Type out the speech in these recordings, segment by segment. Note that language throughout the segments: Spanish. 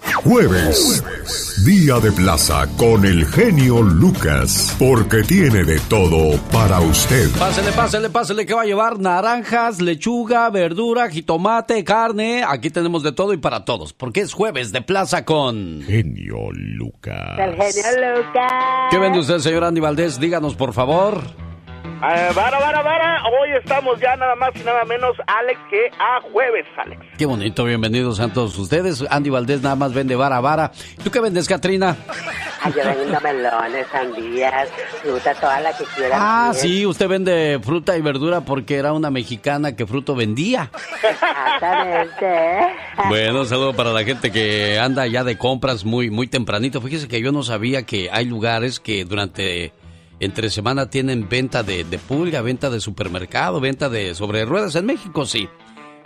Jueves, día de plaza con el genio Lucas, porque tiene de todo para usted. Pásele, pásele, pásele que va a llevar naranjas, lechuga, verdura, jitomate, carne. Aquí tenemos de todo y para todos, porque es jueves de plaza con genio Lucas. El genio Lucas. ¿Qué vende usted, señor Andy Valdés? Díganos, por favor. Uh, vara, vara, vara. Hoy estamos ya nada más y nada menos, Alex, que a jueves, Alex. Qué bonito, bienvenidos a todos ustedes. Andy Valdés nada más vende vara, vara. ¿Tú qué vendes, Katrina? Ay, yo vendo melones, sandías, fruta, toda la que quieran. Ah, sí, usted vende fruta y verdura porque era una mexicana que fruto vendía. Exactamente. Bueno, saludo para la gente que anda ya de compras muy, muy tempranito. Fíjese que yo no sabía que hay lugares que durante entre semana tienen venta de, pulga, venta de supermercado, venta de sobre ruedas. En México sí.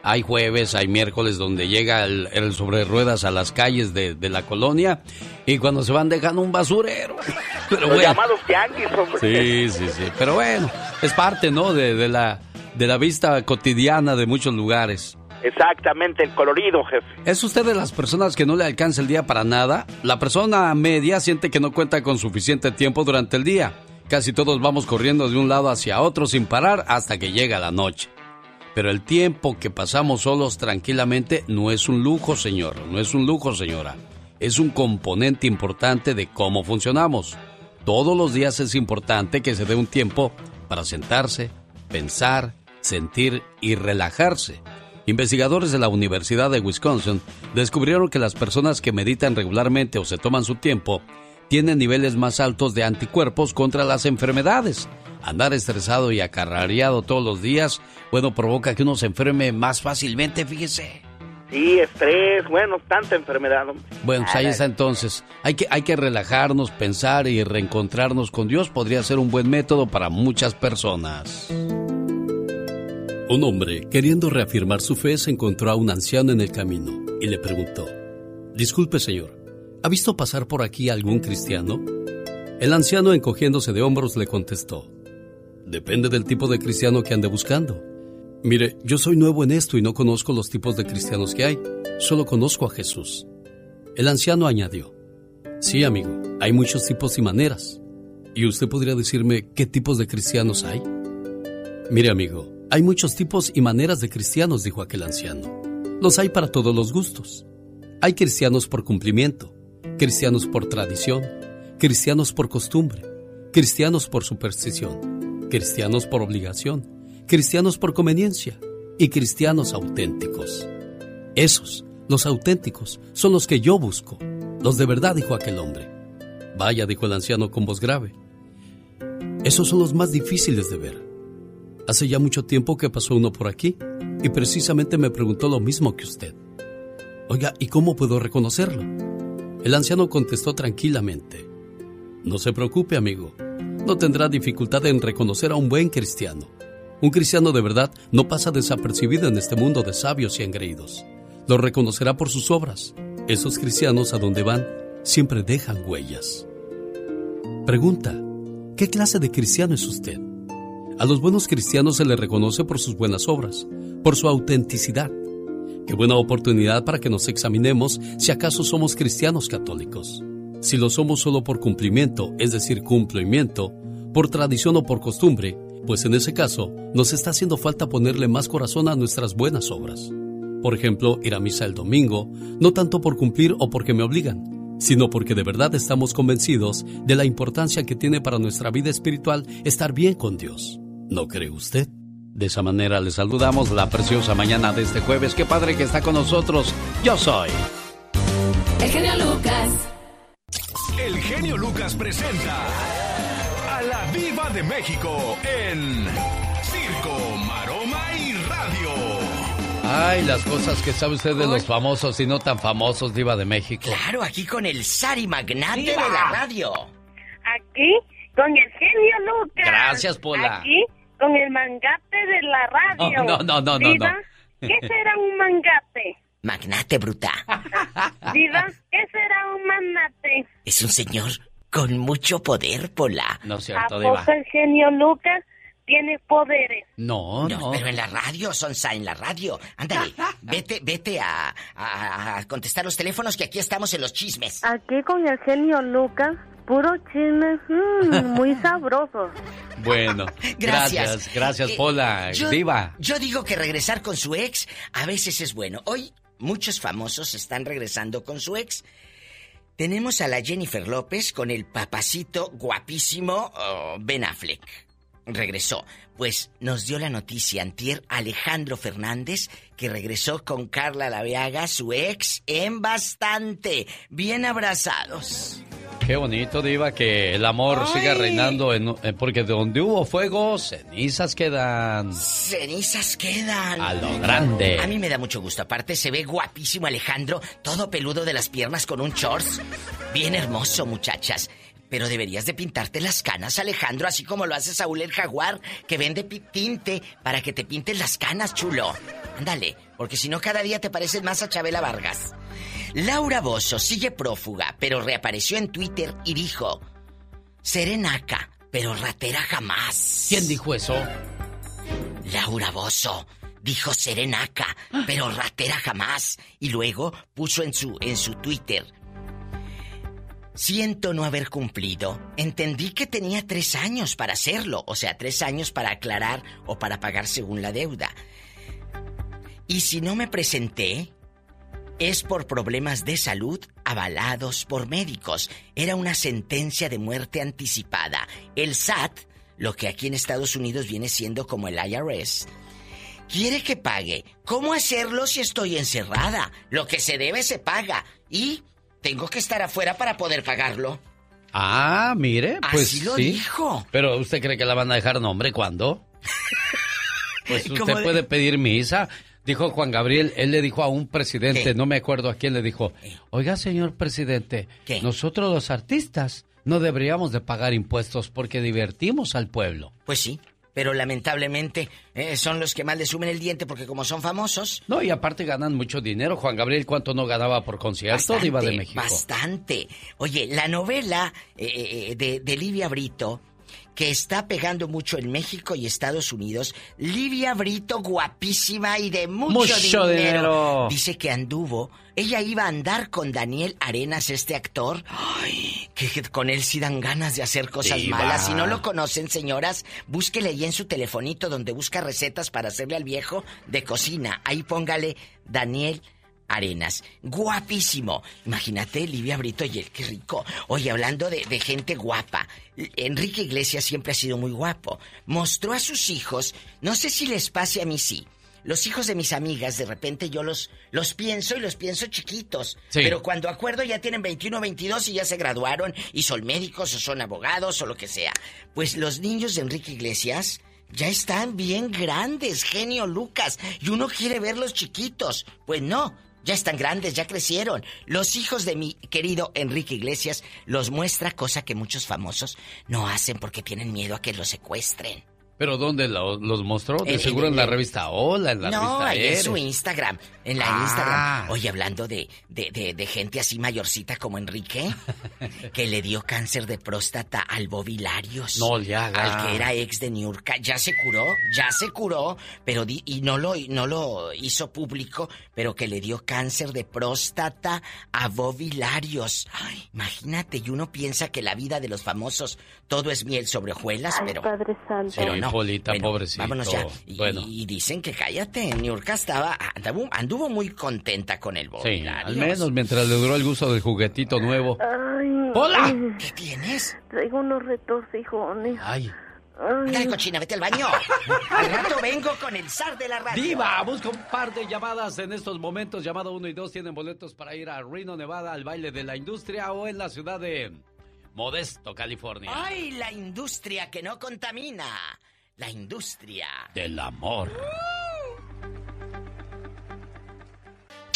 Hay jueves, hay miércoles donde llega el, el sobre ruedas a las calles de, la colonia y cuando se van dejando un basurero. Pero Los llamados tianguis, hombre. Sí, sí, sí. Pero bueno, es parte, ¿no? De, de, la, de la vista cotidiana de muchos lugares. Exactamente, el colorido, jefe. ¿Es usted de las personas que no le alcanza el día para nada? La persona media siente que no cuenta con suficiente tiempo durante el día Casi todos vamos corriendo de un lado hacia otro sin parar hasta que llega la noche. Pero el tiempo que pasamos solos tranquilamente no es un lujo, señor, no es un lujo, señora. Es un componente importante de cómo funcionamos. Todos los días es importante que se dé un tiempo para sentarse, pensar, sentir y relajarse. Investigadores de la Universidad de Wisconsin descubrieron que las personas que meditan regularmente o se toman su tiempo tiene niveles más altos de anticuerpos contra las enfermedades. Andar estresado y acarrareado todos los días, bueno, provoca que uno se enferme más fácilmente, fíjese. Sí, estrés, bueno, tanta enfermedad. Bueno, pues ahí está entonces. Hay que, hay que relajarnos, pensar y reencontrarnos con Dios. Podría ser un buen método para muchas personas. Un hombre, queriendo reafirmar su fe, se encontró a un anciano en el camino y le preguntó, Disculpe, señor, ¿Ha visto pasar por aquí algún cristiano? El anciano, encogiéndose de hombros, le contestó, Depende del tipo de cristiano que ande buscando. Mire, yo soy nuevo en esto y no conozco los tipos de cristianos que hay, solo conozco a Jesús. El anciano añadió, Sí, amigo, hay muchos tipos y maneras. ¿Y usted podría decirme qué tipos de cristianos hay? Mire, amigo, hay muchos tipos y maneras de cristianos, dijo aquel anciano. Los hay para todos los gustos. Hay cristianos por cumplimiento, cristianos por tradición, cristianos por costumbre, cristianos por superstición, cristianos por obligación, cristianos por conveniencia y cristianos auténticos. Esos, los auténticos, son los que yo busco, los de verdad, dijo aquel hombre. Vaya, dijo el anciano con voz grave. Esos son los más difíciles de ver. Hace ya mucho tiempo que pasó uno por aquí y precisamente me preguntó lo mismo que usted. Oiga, ¿y cómo puedo reconocerlo? El anciano contestó tranquilamente, No se preocupe, amigo, no tendrá dificultad en reconocer a un buen cristiano. Un cristiano de verdad no pasa desapercibido en este mundo de sabios y engreídos. Lo reconocerá por sus obras. Esos cristianos a donde van siempre dejan huellas. Pregunta, ¿qué clase de cristiano es usted? A los buenos cristianos se les reconoce por sus buenas obras, por su autenticidad, Qué buena oportunidad para que nos examinemos si acaso somos cristianos católicos. Si lo somos solo por cumplimiento, es decir, cumplimiento, por tradición o por costumbre, pues en ese caso nos está haciendo falta ponerle más corazón a nuestras buenas obras. Por ejemplo, ir a misa el domingo, no tanto por cumplir o porque me obligan, sino porque de verdad estamos convencidos de la importancia que tiene para nuestra vida espiritual estar bien con Dios. ¿No cree usted? De esa manera le saludamos la preciosa mañana de este jueves. Qué padre que está con nosotros. Yo soy. El genio Lucas. El genio Lucas presenta a la Viva de México en Circo, Maroma y Radio. Ay, las cosas que sabe usted de los famosos y no tan famosos, Diva de México. Claro, aquí con el Sari Magnate de la radio. Aquí con el genio Lucas. Gracias, Pola. Aquí con el mangate de la radio. No, no, no, no, Diva, no. ¿Qué será un mangate? Magnate bruta. Diva, ¿qué será un manate? Es un señor con mucho poder, Pola. No es ¿A cierto, Diva. poco el genio Lucas tiene poderes? No, No, no. pero en la radio, Sonsa, en la radio. Ándale, vete, vete a, a- a contestar los teléfonos que aquí estamos en los chismes. Aquí con el genio Lucas, puro chisme, mm, muy sabroso. Bueno, gracias, gracias, Eh, Pola. yo- Diva. Yo digo que regresar con su ex a veces es bueno. Hoy muchos famosos están regresando con su ex. Tenemos a la Jennifer López con el papacito guapísimo oh, Ben Affleck. Regresó. Pues nos dio la noticia antier Alejandro Fernández que regresó con Carla Laveaga, su ex, en bastante. Bien abrazados. Qué bonito, Diva, que el amor Ay. siga reinando, en, eh, porque donde hubo fuego, cenizas quedan. Cenizas quedan. A lo grande. A mí me da mucho gusto. Aparte, se ve guapísimo Alejandro, todo peludo de las piernas con un shorts. Bien hermoso, muchachas. Pero deberías de pintarte las canas, Alejandro, así como lo hace Saúl el Jaguar, que vende tinte para que te pinten las canas, chulo. Ándale, porque si no cada día te pareces más a Chabela Vargas. Laura Bozo sigue prófuga, pero reapareció en Twitter y dijo: Serenaca, pero ratera jamás. ¿Quién dijo eso? Laura Bozo dijo serenaca, pero ratera jamás. Y luego puso en su, en su Twitter. Siento no haber cumplido. Entendí que tenía tres años para hacerlo, o sea, tres años para aclarar o para pagar según la deuda. Y si no me presenté, es por problemas de salud avalados por médicos. Era una sentencia de muerte anticipada. El SAT, lo que aquí en Estados Unidos viene siendo como el IRS, quiere que pague. ¿Cómo hacerlo si estoy encerrada? Lo que se debe se paga. Y tengo que estar afuera para poder pagarlo. Ah, mire, pues Así lo sí. dijo. Pero ¿usted cree que la van a dejar nombre cuándo? Pues ¿Cómo usted de- puede pedir misa. Dijo Juan Gabriel, él le dijo a un presidente, ¿Qué? no me acuerdo a quién le dijo, oiga señor presidente, ¿Qué? nosotros los artistas no deberíamos de pagar impuestos porque divertimos al pueblo. Pues sí, pero lamentablemente eh, son los que más le sumen el diente porque como son famosos... No, y aparte ganan mucho dinero. Juan Gabriel, ¿cuánto no ganaba por concierto, Diva de México? Bastante. Oye, la novela eh, eh, de, de Livia Brito, que está pegando mucho en México y Estados Unidos, Livia Brito, guapísima y de mucho, Mucho dinero. Dice que anduvo. Ella iba a andar con Daniel Arenas, este actor. Ay, que, que con él sí dan ganas de hacer cosas Diva. malas. Si no lo conocen, señoras, búsquele ahí en su telefonito donde busca recetas para hacerle al viejo de cocina. Ahí póngale Daniel Arenas. Guapísimo. Imagínate, Livia Brito y él, qué rico. Oye, hablando de, de gente guapa, Enrique Iglesias siempre ha sido muy guapo. Mostró a sus hijos, no sé si les pase a mí sí. Los hijos de mis amigas, de repente yo los, los pienso y los pienso chiquitos. Sí. Pero cuando acuerdo ya tienen 21 22 y ya se graduaron y son médicos o son abogados o lo que sea. Pues los niños de Enrique Iglesias ya están bien grandes, genio Lucas. Y uno quiere verlos chiquitos. Pues no, ya están grandes, ya crecieron. Los hijos de mi querido Enrique Iglesias los muestra cosa que muchos famosos no hacen porque tienen miedo a que los secuestren. ¿Pero dónde lo- los mostró? De seguro en- en la revista Hola, en la no, revista ahí en su Instagram. En la Ah. Instagram. Oye, hablando de, de, de, de gente así mayorcita como Enrique, que le dio cáncer de próstata al Bobby Larios. No le haga. Al que era ex de Niurka. Ya se curó, ya se curó, pero di- y no lo, no lo hizo público, pero que le dio cáncer de próstata a Bobby Larios. Ay, imagínate, y uno piensa que la vida de los famosos todo es miel sobre hojuelas, Ay, pero. Padre Santo. Pero no. Polita, pobrecito. Vámonos ya. Y, Bueno. y dicen que cállate, Niurka estaba, anduvo, anduvo muy contenta con el Sí, Bobby al menos mientras le duró el gusto del juguetito nuevo. Ay. ¡Hola! ¿Qué tienes? Traigo unos retorcijones. Ay. Ay. Ay, cochina, vete al baño. Al rato vengo con el zar de la radio. Diva, busca un par de llamadas en estos momentos. Llamada 1 y 2 tienen boletos para ir a Reno, Nevada, al baile de la industria o en la ciudad de Modesto, California. Ay, la industria que no contamina. La industria. Del amor.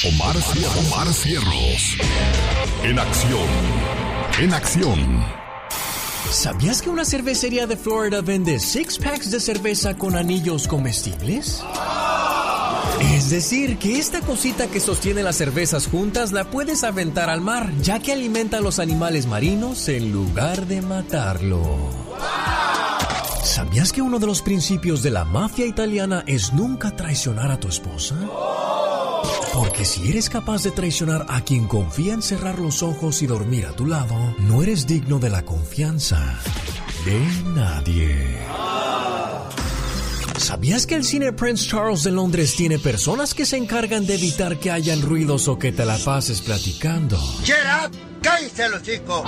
Omar, Omar Cierros. En acción. En acción. ¿Sabías que una cervecería de Florida vende six packs de cerveza con anillos comestibles? Es decir, que esta cosita que sostiene las cervezas juntas la puedes aventar al mar, ya que alimenta a los animales marinos en lugar de matarlo. ¿Sabías que uno de los principios de la mafia italiana es nunca traicionar a tu esposa? Porque si eres capaz de traicionar a quien confía en cerrar los ojos y dormir a tu lado, no eres digno de la confianza de nadie. ¿Sabías que el cine Prince Charles de Londres tiene personas que se encargan de evitar que hayan ruidos o que te la pases platicando Get up, cállese los chicos.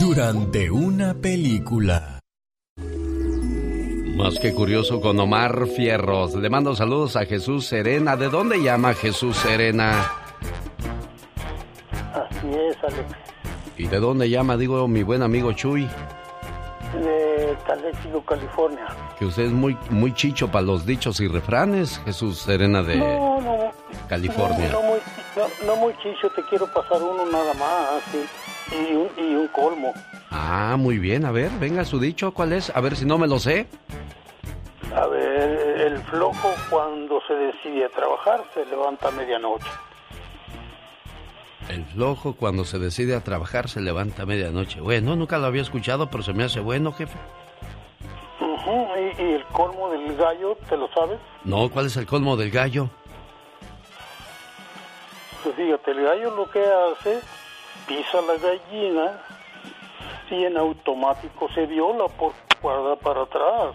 durante una película? Más que curioso con Omar Fierros. Le mando saludos a Jesús Serena. ¿De dónde llama Jesús Serena? Así es, Alex. ¿Y de dónde llama, digo, mi buen amigo Chuy? De Calexico, California. Que usted es muy, muy chicho para los dichos y refranes, Jesús Serena de No, no. California. No, no muy, no, no muy chicho, te quiero pasar uno nada más. sí. Y, un, y un colmo. Ah, muy bien. A ver, venga su dicho. ¿Cuál es? A ver si no me lo sé. A ver, el flojo cuando se decide a trabajar se levanta a medianoche. El flojo cuando se decide a trabajar se levanta a medianoche. Bueno, nunca lo había escuchado, pero se me hace bueno, jefe. Y, y el colmo del gallo, ¿te lo sabes? No, ¿cuál es el colmo del gallo? Pues fíjate, el gallo lo que hace, pisa la gallina y en automático se viola por guarda para atrás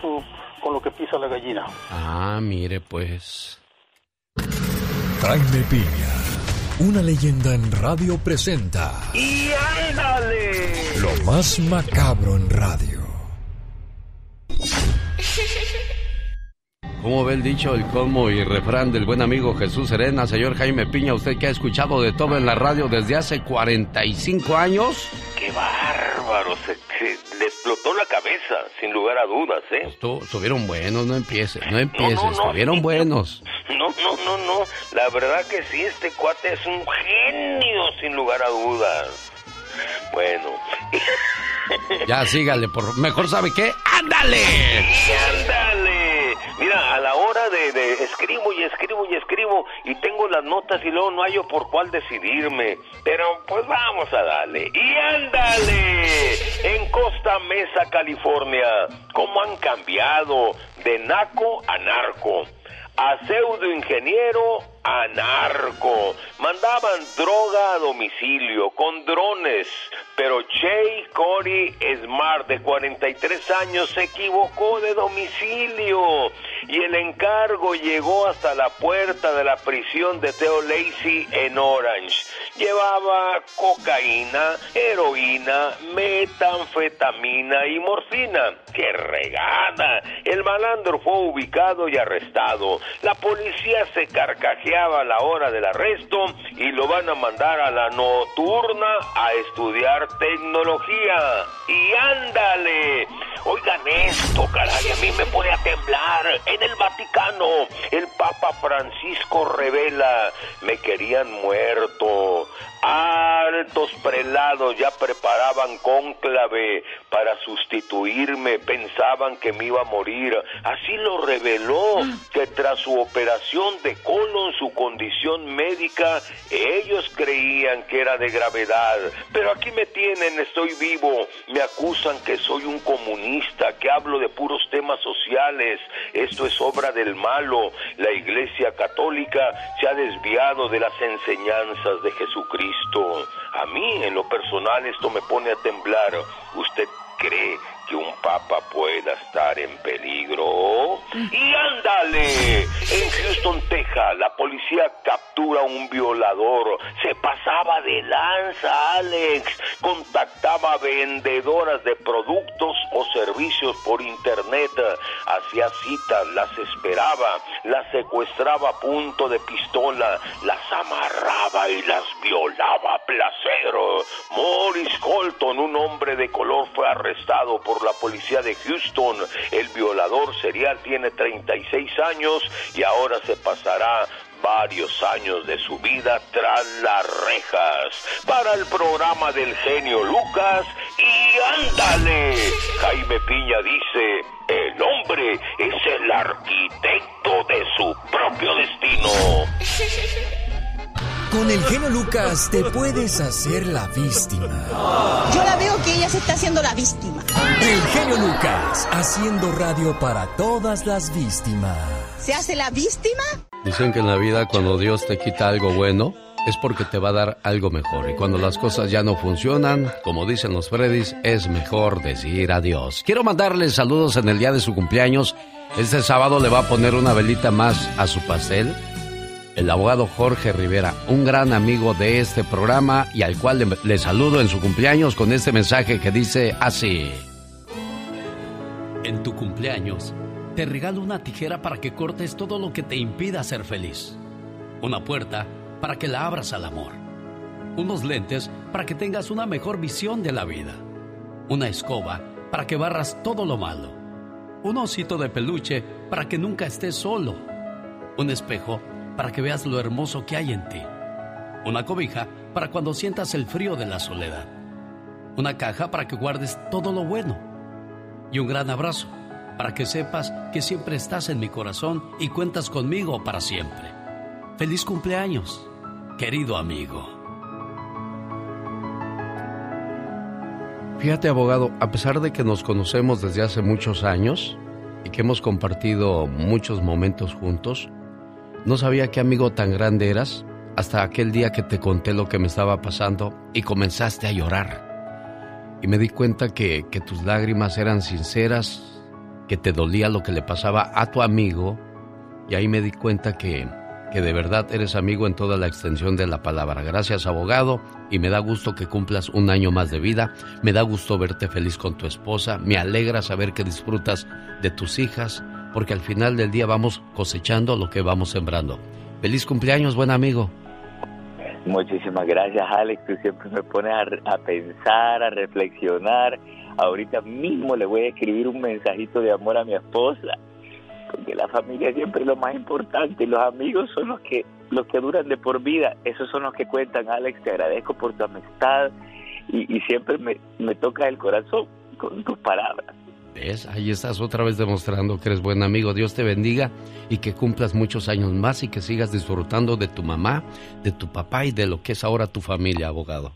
su, con lo que pisa la gallina. Ah, mire pues. Jaime Piña, una leyenda en radio presenta ¡Y ándale! lo más macabro en radio. ¿Cómo ve el dicho, el colmo y refrán del buen amigo Jesús Serena? Señor Jaime Piña, usted que ha escuchado de todo en la radio desde hace 45 años. ¡Qué bárbaro! Se, se le explotó la cabeza, sin lugar a dudas, ¿eh? Estu- Estuvieron buenos, no empieces, no empieces, no, no. estuvieron buenos. No, no, no, no. La verdad que sí, este cuate es un genio, sin lugar a dudas. Bueno. Ya sígale, por mejor sabe qué, ándale. ¡Y ándale! Mira, a la hora de, de escribo y escribo y escribo y tengo las notas y luego no hallo por cuál decidirme. Pero pues vamos a darle. ¡Y ándale! En Costa Mesa, California, ¿cómo han cambiado de naco a narco? A pseudo ingeniero a narco. Mandaban droga a domicilio con drones. Pero Jay Cory Smart, de 43 años, se equivocó de domicilio. Y el encargo llegó hasta la puerta de la prisión de Theo Lacey en Orange. Llevaba cocaína, heroína, metanfetamina y morfina. ¡Qué regada! El malandro fue ubicado y arrestado. La policía se carcajeaba a la hora del arresto y lo van a mandar a la nocturna a estudiar tecnología. ¡Y ándale! Oigan esto, caray, a mí me pone a temblar. El Papa Francisco revela, me querían muerto. Altos prelados ya preparaban cónclave para sustituirme, pensaban que me iba a morir. Así lo reveló, que tras su operación de colon, su condición médica, ellos creían que era de gravedad. Pero aquí me tienen, estoy vivo. Me acusan que soy un comunista, que hablo de puros temas sociales. Esto es obra del malo. La Iglesia Católica se ha desviado de las enseñanzas de Jesucristo. A mí, en lo personal, esto me pone a temblar. ¿Usted cree que un papa pueda estar en peligro. Y ándale, en Houston, Texas, la policía captura a un violador. Se pasaba de lanza, Alex. Contactaba vendedoras de productos o servicios por internet. Hacía citas, las esperaba, las secuestraba a punto de pistola, las amarraba y las violaba a placer. Morris Colton, un hombre de color, fue arrestado por la policía de Houston. El violador serial tiene 36 años y ahora se pasará varios años de su vida tras las rejas. Para el programa del genio Lucas y ándale. Jaime Piña dice, el hombre es el arquitecto de su propio destino. Con el genio Lucas te puedes hacer la víctima. Yo la veo que ella se está haciendo la víctima. El genio Lucas, haciendo radio para todas las víctimas. ¿Se hace la víctima? Dicen que en la vida cuando Dios te quita algo bueno, es porque te va a dar algo mejor. Y cuando las cosas ya no funcionan, como dicen los Freddys, es mejor decir adiós. Quiero mandarles saludos en el día de su cumpleaños. Este sábado le va a poner una velita más a su pastel el abogado Jorge Rivera, un gran amigo de este programa y al cual le, saludo en su cumpleaños con este mensaje que dice así. En tu cumpleaños, te regalo una tijera para que cortes todo lo que te impida ser feliz. Una puerta para que la abras al amor. Unos lentes para que tengas una mejor visión de la vida. Una escoba para que barras todo lo malo. Un osito de peluche para que nunca estés solo. Un espejo para que veas lo hermoso que hay en ti. Una cobija para cuando sientas el frío de la soledad. Una caja para que guardes todo lo bueno. Y un gran abrazo para que sepas que siempre estás en mi corazón y cuentas conmigo para siempre. Feliz cumpleaños, querido amigo. Fíjate, abogado, a pesar de que nos conocemos desde hace muchos años y que hemos compartido muchos momentos juntos, no sabía qué amigo tan grande eras hasta aquel día que te conté lo que me estaba pasando y comenzaste a llorar. Y me di cuenta que, que tus lágrimas eran sinceras, que te dolía lo que le pasaba a tu amigo y ahí me di cuenta que, que de verdad eres amigo en toda la extensión de la palabra. Gracias abogado y me da gusto que cumplas un año más de vida, me da gusto verte feliz con tu esposa, me alegra saber que disfrutas de tus hijas porque al final del día vamos cosechando lo que vamos sembrando. Feliz cumpleaños, buen amigo. Muchísimas gracias, Alex. Tú siempre me pones a, pensar, a reflexionar. Ahorita mismo le voy a escribir un mensajito de amor a mi esposa, porque la familia siempre es lo más importante y los amigos son los que los que duran de por vida. Esos son los que cuentan, Alex. Te agradezco por tu amistad y, y siempre me, me toca el corazón con tus palabras. ¿Ves? Ahí estás otra vez demostrando que eres buen amigo. Dios te bendiga y que cumplas muchos años más y que sigas disfrutando de tu mamá, de tu papá y de lo que es ahora tu familia, abogado.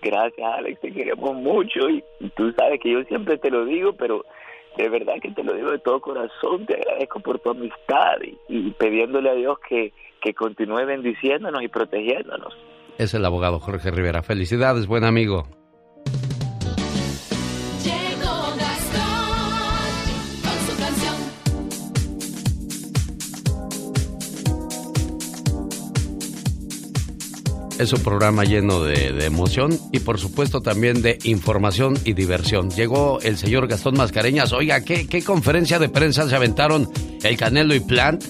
Gracias, Alex. Te queremos mucho y tú sabes que yo siempre te lo digo, pero de verdad que te lo digo de todo corazón. Te agradezco por tu amistad y, y pidiéndole a Dios que, que continúe bendiciéndonos y protegiéndonos. Es el abogado Jorge Rivera. Felicidades, buen amigo. Es un programa lleno de, emoción y por supuesto también de información y diversión. Llegó el señor Gastón Mascareñas. Oiga, ¿qué, qué conferencia de prensa se aventaron el Canelo y Plant?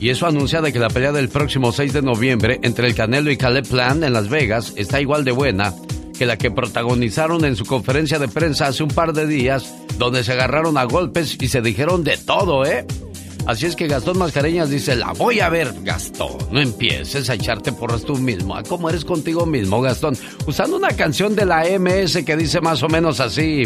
Y eso anuncia de que la pelea del próximo 6 de noviembre entre el Canelo y Caleb Plant en Las Vegas está igual de buena que la que protagonizaron en su conferencia de prensa hace un par de días, donde se agarraron a golpes y se dijeron de todo, ¿eh? Así es que Gastón Mascareñas dice, la voy a ver, Gastón. No empieces a echarte porras tú mismo. ¿A cómo eres contigo mismo, Gastón? Usando una canción de la MS que dice más o menos así.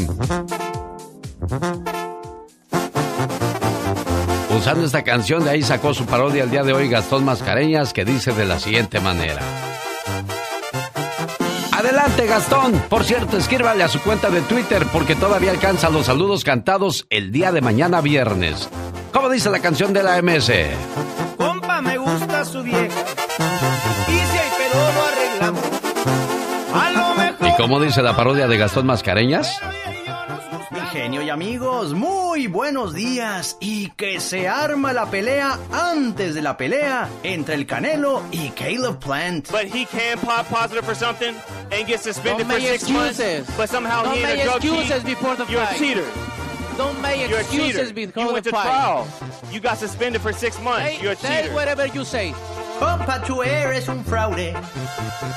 Usando esta canción, de ahí sacó su parodia el día de hoy Gastón Mascareñas, que dice de la siguiente manera. Adelante, Gastón. Por cierto, escríbale a su cuenta de Twitter porque todavía alcanza los saludos cantados el día de mañana viernes. ¿Cómo dice la canción de la MS? Compa, me gusta su vieja. Y si hay pero lo arreglamos. A lo mejor. ¿Y cómo dice la parodia de Gastón Mascareñas? genio y amigos, muy buenos días y que se arma la pelea antes de la pelea entre el Canelo y Caleb Plant. But he can pop positive for something and get suspended Don't for six months. excuses. But somehow Don't he a drug excuses cheat. before the You're fight. a cheater. Don't make You're a excuses cheater. before you went the to fight. trial. You got suspended for six months. Say, You're a say cheater. whatever you say. Compa, tú eres un fraude.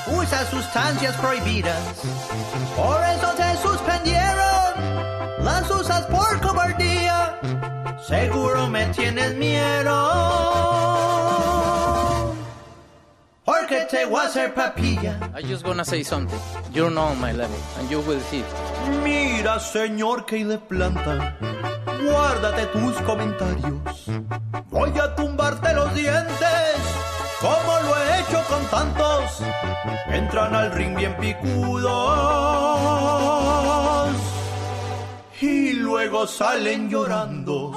Usa sustancias prohibidas. Por eso te suspendieron. Las usas por cobardía. Seguro me tienes miedo. Porque te voy a hacer papilla. I just gonna say something. You're not on my level, and you will see. Mira, señor Caleb Planta. Guárdate tus comentarios. Voy a tumbarte los dientes. Como lo he hecho con tantos. Entran al ring bien picudos. Y luego salen llorando.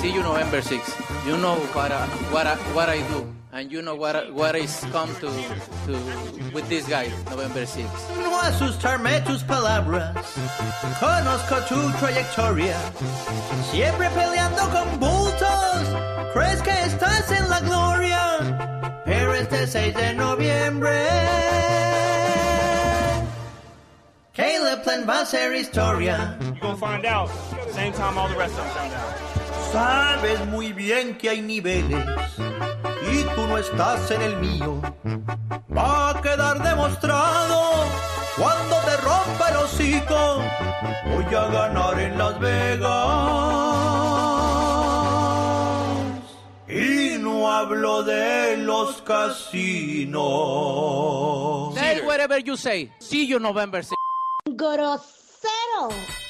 See you November 6. You know what I, what I, what I do, and you know what what is come to to with this guy November 6. No asustarme tus palabras. Conozco tu trayectoria. Siempre peleando con bultos. Crees que estás en la gloria. Pero este 6 de noviembre. Caleb Plant va a ser historia. You're gonna find out. Same time all the rest of them found out. Sabes muy bien que hay niveles. Y tú no estás en el mío. Va a quedar demostrado cuando te rompa el hocico. Voy a ganar en Las Vegas. Y no hablo de los casinos. Say whatever you say. See you November 6. Grosero.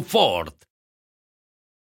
Ford.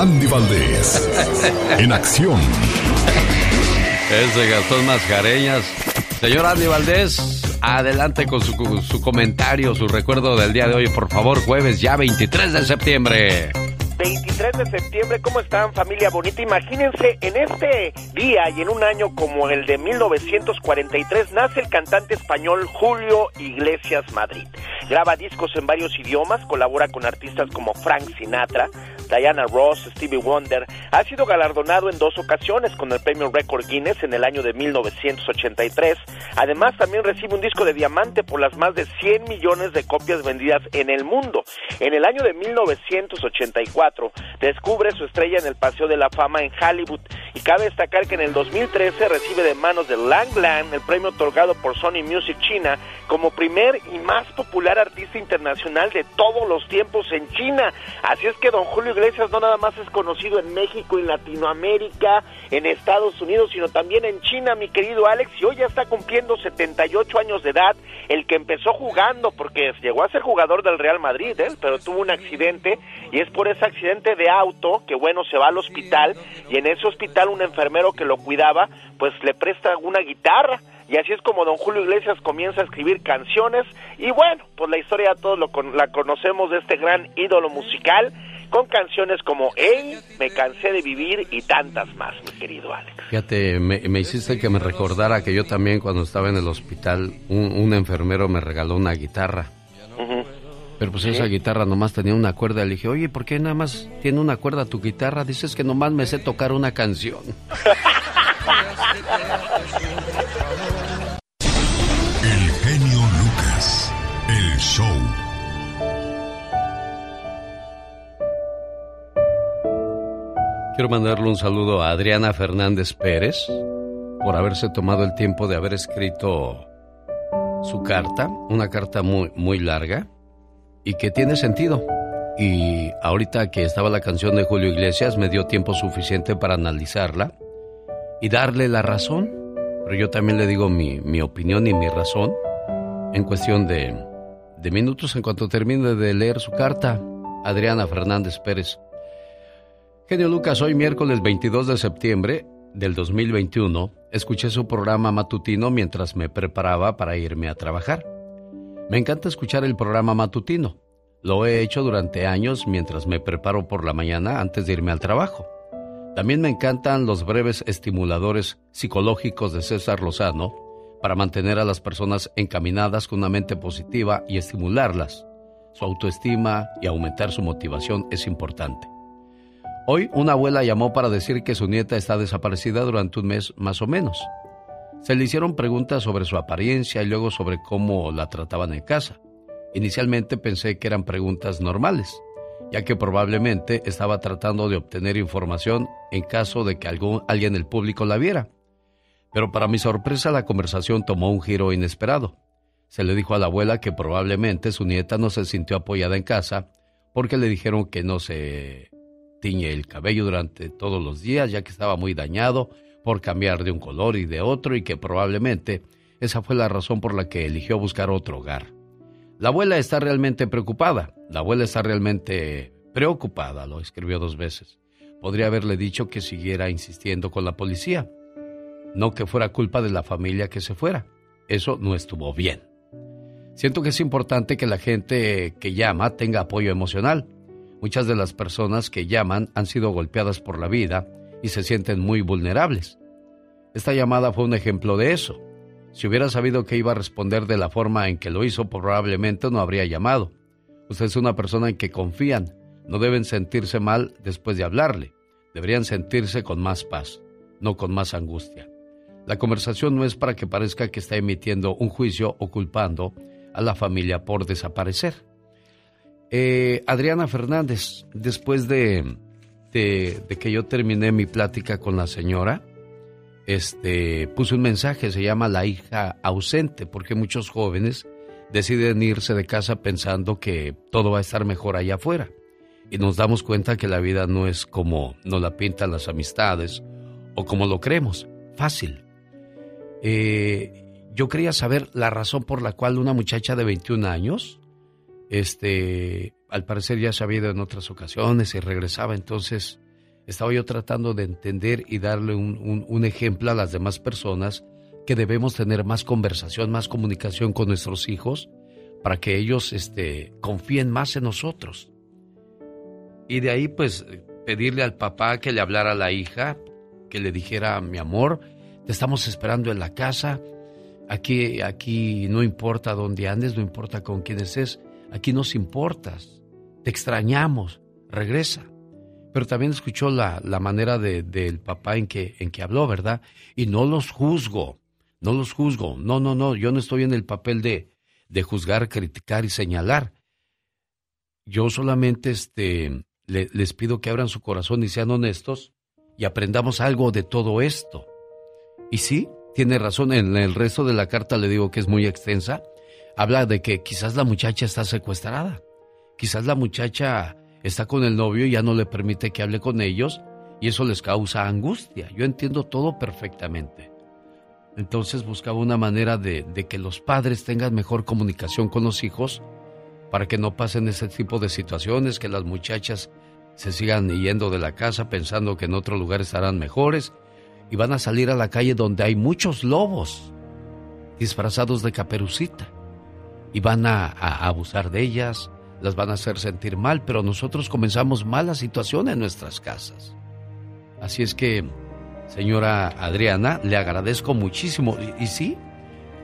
Andy Valdés, en acción. Ese Gastón Mascareñas. Señor Andy Valdés, adelante con su, su comentario, su recuerdo del día de hoy, por favor, jueves ya 23 de septiembre. 23 de septiembre, ¿cómo están familia bonita? Imagínense, en este día y en un año como el de 1943 nace el cantante español Julio Iglesias Madrid. Graba discos en varios idiomas, colabora con artistas como Frank Sinatra, Diana Ross, Stevie Wonder. Ha sido galardonado en dos ocasiones con el premio Record Guinness en el año de 1983. Además, también recibe un disco de diamante por las más de 100 millones de copias vendidas en el mundo. En el año de 1984 descubre su estrella en el Paseo de la Fama en Hollywood y cabe destacar que en el 2013 recibe de manos de Lang Lang el premio otorgado por Sony Music China como primer y más popular artista internacional de todos los tiempos en China. Así es que don Julio Iglesias no nada más es conocido en México y Latinoamérica, en Estados Unidos, sino también en China, mi querido Alex, y hoy ya está cumpliendo 78 años de edad, el que empezó jugando, porque llegó a ser jugador del Real Madrid, ¿eh? pero tuvo un accidente, y es por ese accidente de auto que, bueno, se va al hospital, y en ese hospital un enfermero que lo cuidaba, pues le presta una guitarra, y así es como don Julio Iglesias comienza a escribir canciones, y bueno, pues la historia todos lo con, la conocemos de este gran ídolo musical, con canciones como Hey, Me cansé de vivir y tantas más, mi querido Alex. Fíjate, me, me hiciste que me recordara que yo también cuando estaba en el hospital, un, un enfermero me regaló una guitarra. Pero pues esa guitarra nomás tenía una cuerda. Le dije, oye, ¿por qué nada más tiene una cuerda tu guitarra? Dices que nomás me sé tocar una canción. Show. Quiero mandarle un saludo a Adriana Fernández Pérez por haberse tomado el tiempo de haber escrito su carta, una carta muy, muy larga y que tiene sentido. Y ahorita que estaba la canción de Julio Iglesias, me dio tiempo suficiente para analizarla y darle la razón. Pero yo también le digo mi, mi opinión y mi razón en cuestión de, de minutos en cuanto termine de leer su carta. Adriana Fernández Pérez. Genio Lucas, hoy miércoles 22 de septiembre del 2021, escuché su programa matutino mientras me preparaba para irme a trabajar. Me encanta escuchar el programa matutino. Lo he hecho durante años mientras me preparo por la mañana antes de irme al trabajo. También me encantan los breves estimuladores psicológicos de César Lozano para mantener a las personas encaminadas con una mente positiva y estimularlas. Su autoestima y aumentar su motivación es importante. Hoy una abuela llamó para decir que su nieta está desaparecida durante un mes más o menos. Se le hicieron preguntas sobre su apariencia y luego sobre cómo la trataban en casa. Inicialmente pensé que eran preguntas normales, ya que probablemente estaba tratando de obtener información en caso de que algún, alguien del público la viera. Pero para mi sorpresa la conversación tomó un giro inesperado. Se le dijo a la abuela que probablemente su nieta no se sintió apoyada en casa porque le dijeron que no se tiñe el cabello durante todos los días ya que estaba muy dañado por cambiar de un color y de otro y que probablemente esa fue la razón por la que eligió buscar otro hogar. La abuela está realmente preocupada, la abuela está realmente preocupada, lo escribió dos veces. Podría haberle dicho que siguiera insistiendo con la policía, no que fuera culpa de la familia que se fuera. Eso no estuvo bien. Siento que es importante que la gente que llama tenga apoyo emocional Muchas de las personas que llaman han sido golpeadas por la vida y se sienten muy vulnerables. Esta llamada fue un ejemplo de eso. Si hubiera sabido que iba a responder de la forma en que lo hizo, probablemente no habría llamado. Usted es una persona en que confían. No deben sentirse mal después de hablarle. Deberían sentirse con más paz, no con más angustia. La conversación no es para que parezca que está emitiendo un juicio o culpando a la familia por desaparecer. Eh, Adriana Fernández, después de, que yo terminé mi plática con la señora, este, puse un mensaje, se llama La hija ausente, porque muchos jóvenes deciden irse de casa pensando que todo va a estar mejor allá afuera. Y nos damos cuenta que la vida no es como nos la pintan las amistades o como lo creemos, fácil. Eh, yo quería saber la razón por la cual una muchacha de 21 años este, al parecer ya se había ido en otras ocasiones y regresaba, entonces estaba yo tratando de entender y darle un, ejemplo a las demás personas que debemos tener más conversación, más comunicación con nuestros hijos para que ellos este, confíen más en nosotros. Y de ahí pues pedirle al papá que le hablara a la hija, que le dijera, mi amor, te estamos esperando en la casa, aquí, aquí no importa dónde andes, no importa con quién estés, aquí nos importas, te extrañamos, regresa. Pero también escuchó la, manera del papá en que, en que habló, ¿verdad? Y no los juzgo, no los juzgo, no, no, no, yo no estoy en el papel de, de juzgar, criticar y señalar. Yo solamente este, les pido que abran su corazón y sean honestos y aprendamos algo de todo esto. Y sí, tiene razón, en el resto de la carta le digo que es muy extensa, habla de que quizás la muchacha está secuestrada. Quizás la muchacha está con el novio y ya no le permite que hable con ellos y eso les causa angustia. Yo entiendo todo perfectamente. Entonces buscaba una manera de, que los padres tengan mejor comunicación con los hijos para que no pasen ese tipo de situaciones, que las muchachas se sigan yendo de la casa pensando que en otro lugar estarán mejores y van a salir a la calle donde hay muchos lobos disfrazados de caperucita y van a, abusar de ellas, las van a hacer sentir mal, pero nosotros comenzamos mala situación en nuestras casas. Así es que, señora Adriana, le agradezco muchísimo. Y, sí,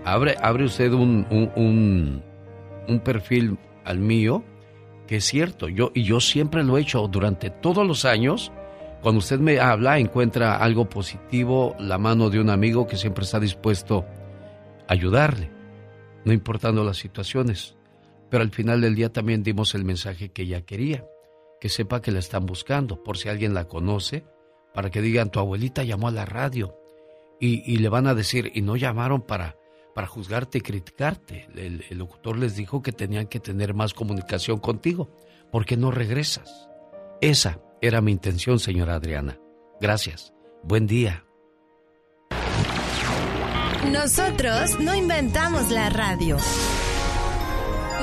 abre, abre usted un, un, un, perfil al mío, que es cierto, yo, y yo siempre lo he hecho durante todos los años. Cuando usted me habla, encuentra algo positivo, la mano de un amigo que siempre está dispuesto a ayudarle no importando las situaciones. pero al final del día también dimos el mensaje que ella quería, que sepa que la están buscando, por si alguien la conoce, para que digan, tu abuelita llamó a la radio y, le van a decir, y no llamaron para, para juzgarte y criticarte. El, el locutor les dijo que tenían que tener más comunicación contigo, porque no regresas. Esa era mi intención, señora Adriana. Gracias. Buen día. Nosotros no inventamos la radio.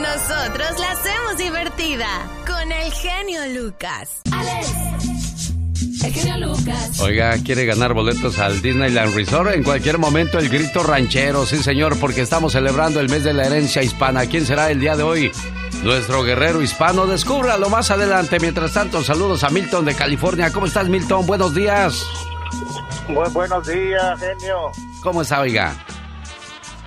Nosotros la hacemos divertida con el genio Lucas. Alex, el genio Lucas. Oiga, ¿quiere ganar boletos al Disneyland Resort? En cualquier momento el grito ranchero, sí señor, porque estamos celebrando el mes de la herencia hispana. ¿Quién será el día de hoy? Nuestro guerrero hispano, descúbralo más adelante. Mientras tanto, saludos a Milton de California. ¿Cómo estás, Milton? Buenos días. buenos días, genio. ¿Cómo está, oiga?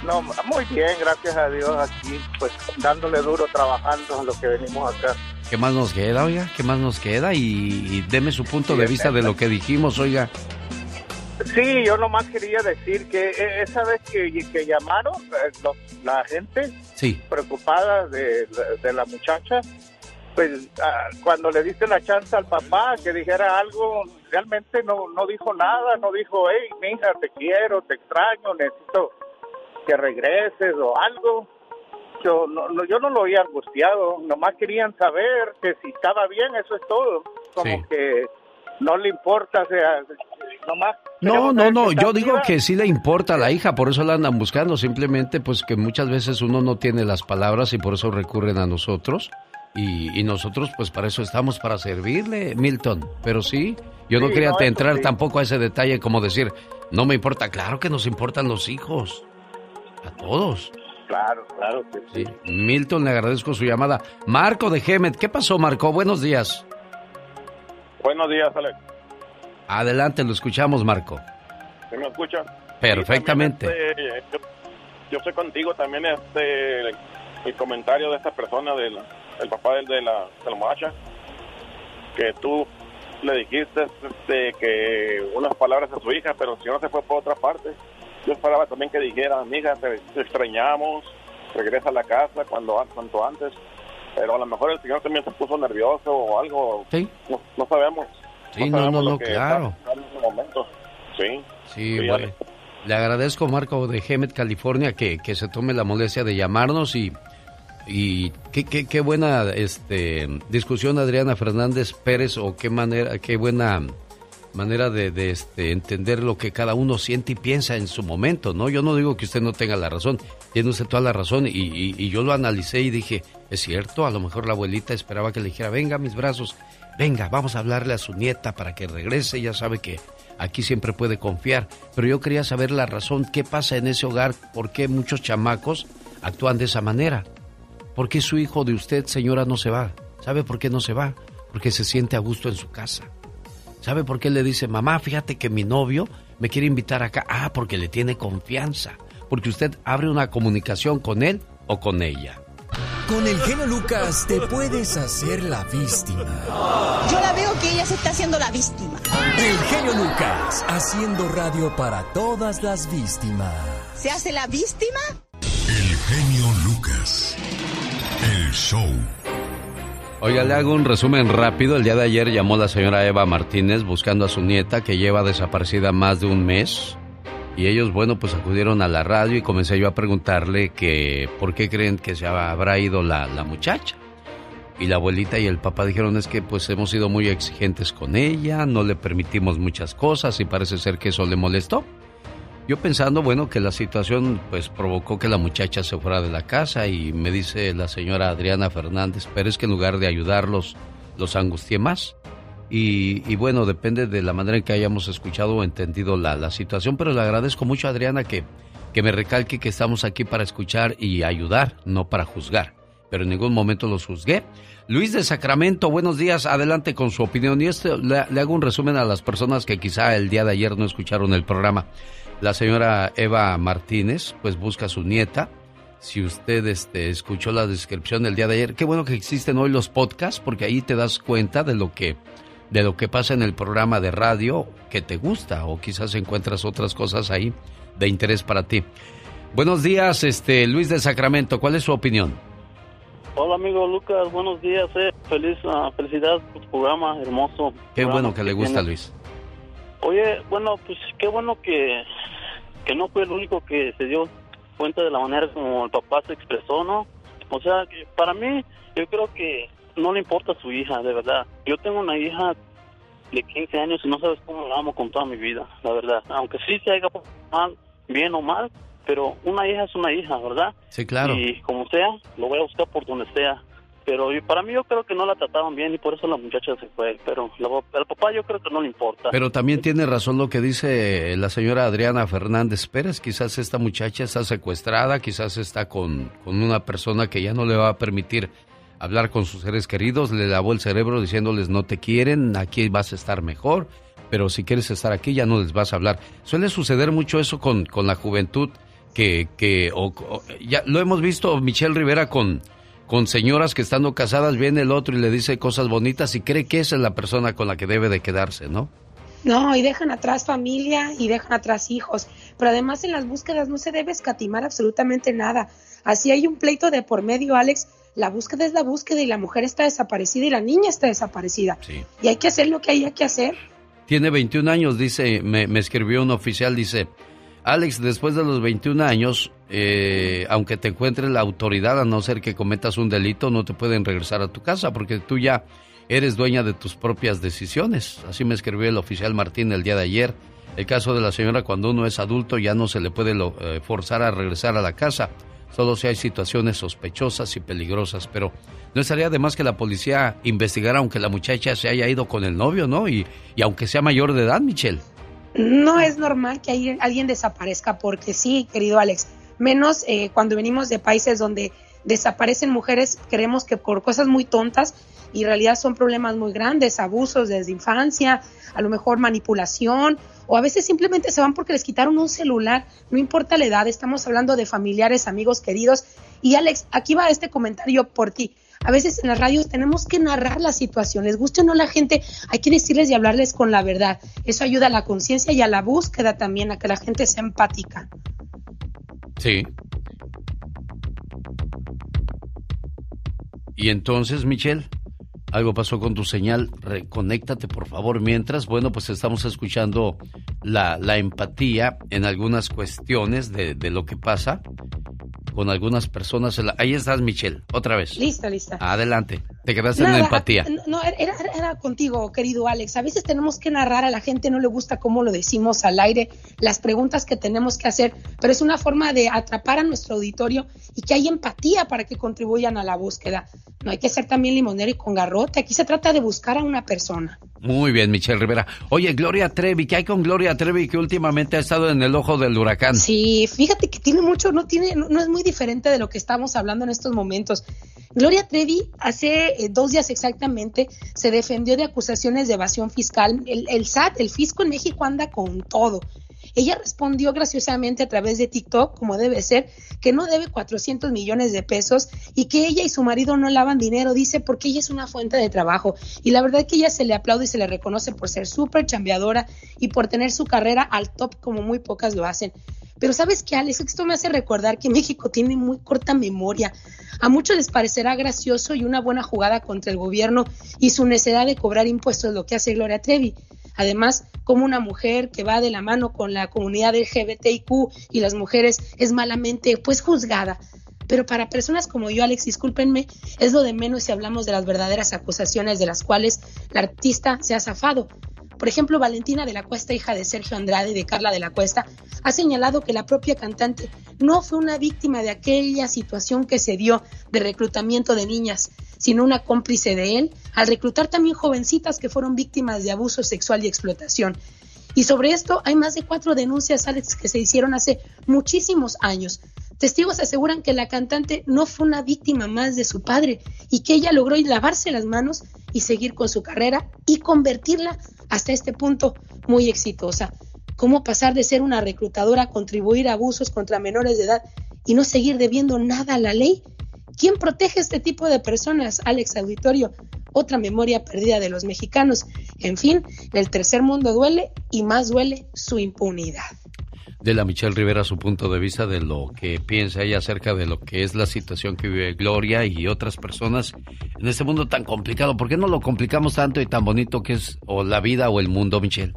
No, muy bien, gracias a Dios, aquí, pues dándole duro, trabajando en lo que venimos acá. ¿Qué más nos queda, oiga? ¿Qué más nos queda? Y, deme su punto de vista de lo que dijimos, oiga. Sí, yo nomás quería decir que e, esa vez que, que llamaron eh, la gente sí. preocupada de, la muchacha, pues ah, cuando le diste la chance al papá que dijera algo, realmente no, no dijo nada, no dijo, hey, mija, te quiero, te extraño, necesito que regreses o algo. Yo no, yo no lo había angustiado, nomás querían saber que si estaba bien, eso es todo. Como que no le importa, o sea, nomás. No, no, no, yo digo que sí le importa a la hija, por eso la andan buscando, simplemente pues que muchas veces uno no tiene las palabras y por eso recurren a nosotros. Y, nosotros pues para eso estamos, para servirle, Milton. Pero sí, yo no quería entrar tampoco a ese detalle como decir, no me importa, claro que nos importan los hijos. A todos. Claro, claro que sí. Milton, le agradezco su llamada. Marco de Gemet, ¿qué pasó, Marco? Buenos días. Buenos días, Alex. Adelante, lo escuchamos, Marco. ¿Se me escucha? Perfectamente. Este, yo, sé contigo también este el comentario de esta persona, del el papá de, de la, de la muchacha, que tú le dijiste este, que unas palabras a su hija, pero si no se fue por otra parte yo esperaba también que dijera, amiga, te, extrañamos, regresa a la casa cuando cuanto antes. Pero a lo mejor el señor también se puso nervioso o algo. Sí. No, sabemos. Sí, no, no, no, claro. Sí. Sí, Le agradezco, Marco, de Gemet, California, que, que se tome la molestia de llamarnos y, y qué, qué, qué buena este, discusión, Adriana Fernández Pérez, o qué manera, qué buena manera de, este, entender lo que cada uno siente y piensa en su momento, ¿no? Yo no digo que usted no tenga la razón, tiene usted toda la razón y, yo lo analicé y dije, es cierto, a lo mejor la abuelita esperaba que le dijera, venga a mis brazos, venga, vamos a hablarle a su nieta para que regrese, ya sabe que aquí siempre puede confiar, pero yo quería saber la razón, qué pasa en ese hogar, por qué muchos chamacos actúan de esa manera, por qué su hijo de usted, señora, no se va, ¿sabe por qué no se va? Porque se siente a gusto en su casa ¿Sabe por qué le dice, mamá, fíjate que mi novio me quiere invitar acá? Ah, porque le tiene confianza. Porque usted abre una comunicación con él o con ella. Con el genio Lucas te puedes hacer la víctima. Yo la veo que ella se está haciendo la víctima. El genio Lucas, haciendo radio para todas las víctimas. ¿Se hace la víctima? El genio Lucas. El show. Oiga, le hago un resumen rápido. El día de ayer llamó la señora Eva Martínez buscando a su nieta que lleva desaparecida más de un mes. Y ellos, bueno, pues acudieron a la radio y comencé yo a preguntarle que por qué creen que se habrá ido la, la muchacha. Y la abuelita y el papá dijeron es que pues hemos sido muy exigentes con ella, no le permitimos muchas cosas y parece ser que eso le molestó. Yo pensando, bueno, que la situación pues provocó que la muchacha se fuera de la casa y me dice la señora Adriana Fernández, pero es que en lugar de ayudarlos, los angustié más. Y, bueno, depende de la manera en que hayamos escuchado o entendido la, situación, pero le agradezco mucho a Adriana que, que me recalque que estamos aquí para escuchar y ayudar, no para juzgar. Pero en ningún momento los juzgué. Luis de Sacramento, buenos días, adelante con su opinión. Y este, le, le hago un resumen a las personas que quizá el día de ayer no escucharon el programa. La señora Eva Martínez, pues busca a su nieta. Si usted este, escuchó la descripción del día de ayer, qué bueno que existen hoy los podcasts, porque ahí te das cuenta de lo que de lo que pasa en el programa de radio que te gusta o quizás encuentras otras cosas ahí de interés para ti. Buenos días, este Luis de Sacramento, ¿cuál es su opinión? Hola amigo Lucas, buenos días, eh. feliz ah, felicidades por tu programa, hermoso. Qué programa bueno que le gusta. Luis. Oye, bueno, pues qué bueno que, que no fue el único que se dio cuenta de la manera como el papá se expresó, ¿no? O sea, que para mí, yo creo que no le importa a su hija, de verdad. Yo tengo una hija de 15 años y no sabes cómo la amo con toda mi vida, la verdad. Aunque sí se portado mal, bien o mal, pero una hija es una hija, ¿verdad? Sí, claro. Y como sea, lo voy a buscar por donde sea. Pero para mí yo creo que no la trataban bien y por eso la muchacha se fue. Pero al papá yo creo que no le importa. Pero también tiene razón lo que dice la señora Adriana Fernández Pérez. Quizás esta muchacha está secuestrada, quizás está con, con una persona que ya no le va a permitir hablar con sus seres queridos. Le lavó el cerebro diciéndoles no te quieren, aquí vas a estar mejor, pero si quieres estar aquí ya no les vas a hablar. Suele suceder mucho eso con, con la juventud que, que o- ya lo hemos visto Michelle Rivera con, con señoras que estando casadas viene el otro y le dice cosas bonitas y cree que esa es la persona con la que debe de quedarse, ¿no? No, y dejan atrás familia y dejan atrás hijos. Pero además en las búsquedas no se debe escatimar absolutamente nada. Así hay un pleito de por medio, Alex. La búsqueda es la búsqueda y la mujer está desaparecida y la niña está desaparecida. Y hay que hacer lo que haya que hacer. Tiene 21 años, dice, me, me escribió un oficial, dice, Alex, después de los 21 años, eh, aunque te encuentre la autoridad, a no ser que cometas un delito, no te pueden regresar a tu casa porque tú ya eres dueña de tus propias decisiones. Así me escribió el oficial Martín el día de ayer. El caso de la señora, cuando uno es adulto, ya no se le puede lo- eh, forzar a regresar a la casa, solo si hay situaciones sospechosas y peligrosas, pero no estaría de más que la policía investigara aunque la muchacha se haya ido con el novio, ¿no? Y, y aunque sea mayor de edad, Michelle. No es normal que alguien, desaparezca porque sí, querido Alex. Menos eh, cuando venimos de países donde desaparecen mujeres, creemos que por cosas muy tontas y en realidad son problemas muy grandes, abusos desde infancia, a lo mejor manipulación o a veces simplemente se van porque les quitaron un celular, no importa la edad, estamos hablando de familiares, amigos queridos. Y Alex, aquí va este comentario por ti. A veces en las radios tenemos que narrar la situación, les guste o no la gente, hay que decirles y hablarles con la verdad. Eso ayuda a la conciencia y a la búsqueda también, a que la gente sea empática. Sí. Y entonces, Michelle, algo pasó con tu señal. Reconéctate, por favor. Mientras, bueno, pues estamos escuchando la, la empatía en algunas cuestiones de, de lo que pasa con algunas personas. Ahí estás, Michelle, otra vez. Lista, lista. Adelante. Te quedaste en la empatía. No, era, era- era contigo, querido Alex. A veces tenemos que narrar, a la gente no le gusta cómo lo decimos al aire, las preguntas que tenemos que hacer, pero es una forma de atrapar a nuestro auditorio y que hay empatía para que contribuyan a la búsqueda. No hay que ser también limonero y con garrote. Aquí se trata de buscar a una persona. Muy bien, Michelle Rivera. Oye, Gloria Trevi, ¿qué hay con Gloria Trevi que últimamente ha estado en el ojo del huracán? Sí, fíjate que tiene mucho, no tiene, no, no es muy diferente de lo que estamos hablando en estos momentos. Gloria Trevi hace eh, dos días exactamente se defendió de acusaciones de evasión fiscal. El, el SAT, el fisco en México anda con todo. Ella respondió graciosamente a través de TikTok, como debe ser, que no debe 400 millones de pesos y que ella y su marido no lavan dinero, dice, porque ella es una fuente de trabajo. Y la verdad que ella se le aplaude y se le reconoce por ser súper chambeadora y por tener su carrera al top como muy pocas lo hacen. Pero sabes qué, Alex, esto me hace recordar que México tiene muy corta memoria. A muchos les parecerá gracioso y una buena jugada contra el gobierno y su necesidad de cobrar impuestos, lo que hace Gloria Trevi. Además, como una mujer que va de la mano con la comunidad LGBTIQ y las mujeres es malamente pues juzgada. Pero para personas como yo, Alex, discúlpenme, es lo de menos si hablamos de las verdaderas acusaciones de las cuales la artista se ha zafado. Por ejemplo, Valentina de la Cuesta, hija de Sergio Andrade y de Carla de la Cuesta, ha señalado que la propia cantante no fue una víctima de aquella situación que se dio de reclutamiento de niñas, sino una cómplice de él al reclutar también jovencitas que fueron víctimas de abuso sexual y explotación. Y sobre esto hay más de cuatro denuncias, Alex, que se hicieron hace muchísimos años. Testigos aseguran que la cantante no fue una víctima más de su padre y que ella logró lavarse las manos y seguir con su carrera y convertirla hasta este punto muy exitosa. ¿Cómo pasar de ser una reclutadora a contribuir a abusos contra menores de edad y no seguir debiendo nada a la ley? ¿Quién protege a este tipo de personas, Alex Auditorio? Otra memoria perdida de los mexicanos. En fin, el tercer mundo duele y más duele su impunidad. De la Michelle Rivera su punto de vista de lo que piensa ella acerca de lo que es la situación que vive Gloria y otras personas en este mundo tan complicado. ¿Por qué no lo complicamos tanto y tan bonito que es o la vida o el mundo, Michelle?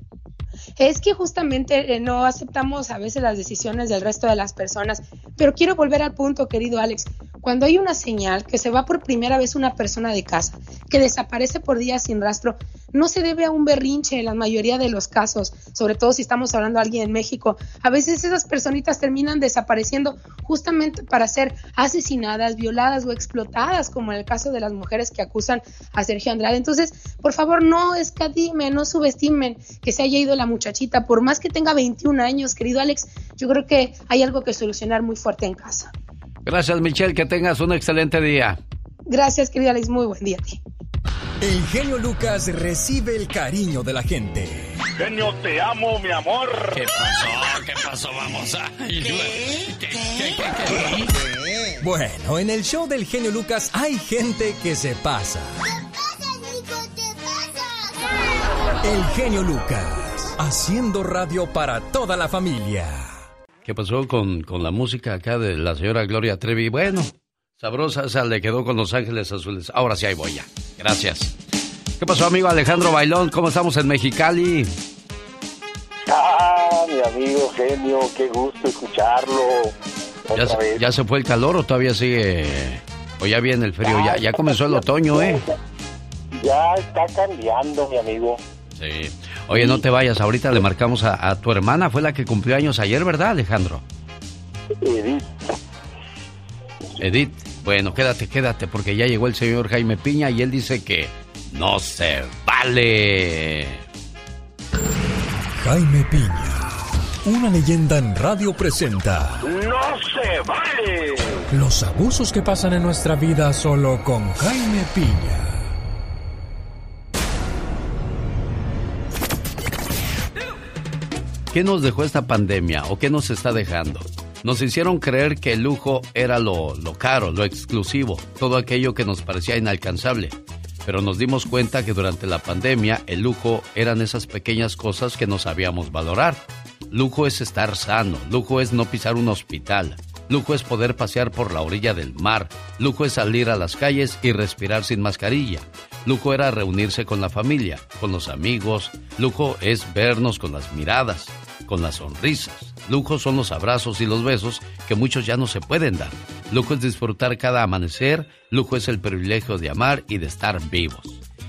es que justamente eh, no aceptamos a veces las decisiones del resto de las personas. Pero quiero volver al punto, querido Alex. Cuando hay una señal que se va por primera vez una persona de casa, que desaparece por días sin rastro, no se debe a un berrinche en la mayoría de los casos, sobre todo si estamos hablando de alguien en México. Veces esas personitas terminan desapareciendo justamente para ser asesinadas, violadas o explotadas, como en el caso de las mujeres que acusan a Sergio Andrade. Entonces, por favor, no escadimen, no subestimen que se haya ido la muchachita, por más que tenga 21 años, querido Alex, yo creo que hay algo que solucionar muy fuerte en casa. Gracias, Michelle, que tengas un excelente día. Gracias, querido Alex, muy buen día a ti. El genio Lucas recibe el cariño de la gente. Genio, te amo, mi amor. ¿Qué pasó? ¿Qué pasó? Vamos a... Bueno, en el show del genio Lucas hay gente que se pasa. El genio Lucas, haciendo radio para toda la familia. ¿Qué pasó con, con la música acá de la señora Gloria Trevi? Bueno, Sabrosa, esa le quedó con Los Ángeles Azules. Ahora sí, ahí voy ya. Gracias. ¿Qué pasó, amigo Alejandro Bailón? ¿Cómo estamos en Mexicali? Ah, mi amigo genio, qué gusto escucharlo. ¿Ya se, ¿Ya se, fue el calor o todavía sigue? ¿O ya viene el frío? Ya, ya comenzó el otoño, ¿eh? Ya está cambiando, mi amigo. Sí. Oye, no te vayas, ahorita le marcamos a, a tu hermana, fue la que cumplió años ayer, ¿verdad, Alejandro? Edith. Edith. Bueno, quédate, quédate, porque ya llegó el señor Jaime Piña y él dice que no se vale. Jaime Piña, una leyenda en radio presenta. ¡No se vale! Los abusos que pasan en nuestra vida solo con Jaime Piña. ¿Qué nos dejó esta pandemia o qué nos está dejando? Nos hicieron creer que el lujo era lo, lo, caro, lo exclusivo, todo aquello que nos parecía inalcanzable. Pero nos dimos cuenta que durante la pandemia el lujo eran esas pequeñas cosas que no sabíamos valorar. Lujo es estar sano, lujo es no pisar un hospital, lujo es poder pasear por la orilla del mar, lujo es salir a las calles y respirar sin mascarilla. Lujo era reunirse con la familia, con los amigos, lujo es vernos con las miradas, con las sonrisas. Lujo son los abrazos y los besos que muchos ya no se pueden dar. Lujo es disfrutar cada amanecer. Lujo es el privilegio de amar y de estar vivos.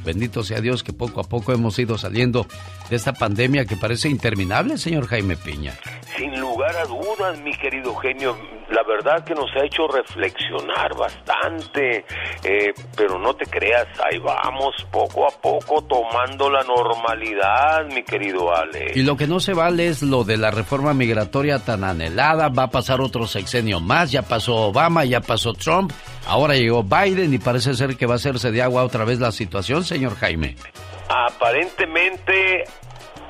Bendito sea Dios que poco a poco hemos ido saliendo de esta pandemia que parece interminable, señor Jaime Piña. Sin lugar a dudas, mi querido genio, la verdad que nos ha hecho reflexionar bastante, eh, pero no te creas, ahí vamos poco a poco tomando la normalidad, mi querido Ale. Y lo que no se vale es lo de la reforma migratoria tan anhelada, va a pasar otro sexenio más, ya pasó Obama, ya pasó Trump, ahora llegó Biden y parece ser que va a hacerse de agua otra vez la situación, señor Jaime. Aparentemente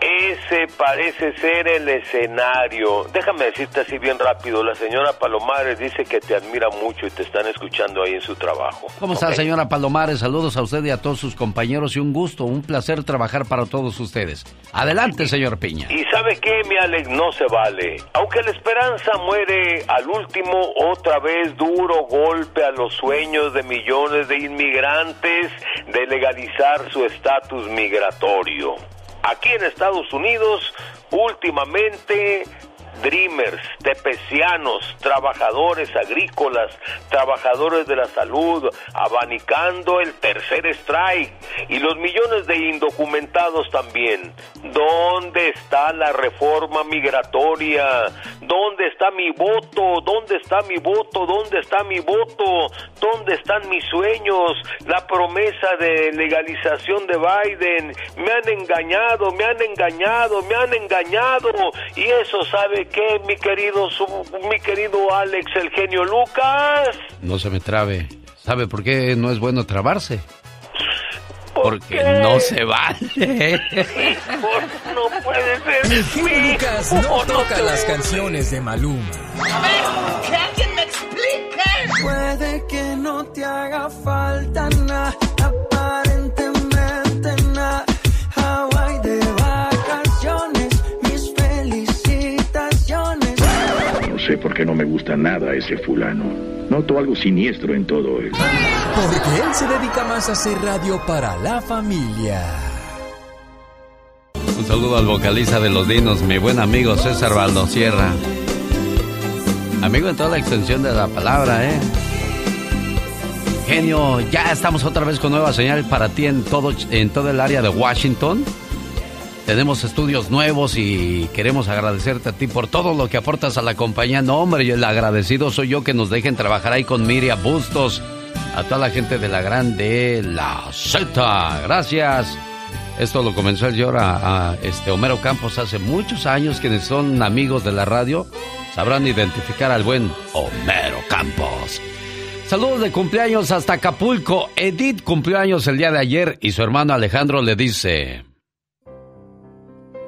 ese parece ser el escenario. Déjame decirte así bien rápido, la señora Palomares dice que te admira mucho y te están escuchando ahí en su trabajo. ¿Cómo está, señora Palomares? Saludos a usted y a todos sus compañeros y un gusto, un placer trabajar para todos ustedes. Adelante, señor Piña. Y sabe qué, mi Alex, no se vale. Aunque la esperanza muere al último, otra vez duro golpe a los sueños de millones de inmigrantes de legalizar su estatus migratorio. Aquí en Estados Unidos, últimamente dreamers, tepecianos, trabajadores agrícolas, trabajadores de la salud, abanicando el tercer strike y los millones de indocumentados también. ¿Dónde está la reforma migratoria? ¿Dónde está mi voto? ¿Dónde está mi voto? ¿Dónde está mi voto? ¿Dónde están mis sueños? La promesa de legalización de Biden. Me han engañado, me han engañado, me han engañado. Y eso sabe qué, mi querido, mi querido Alex, el genio Lucas? No se me trabe. ¿Sabe por qué no es bueno trabarse? Porque no se vale. no puede ser. El genio Lucas no toca las canciones de Maluma. A ver, que alguien me explique. Puede que no te haga falta nada, sé por qué no me gusta nada ese fulano. Noto algo siniestro en todo él. Porque él se dedica más a hacer radio para la familia. Un saludo al vocalista de Los Dinos, mi buen amigo César Valdosierra. Amigo en toda la extensión de la palabra, ¿eh? Genio, ya estamos otra vez con nueva señal para ti en todo, en todo el área de Washington. Tenemos estudios nuevos y queremos agradecerte a ti por todo lo que aportas a la compañía. No, hombre, el agradecido soy yo que nos dejen trabajar ahí con Miriam Bustos, a toda la gente de la grande La Z. Gracias. Esto lo comenzó el señor a, este Homero Campos hace muchos años. Quienes son amigos de la radio sabrán identificar al buen Homero Campos. Saludos de cumpleaños hasta Acapulco. Edith cumplió años el día de ayer y su hermano Alejandro le dice...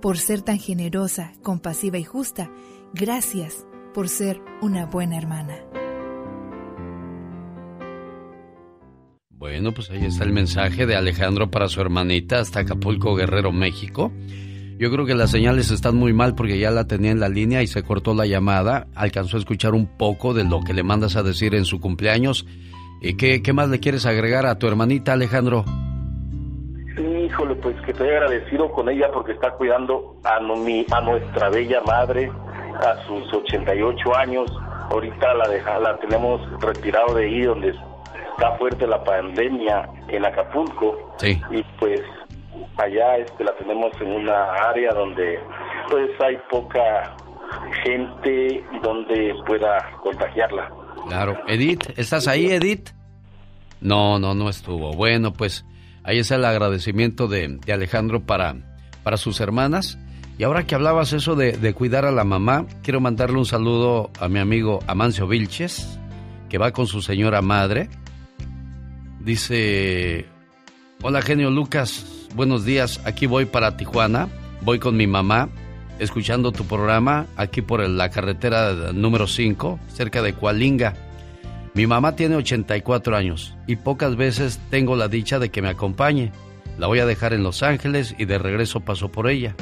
por ser tan generosa, compasiva y justa. Gracias por ser una buena hermana. Bueno, pues ahí está el mensaje de Alejandro para su hermanita hasta Acapulco, Guerrero, México. Yo creo que las señales están muy mal porque ya la tenía en la línea y se cortó la llamada. Alcanzó a escuchar un poco de lo que le mandas a decir en su cumpleaños. ¿Y qué, qué más le quieres agregar a tu hermanita, Alejandro? Híjole, pues que estoy agradecido con ella porque está cuidando a, mi, a nuestra bella madre a sus 88 años. Ahorita la, deja, la tenemos retirado de ahí donde está fuerte la pandemia en Acapulco. Sí. Y pues allá este, la tenemos en una área donde pues hay poca gente donde pueda contagiarla. Claro. Edith, ¿estás ahí, Edith? No, no, no estuvo. Bueno, pues Ahí está el agradecimiento de, Alejandro para, para sus hermanas. Y ahora que hablabas eso de, cuidar a la mamá, quiero mandarle un saludo a mi amigo Amancio Vilches, que va con su señora madre. Dice, hola genio Lucas, buenos días, aquí voy para Tijuana, voy con mi mamá, escuchando tu programa aquí por la carretera número 5, cerca de Cualinga. Mi mamá tiene 84 años y pocas veces tengo la dicha de que me acompañe. La voy a dejar en Los Ángeles y de regreso paso por ella.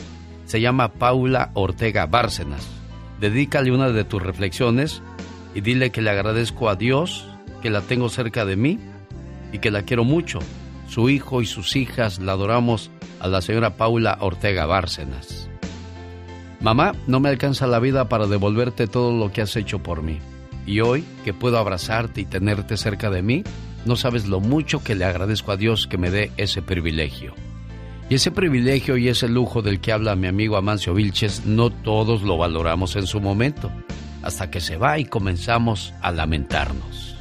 Se llama Paula Ortega Bárcenas. Dedícale una de tus reflexiones y dile que le agradezco a Dios que la tengo cerca de mí y que la quiero mucho. Su hijo y sus hijas la adoramos a la señora Paula Ortega Bárcenas. Mamá, no me alcanza la vida para devolverte todo lo que has hecho por mí. Y hoy que puedo abrazarte y tenerte cerca de mí, no sabes lo mucho que le agradezco a Dios que me dé ese privilegio. Y ese privilegio y ese lujo del que habla mi amigo Amancio Vilches, no todos lo valoramos en su momento, hasta que se va y comenzamos a lamentarnos.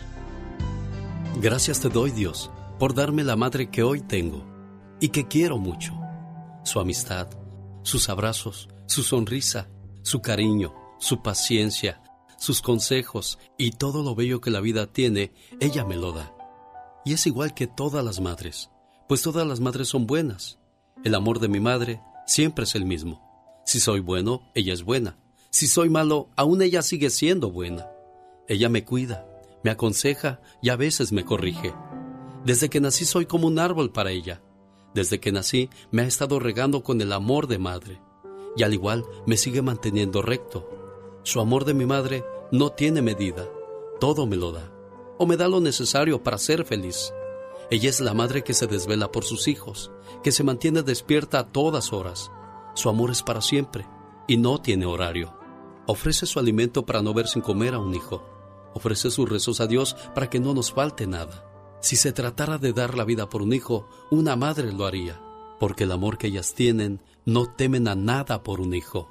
Gracias te doy, Dios, por darme la madre que hoy tengo y que quiero mucho. Su amistad, sus abrazos, su sonrisa, su cariño, su paciencia, sus consejos y todo lo bello que la vida tiene, ella me lo da. Y es igual que todas las madres, pues todas las madres son buenas. El amor de mi madre siempre es el mismo. Si soy bueno, ella es buena. Si soy malo, aún ella sigue siendo buena. Ella me cuida, me aconseja y a veces me corrige. Desde que nací soy como un árbol para ella. Desde que nací me ha estado regando con el amor de madre. Y al igual me sigue manteniendo recto. Su amor de mi madre no tiene medida, todo me lo da, o me da lo necesario para ser feliz. Ella es la madre que se desvela por sus hijos, que se mantiene despierta a todas horas. Su amor es para siempre y no tiene horario. Ofrece su alimento para no ver sin comer a un hijo. Ofrece sus rezos a Dios para que no nos falte nada. Si se tratara de dar la vida por un hijo, una madre lo haría, porque el amor que ellas tienen no temen a nada por un hijo.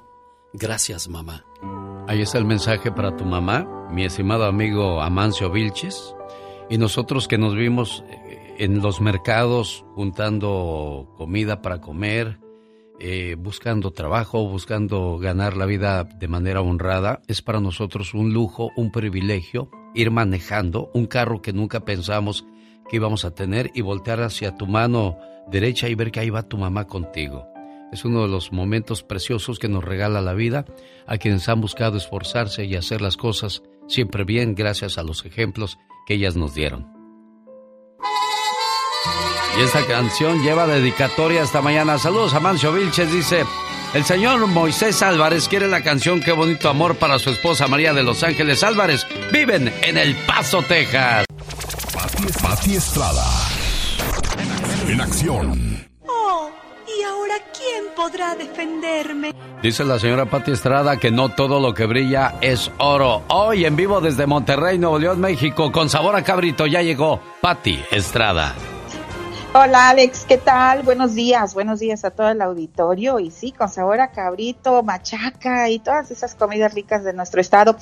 Gracias, mamá. Ahí está el mensaje para tu mamá, mi estimado amigo Amancio Vilches. Y nosotros que nos vimos eh, en los mercados juntando comida para comer, eh, buscando trabajo, buscando ganar la vida de manera honrada, es para nosotros un lujo, un privilegio ir manejando un carro que nunca pensamos que íbamos a tener y voltear hacia tu mano derecha y ver que ahí va tu mamá contigo. Es uno de los momentos preciosos que nos regala la vida a quienes han buscado esforzarse y hacer las cosas siempre bien gracias a los ejemplos que ellas nos dieron. Y esta canción lleva dedicatoria esta mañana. Saludos a Mancio Vilches, dice, el señor Moisés Álvarez quiere la canción Qué bonito amor para su esposa María de Los Ángeles Álvarez. Viven en El Paso, Texas. Pati Estrada. En acción. ¿Y ahora quién podrá defenderme? Dice la señora Pati Estrada que no todo lo que brilla es oro. Hoy en vivo desde Monterrey, Nuevo León, México, con sabor a cabrito ya llegó Pati Estrada. Hola Alex, ¿qué tal? Buenos días, buenos días a todo el auditorio y sí, con sabor a cabrito, machaca y todas esas comidas ricas de nuestro estado.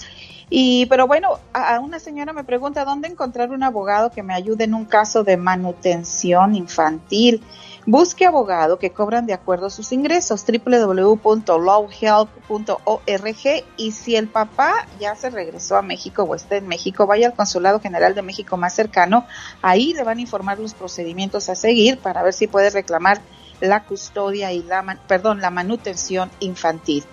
Y pero bueno, a una señora me pregunta dónde encontrar un abogado que me ayude en un caso de manutención infantil. Busque abogado que cobran de acuerdo a sus ingresos, www.lawhelp.org y si el papá ya se regresó a México o está en México, vaya al Consulado General de México más cercano, ahí le van a informar los procedimientos a seguir para ver si puede reclamar la custodia y la, perdón, la manutención infantil.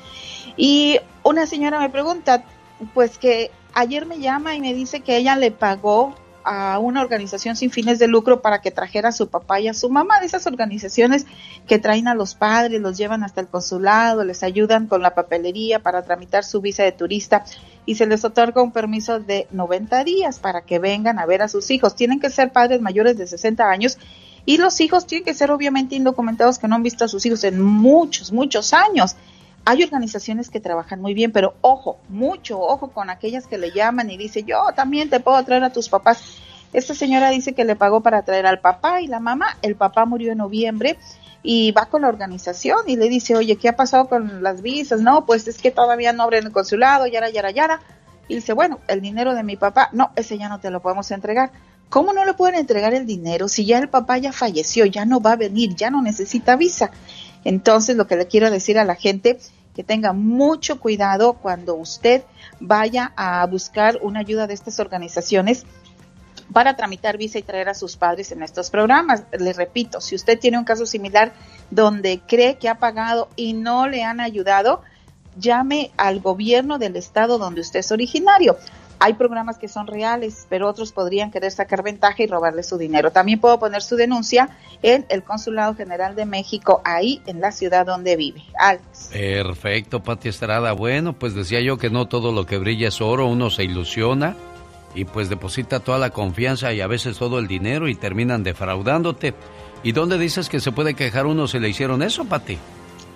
Y una señora me pregunta, pues que ayer me llama y me dice que ella le pagó a una organización sin fines de lucro para que trajera a su papá y a su mamá, de esas organizaciones que traen a los padres, los llevan hasta el consulado, les ayudan con la papelería para tramitar su visa de turista y se les otorga un permiso de 90 días para que vengan a ver a sus hijos. Tienen que ser padres mayores de 60 años y los hijos tienen que ser obviamente indocumentados que no han visto a sus hijos en muchos, muchos años. Hay organizaciones que trabajan muy bien, pero ojo, mucho ojo con aquellas que le llaman y dice, yo también te puedo traer a tus papás. Esta señora dice que le pagó para traer al papá y la mamá. El papá murió en noviembre y va con la organización y le dice, oye, ¿qué ha pasado con las visas? No, pues es que todavía no abren el consulado, yara, yara, yara. Y dice, bueno, el dinero de mi papá, no, ese ya no te lo podemos entregar. ¿Cómo no le pueden entregar el dinero si ya el papá ya falleció, ya no va a venir, ya no necesita visa? Entonces, lo que le quiero decir a la gente, que tenga mucho cuidado cuando usted vaya a buscar una ayuda de estas organizaciones para tramitar visa y traer a sus padres en estos programas. Le repito, si usted tiene un caso similar donde cree que ha pagado y no le han ayudado, llame al gobierno del estado donde usted es originario. Hay programas que son reales, pero otros podrían querer sacar ventaja y robarle su dinero. También puedo poner su denuncia en el Consulado General de México, ahí en la ciudad donde vive. Alex. Perfecto, Pati Estrada. Bueno, pues decía yo que no todo lo que brilla es oro, uno se ilusiona y pues deposita toda la confianza y a veces todo el dinero y terminan defraudándote. ¿Y dónde dices que se puede quejar uno si le hicieron eso, Pati?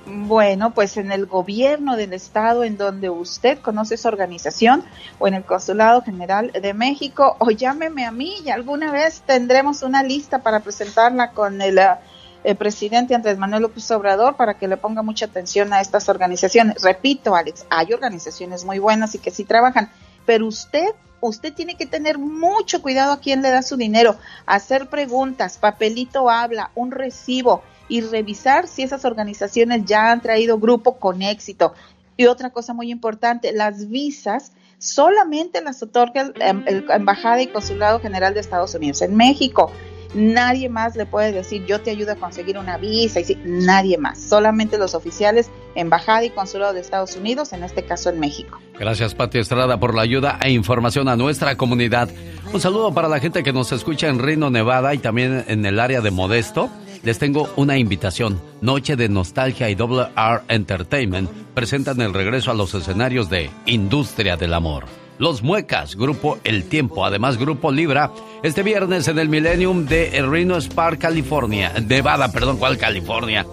Bueno, pues en el gobierno del estado en donde usted conoce esa organización o en el Consulado General de México o llámeme a mí y alguna vez tendremos una lista para presentarla con el, eh, presidente Andrés Manuel López Obrador para que le ponga mucha atención a estas organizaciones. Repito, Alex, hay organizaciones muy buenas y que sí trabajan, pero usted usted tiene que tener mucho cuidado a quién le da su dinero, hacer preguntas, papelito habla, un recibo, y revisar si esas organizaciones ya han traído grupo con éxito. Y otra cosa muy importante, las visas solamente las otorga la em, Embajada y Consulado General de Estados Unidos. En México, nadie más le puede decir yo te ayudo a conseguir una visa y nadie más, solamente los oficiales, embajada y consulado de Estados Unidos, en este caso en México. Gracias Pati Estrada por la ayuda e información a nuestra comunidad. Un saludo para la gente que nos escucha en Reno, Nevada y también en el área de Modesto les tengo una invitación. Noche de Nostalgia y Double R Entertainment presentan el regreso a los escenarios de Industria del Amor. Los Muecas, Grupo El Tiempo, además Grupo Libra, este viernes en el Millennium de Reno Spark, California. Nevada, perdón, ¿cuál California?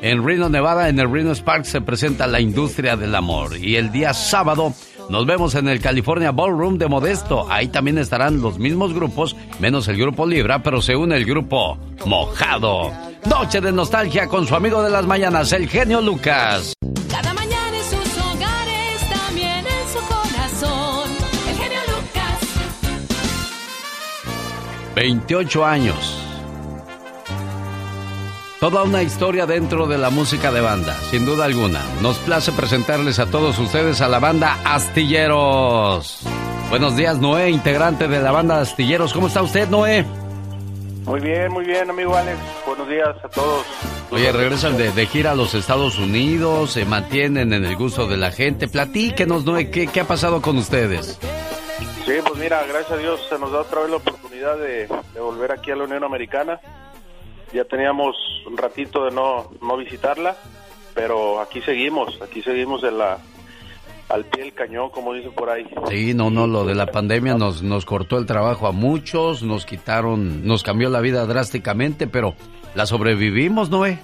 En Reno, Nevada, en el Reno Spark se presenta la Industria del Amor. Y el día sábado nos vemos en el California Ballroom de Modesto. Ahí también estarán los mismos grupos, menos el grupo Libra, pero se une el grupo Mojado. Noche de nostalgia con su amigo de las mañanas, el genio Lucas. Cada mañana en sus hogares, también en su corazón, el genio Lucas. 28 años. Toda una historia dentro de la música de banda, sin duda alguna. Nos place presentarles a todos ustedes a la banda Astilleros. Buenos días, Noé, integrante de la banda Astilleros. ¿Cómo está usted, Noé? Muy bien, muy bien, amigo Alex. Buenos días a todos. Oye, regresan de, gira a los Estados Unidos, se mantienen en el gusto de la gente. Platíquenos, Noé, ¿qué, qué ha pasado con ustedes? Sí, pues mira, gracias a Dios se nos da otra vez la oportunidad de, de volver aquí a la Unión Americana ya teníamos un ratito de no, no visitarla, pero aquí seguimos, aquí seguimos en la, al pie del cañón, como dicen por ahí. Sí, no, no, lo de la pandemia nos, nos cortó el trabajo a muchos, nos quitaron, nos cambió la vida drásticamente, pero la sobrevivimos, Noé.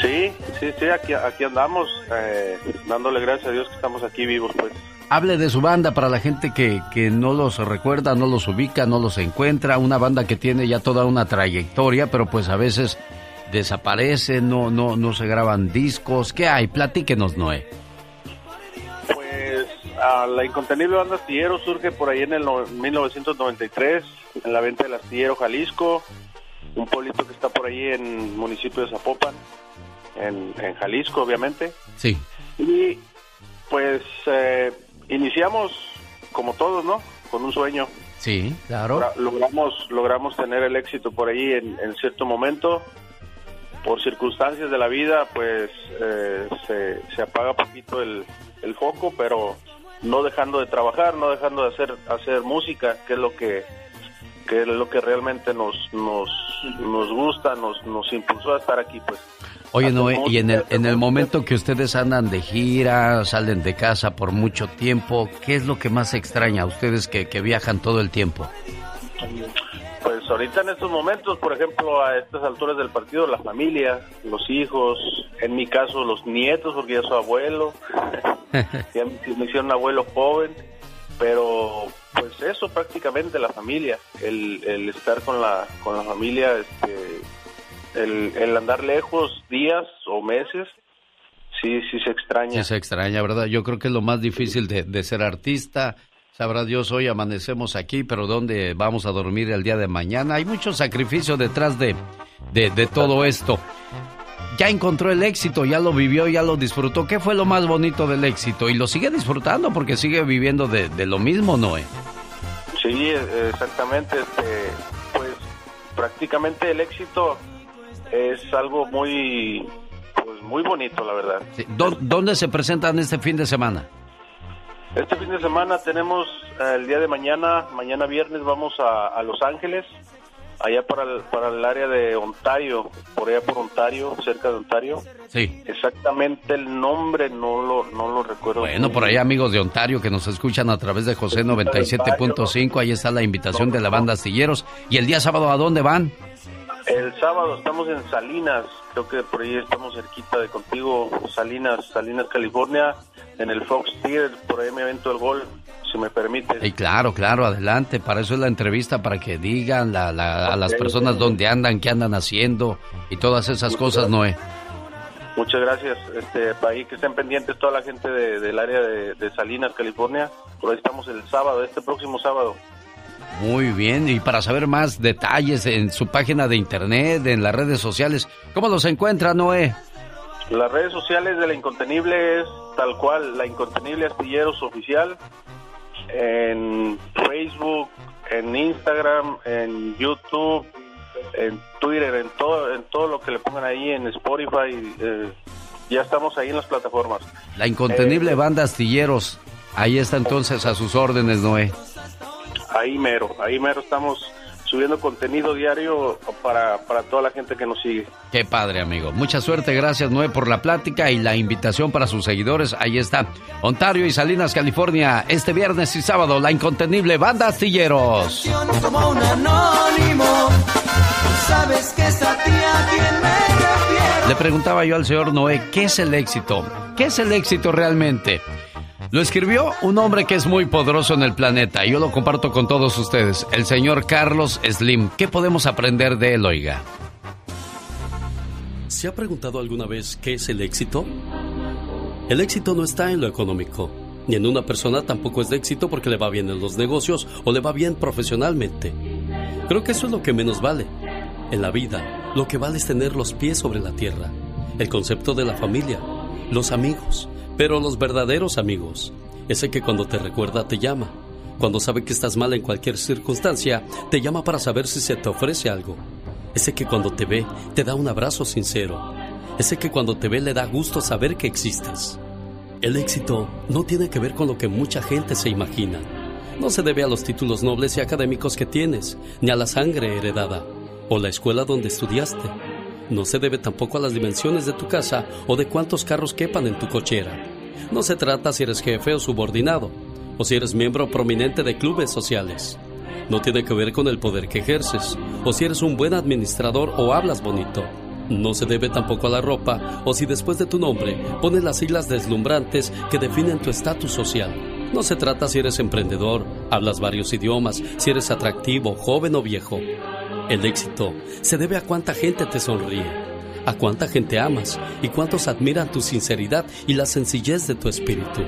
Sí, sí, sí, aquí, aquí andamos, eh, dándole gracias a Dios que estamos aquí vivos, pues. Hable de su banda para la gente que, que no los recuerda, no los ubica, no los encuentra. Una banda que tiene ya toda una trayectoria, pero pues a veces desaparece, no, no, no se graban discos. ¿Qué hay? Platíquenos, Noé. Pues la incontenible banda Astillero surge por ahí en el 1993, en la venta del Astillero Jalisco, un pueblito que está por ahí en el municipio de Zapopan, en, en Jalisco, obviamente. Sí. Y pues eh, iniciamos como todos, ¿no? Con un sueño. Sí, claro. Logramos, logramos tener el éxito por ahí en, cierto momento. Por circunstancias de la vida, pues eh, se, se, apaga poquito el, el, foco, pero no dejando de trabajar, no dejando de hacer, hacer música, que es lo que, que es lo que realmente nos, nos, nos gusta, nos, nos impulsó a estar aquí, pues. Oye, Noé, y en el, en el momento que ustedes andan de gira, salen de casa por mucho tiempo, ¿qué es lo que más extraña a ustedes que, viajan todo el tiempo? Pues ahorita en estos momentos, por ejemplo, a estas alturas del partido, la familia, los hijos, en mi caso los nietos, porque ya soy abuelo, ya me hicieron abuelo joven, pero pues eso prácticamente la familia, el, el estar con la, con la familia, este, el, andar lejos días o meses, sí, sí se extraña. Sí se extraña, ¿verdad? Yo creo que es lo más difícil de, ser artista. Sabrá Dios, hoy amanecemos aquí, pero ¿dónde vamos a dormir el día de mañana? Hay mucho sacrificio detrás de, de, todo esto. Ya encontró el éxito, ya lo vivió, ya lo disfrutó. ¿Qué fue lo más bonito del éxito? Y lo sigue disfrutando porque sigue viviendo de, de lo mismo, Noé. Sí, exactamente. Este, pues prácticamente el éxito es algo muy, pues muy bonito, la verdad. ¿Dónde se presentan este fin de semana? Este fin de semana tenemos eh, el día de mañana, mañana viernes vamos a, Los Ángeles, allá para el, para el área de Ontario, por allá por Ontario, cerca de Ontario. Sí. Exactamente el nombre no lo, no lo recuerdo. Bueno, por ahí amigos de Ontario que nos escuchan a través de José 97.5, ahí está la invitación de la banda Astilleros. ¿Y el día sábado a dónde van? El sábado estamos en Salinas, creo que por ahí estamos cerquita de contigo, Salinas, Salinas, California, en el Fox Theater, por ahí me evento el gol, si me permite. Y claro, claro, adelante, para eso es la entrevista, para que digan a las personas dónde andan, qué andan haciendo y todas esas cosas, Noé. Muchas gracias, este, para ahí que estén pendientes toda la gente del área de, de Salinas, California, por ahí estamos el sábado, este próximo sábado. Muy bien, y para saber más detalles en su página de internet, en las redes sociales, ¿cómo los encuentra Noé? Las redes sociales de La Incontenible es tal cual, La Incontenible Astilleros Oficial, en Facebook, en Instagram, en YouTube, en Twitter, en todo, en todo lo que le pongan ahí, en Spotify, eh, ya estamos ahí en las plataformas. La Incontenible eh, Banda Astilleros, ahí está entonces a sus órdenes, Noé ahí mero, ahí mero estamos subiendo contenido diario para, para toda la gente que nos sigue. Qué padre, amigo. Mucha suerte, gracias, Noé, por la plática y la invitación para sus seguidores. Ahí está, Ontario y Salinas, California, este viernes y sábado, la incontenible Banda Astilleros. Le preguntaba yo al señor Noé, ¿qué es el éxito? ¿Qué es el éxito realmente? Lo escribió un hombre que es muy poderoso en el planeta yo lo comparto con todos ustedes, el señor Carlos Slim. ¿Qué podemos aprender de él, oiga? ¿Se ha preguntado alguna vez qué es el éxito? El éxito no está en lo económico, ni en una persona tampoco es de éxito porque le va bien en los negocios o le va bien profesionalmente. Creo que eso es lo que menos vale. En la vida, Lo que vale es tener los pies sobre la tierra, el concepto de la familia, los amigos, pero los verdaderos amigos, ese que cuando te recuerda te llama, cuando sabe que estás mal en cualquier circunstancia, te llama para saber si se te ofrece algo, ese que cuando te ve te da un abrazo sincero, ese que cuando te ve le da gusto saber que existes. El éxito no tiene que ver con lo que mucha gente se imagina. No se debe a los títulos nobles y académicos que tienes, ni a la sangre heredada, o la escuela donde estudiaste. No se debe tampoco a las dimensiones de tu casa o de cuántos carros quepan en tu cochera. No se trata si eres jefe o subordinado, o si eres miembro prominente de clubes sociales. No tiene que ver con el poder que ejerces, o si eres un buen administrador o hablas bonito. No se debe tampoco a la ropa, o si después de tu nombre pones las siglas deslumbrantes que definen tu estatus social. No se trata si eres emprendedor, hablas varios idiomas, si eres atractivo, joven o viejo. El éxito se debe a cuánta gente te sonríe, a cuánta gente amas y cuántos admiran tu sinceridad y la sencillez de tu espíritu.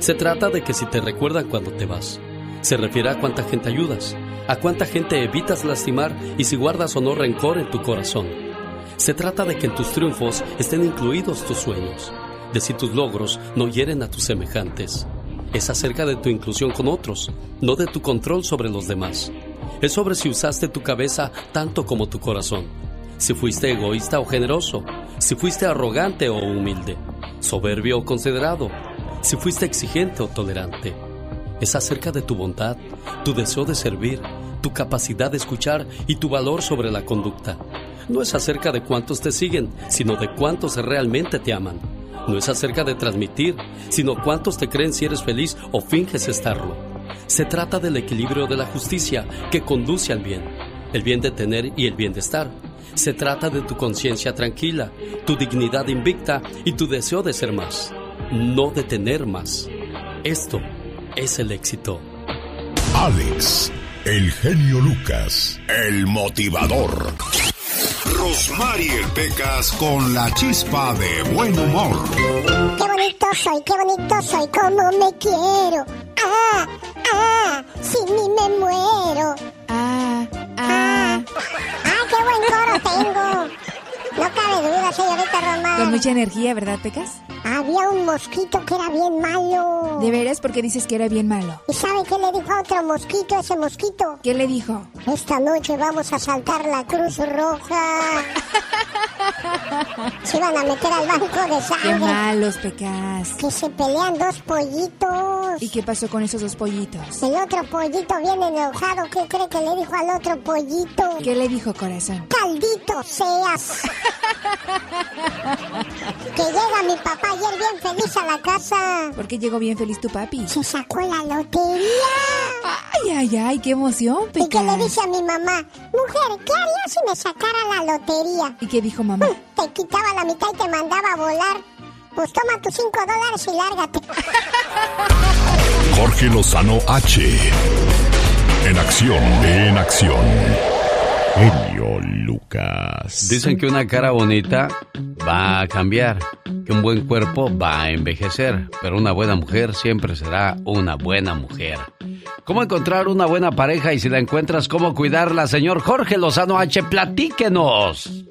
Se trata de que si te recuerdan cuando te vas, se refiere a cuánta gente ayudas, a cuánta gente evitas lastimar y si guardas o no rencor en tu corazón. Se trata de que en tus triunfos estén incluidos tus sueños, de si tus logros no hieren a tus semejantes. Es acerca de tu inclusión con otros, no de tu control sobre los demás. Es sobre si usaste tu cabeza tanto como tu corazón, si fuiste egoísta o generoso, si fuiste arrogante o humilde, soberbio o considerado, si fuiste exigente o tolerante. Es acerca de tu bondad, tu deseo de servir, tu capacidad de escuchar y tu valor sobre la conducta. No es acerca de cuántos te siguen, sino de cuántos realmente te aman. No es acerca de transmitir, sino cuántos te creen si eres feliz o finges estarlo. Se trata del equilibrio de la justicia que conduce al bien, el bien de tener y el bien de estar. Se trata de tu conciencia tranquila, tu dignidad invicta y tu deseo de ser más, no de tener más. Esto es el éxito. Alex, el genio Lucas, el motivador. Rosmarie Pecas con la chispa de buen humor. Qué bonito soy, qué bonito soy, cómo me quiero. Ah, ah, sin mí me muero. Ah, ah. Ah, qué buen coro tengo. No cabe duda, señorita Román. Con mucha energía, ¿verdad, Pecas? Había un mosquito que era bien malo. ¿De veras? ¿Por qué dices que era bien malo? ¿Y sabe qué le dijo a otro mosquito ese mosquito? ¿Qué le dijo? Esta noche vamos a saltar la Cruz Roja. se iban a meter al banco de sangre. Qué malos, Pecas. Que se pelean dos pollitos. ¿Y qué pasó con esos dos pollitos? El otro pollito bien enojado. ¿Qué cree que le dijo al otro pollito? ¿Qué le dijo, corazón? Caldito seas. que llega mi papá ayer bien feliz a la casa. ¿Por qué llegó bien feliz tu papi? Se sacó la lotería. Ay, ay, ay, qué emoción, Pecas. Y que le dice a mi mamá, mujer, ¿qué haría si me sacara la lotería? ¿Y qué dijo mamá? Te quitaba la mitad y te mandaba a volar. Pues toma tus cinco dólares y lárgate. Jorge Lozano H. En acción, en acción. Genio Lucas. Dicen que una cara bonita va a cambiar, que un buen cuerpo va a envejecer, pero una buena mujer siempre será una buena mujer. ¿Cómo encontrar una buena pareja y si la encuentras, cómo cuidarla? Señor Jorge Lozano H, platíquenos.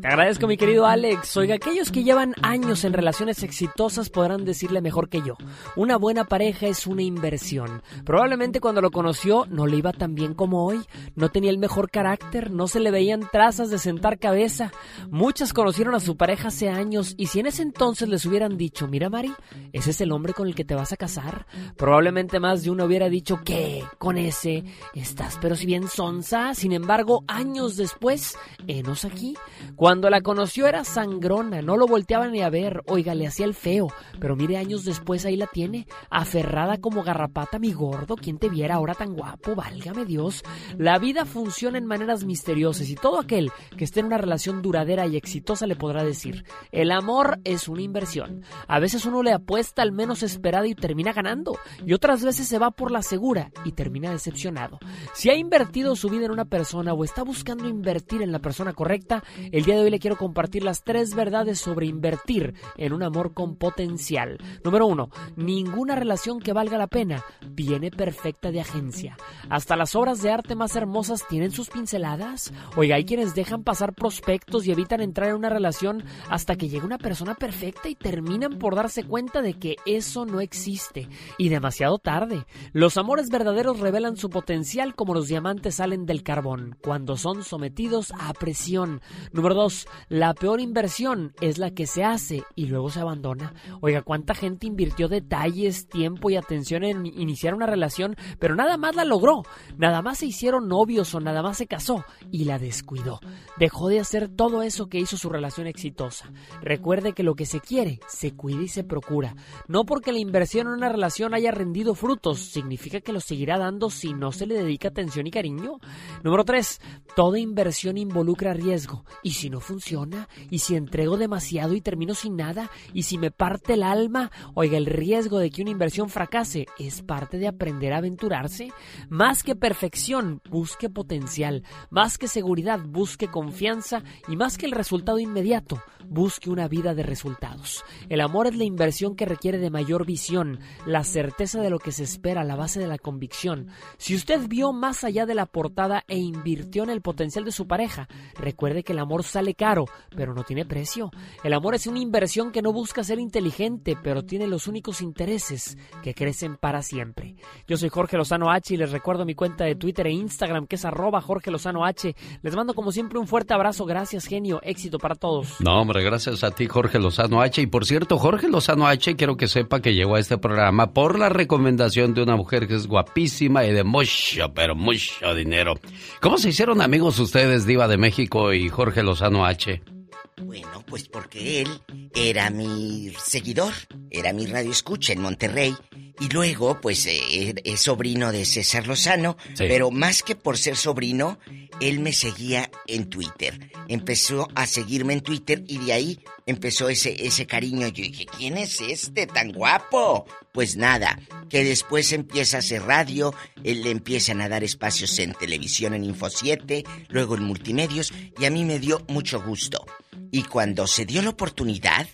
Te agradezco, mi querido Alex. Oiga, aquellos que llevan años en relaciones exitosas podrán decirle mejor que yo. Una buena pareja es una inversión. Probablemente cuando lo conoció no le iba tan bien como hoy. No tenía el mejor carácter, no se le veían trazas de sentar cabeza. Muchas conocieron a su pareja hace años y si en ese entonces les hubieran dicho, mira Mari, ese es el hombre con el que te vas a casar, probablemente más de uno hubiera dicho, ¿qué? Con ese estás, pero si bien sonsa. Sin embargo, años después, enos aquí. Cuando la conoció era sangrona, no lo volteaba ni a ver, oiga, le hacía el feo, pero mire años después ahí la tiene, aferrada como garrapata, mi gordo, ¿quién te viera ahora tan guapo? Válgame Dios. La vida funciona en maneras misteriosas y todo aquel que esté en una relación duradera y exitosa le podrá decir, el amor es una inversión. A veces uno le apuesta al menos esperado y termina ganando, y otras veces se va por la segura y termina decepcionado. Si ha invertido su vida en una persona o está buscando invertir en la persona correcta, el día de hoy le quiero compartir las tres verdades sobre invertir en un amor con potencial. Número uno, ninguna relación que valga la pena viene perfecta de agencia. Hasta las obras de arte más hermosas tienen sus pinceladas. Oiga, hay quienes dejan pasar prospectos y evitan entrar en una relación hasta que llega una persona perfecta y terminan por darse cuenta de que eso no existe. Y demasiado tarde. Los amores verdaderos revelan su potencial como los diamantes salen del carbón, cuando son sometidos a presión. Número dos, la peor inversión es la que se hace y luego se abandona. Oiga, ¿cuánta gente invirtió detalles, tiempo y atención en iniciar una relación, pero nada más la logró? Nada más se hicieron novios o nada más se casó y la descuidó. Dejó de hacer todo eso que hizo su relación exitosa. Recuerde que lo que se quiere, se cuida y se procura. No porque la inversión en una relación haya rendido frutos, significa que lo seguirá dando si no se le dedica atención y cariño. Número 3. Toda inversión involucra riesgo. ¿Y si no funciona? ¿Y si entrego demasiado y termino sin nada? ¿Y si me parte el alma? Oiga, el riesgo de que una inversión fracase es parte de aprender a aventurarse. Más que perfección, busque potencial. Más que seguridad, busque confianza. Y más que el resultado inmediato, busque una vida de resultados. El amor es la inversión que requiere de mayor visión, la certeza de lo que se espera, la base de la convicción. Si usted vio más allá de la portada e invirtió en el potencial de su pareja, recuerde que el amor sale caro, pero no tiene precio. El amor es una inversión que no busca ser inteligente, pero tiene los únicos intereses que crecen para siempre. Yo soy Jorge Lozano H y les recuerdo mi cuenta de Twitter e Instagram que es arroba Jorge Lozano H. Les mando como siempre un fuerte abrazo, gracias genio, éxito para todos. No, hombre, gracias a ti Jorge Lozano H. Y por cierto, Jorge Lozano H, quiero que sepa que llegó a este programa por la recomendación de una mujer que es guapísima y de mucho, pero mucho dinero. ¿Cómo se hicieron amigos ustedes, Diva de México y Jorge Lozano H? Bueno, pues porque él era mi seguidor, era mi radio escucha en Monterrey y luego pues eh, es sobrino de César Lozano, pero más que por ser sobrino, él me seguía en Twitter. Empezó a seguirme en Twitter y de ahí empezó ese, ese cariño. Yo dije, ¿quién es este tan guapo? Pues nada, que después empieza a hacer radio, él le empiezan a dar espacios en televisión en Info 7, luego en multimedios, y a mí me dio mucho gusto. Y cuando se dio la oportunidad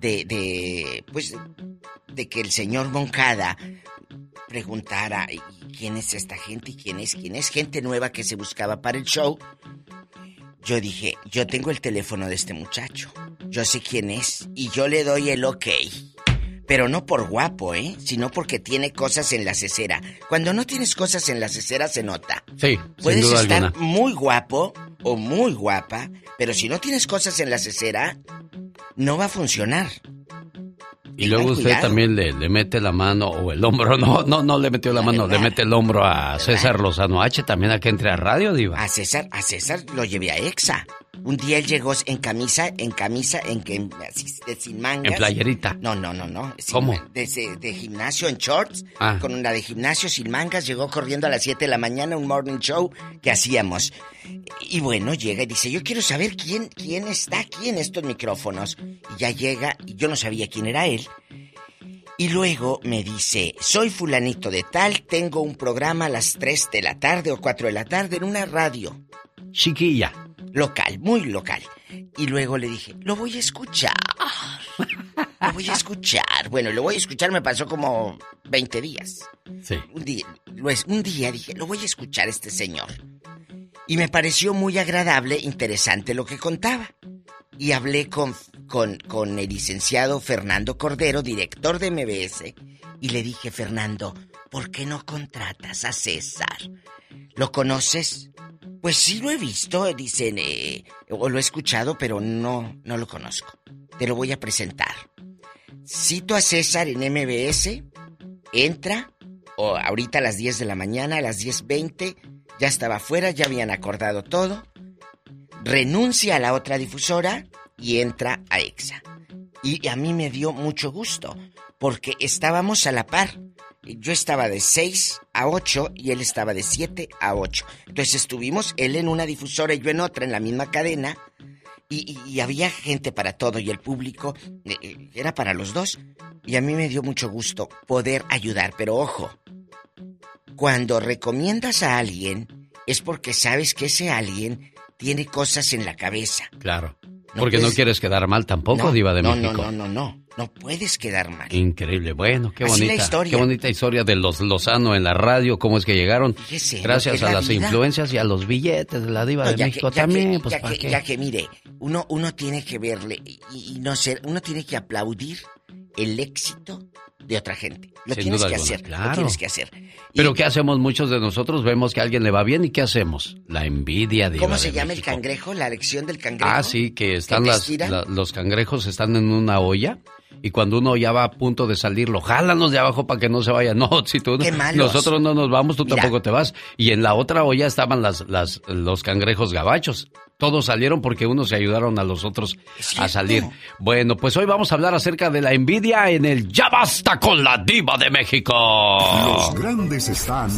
de, de pues, de que el señor Moncada preguntara quién es esta gente y quién es, quién es gente nueva que se buscaba para el show, yo dije, yo tengo el teléfono de este muchacho, yo sé quién es y yo le doy el ok. Pero no por guapo, ¿eh? Sino porque tiene cosas en la cesera. Cuando no tienes cosas en la cesera se nota. Sí, Puedes sin duda estar muy guapo o muy guapa, pero si no tienes cosas en la cesera, no va a funcionar. Y luego usted también le, le, mete la mano o el hombro, no, no, no le metió la, mano, le mete el hombro a César Lozano H también a que entre a radio, Diva. A César, a César lo llevé a Exa. Un día él llegó en camisa, en camisa, en que sin mangas. En playerita. No, no, no, no. ¿Cómo? De, de, gimnasio en shorts, ah. con una de gimnasio sin mangas, llegó corriendo a las 7 de la mañana un morning show que hacíamos. Y bueno, llega y dice, yo quiero saber quién, quién está aquí en estos micrófonos. Y ya llega, y yo no sabía quién era él. Y luego me dice, soy fulanito de tal, tengo un programa a las 3 de la tarde o 4 de la tarde en una radio. Chiquilla. Local, muy local. Y luego le dije, lo voy a escuchar. Lo voy a escuchar. Bueno, lo voy a escuchar me pasó como 20 días. Sí. Un día, un día dije, lo voy a escuchar este señor. Y me pareció muy agradable, interesante lo que contaba. Y hablé con, con, con el licenciado Fernando Cordero, director de MBS, y le dije, Fernando, ¿por qué no contratas a César? ¿Lo conoces? Pues sí lo he visto, dicen, eh, o lo he escuchado, pero no, no lo conozco. Te lo voy a presentar. Cito a César en MBS, entra, o ahorita a las 10 de la mañana, a las 10.20, ya estaba afuera, ya habían acordado todo. Renuncia a la otra difusora y entra a EXA. Y a mí me dio mucho gusto, porque estábamos a la par. Yo estaba de 6 a 8 y él estaba de 7 a 8. Entonces estuvimos él en una difusora y yo en otra, en la misma cadena. Y, había gente para todo y el público eh, era para los dos. Y a mí me dio mucho gusto poder ayudar. Pero ojo, cuando recomiendas a alguien es porque sabes que ese alguien tiene cosas en la cabeza. Claro. Porque no quieres quedar mal tampoco, Diva de no, México. No, no, no, no. No puedes quedar mal. Increíble. Bueno, qué Así bonita. historia. Qué bonita historia de los Lozano en la radio, cómo es que llegaron. Fíjese, Gracias que a la las vida. influencias y a los billetes de la Diva No, de México que- ya también, que- pues ya ¿para que, qué? ya que mire, uno, uno tiene que verle y, y no ser, uno tiene que aplaudir el éxito de otra gente. Lo Sin tienes que alguna, hacer, lo tienes que hacer. Pero ¿qué hacemos muchos de nosotros? Vemos que a alguien le va bien y ¿qué hacemos? La envidia, Diva ¿Cómo se de llama México. el cangrejo? La lección del cangrejo. Ah, sí, que están las, la- los cangrejos están en una olla y cuando uno ya va a punto de salir, lo jalan los de abajo para que no se vayan. No, si tú Qué malos. nosotros no nos vamos, tú Mira. tampoco te vas. Y en la otra olla estaban las, las, los cangrejos gabachos. Todos salieron porque unos se ayudaron a los otros a salir. Bueno, pues hoy vamos a hablar acerca de la envidia en el Ya basta con la diva de México. Los grandes están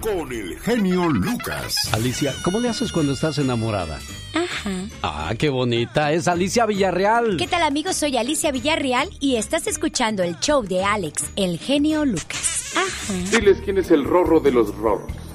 con el genio Lucas. Alicia, ¿cómo le haces cuando estás enamorada? Ajá. Ah, qué bonita. Es Alicia Villarreal. ¿Qué tal amigos? Soy Alicia Villarreal y estás escuchando el show de Alex, el genio Lucas. Ajá. Diles quién es el rorro de los rorros.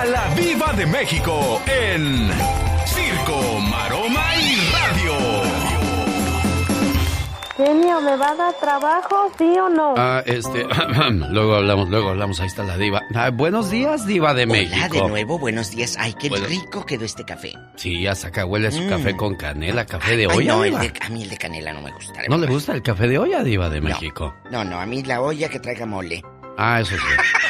a la Viva de México en Circo, Maroma y Radio. Genio, ¿me va a dar trabajo, sí o no? Ah, este, luego hablamos, luego hablamos, ahí está la diva. Ah, buenos días, diva de México. Hola, de nuevo, buenos días. Ay, qué Bueno. rico quedó este café. Sí, hasta acá huele su Mm. café con canela, café de Ay, olla. no, el de- a mí el de canela no me gusta. ¿No le gusta el café de olla, diva de México? No, no, a mí la olla que traiga mole. Ah, eso sí.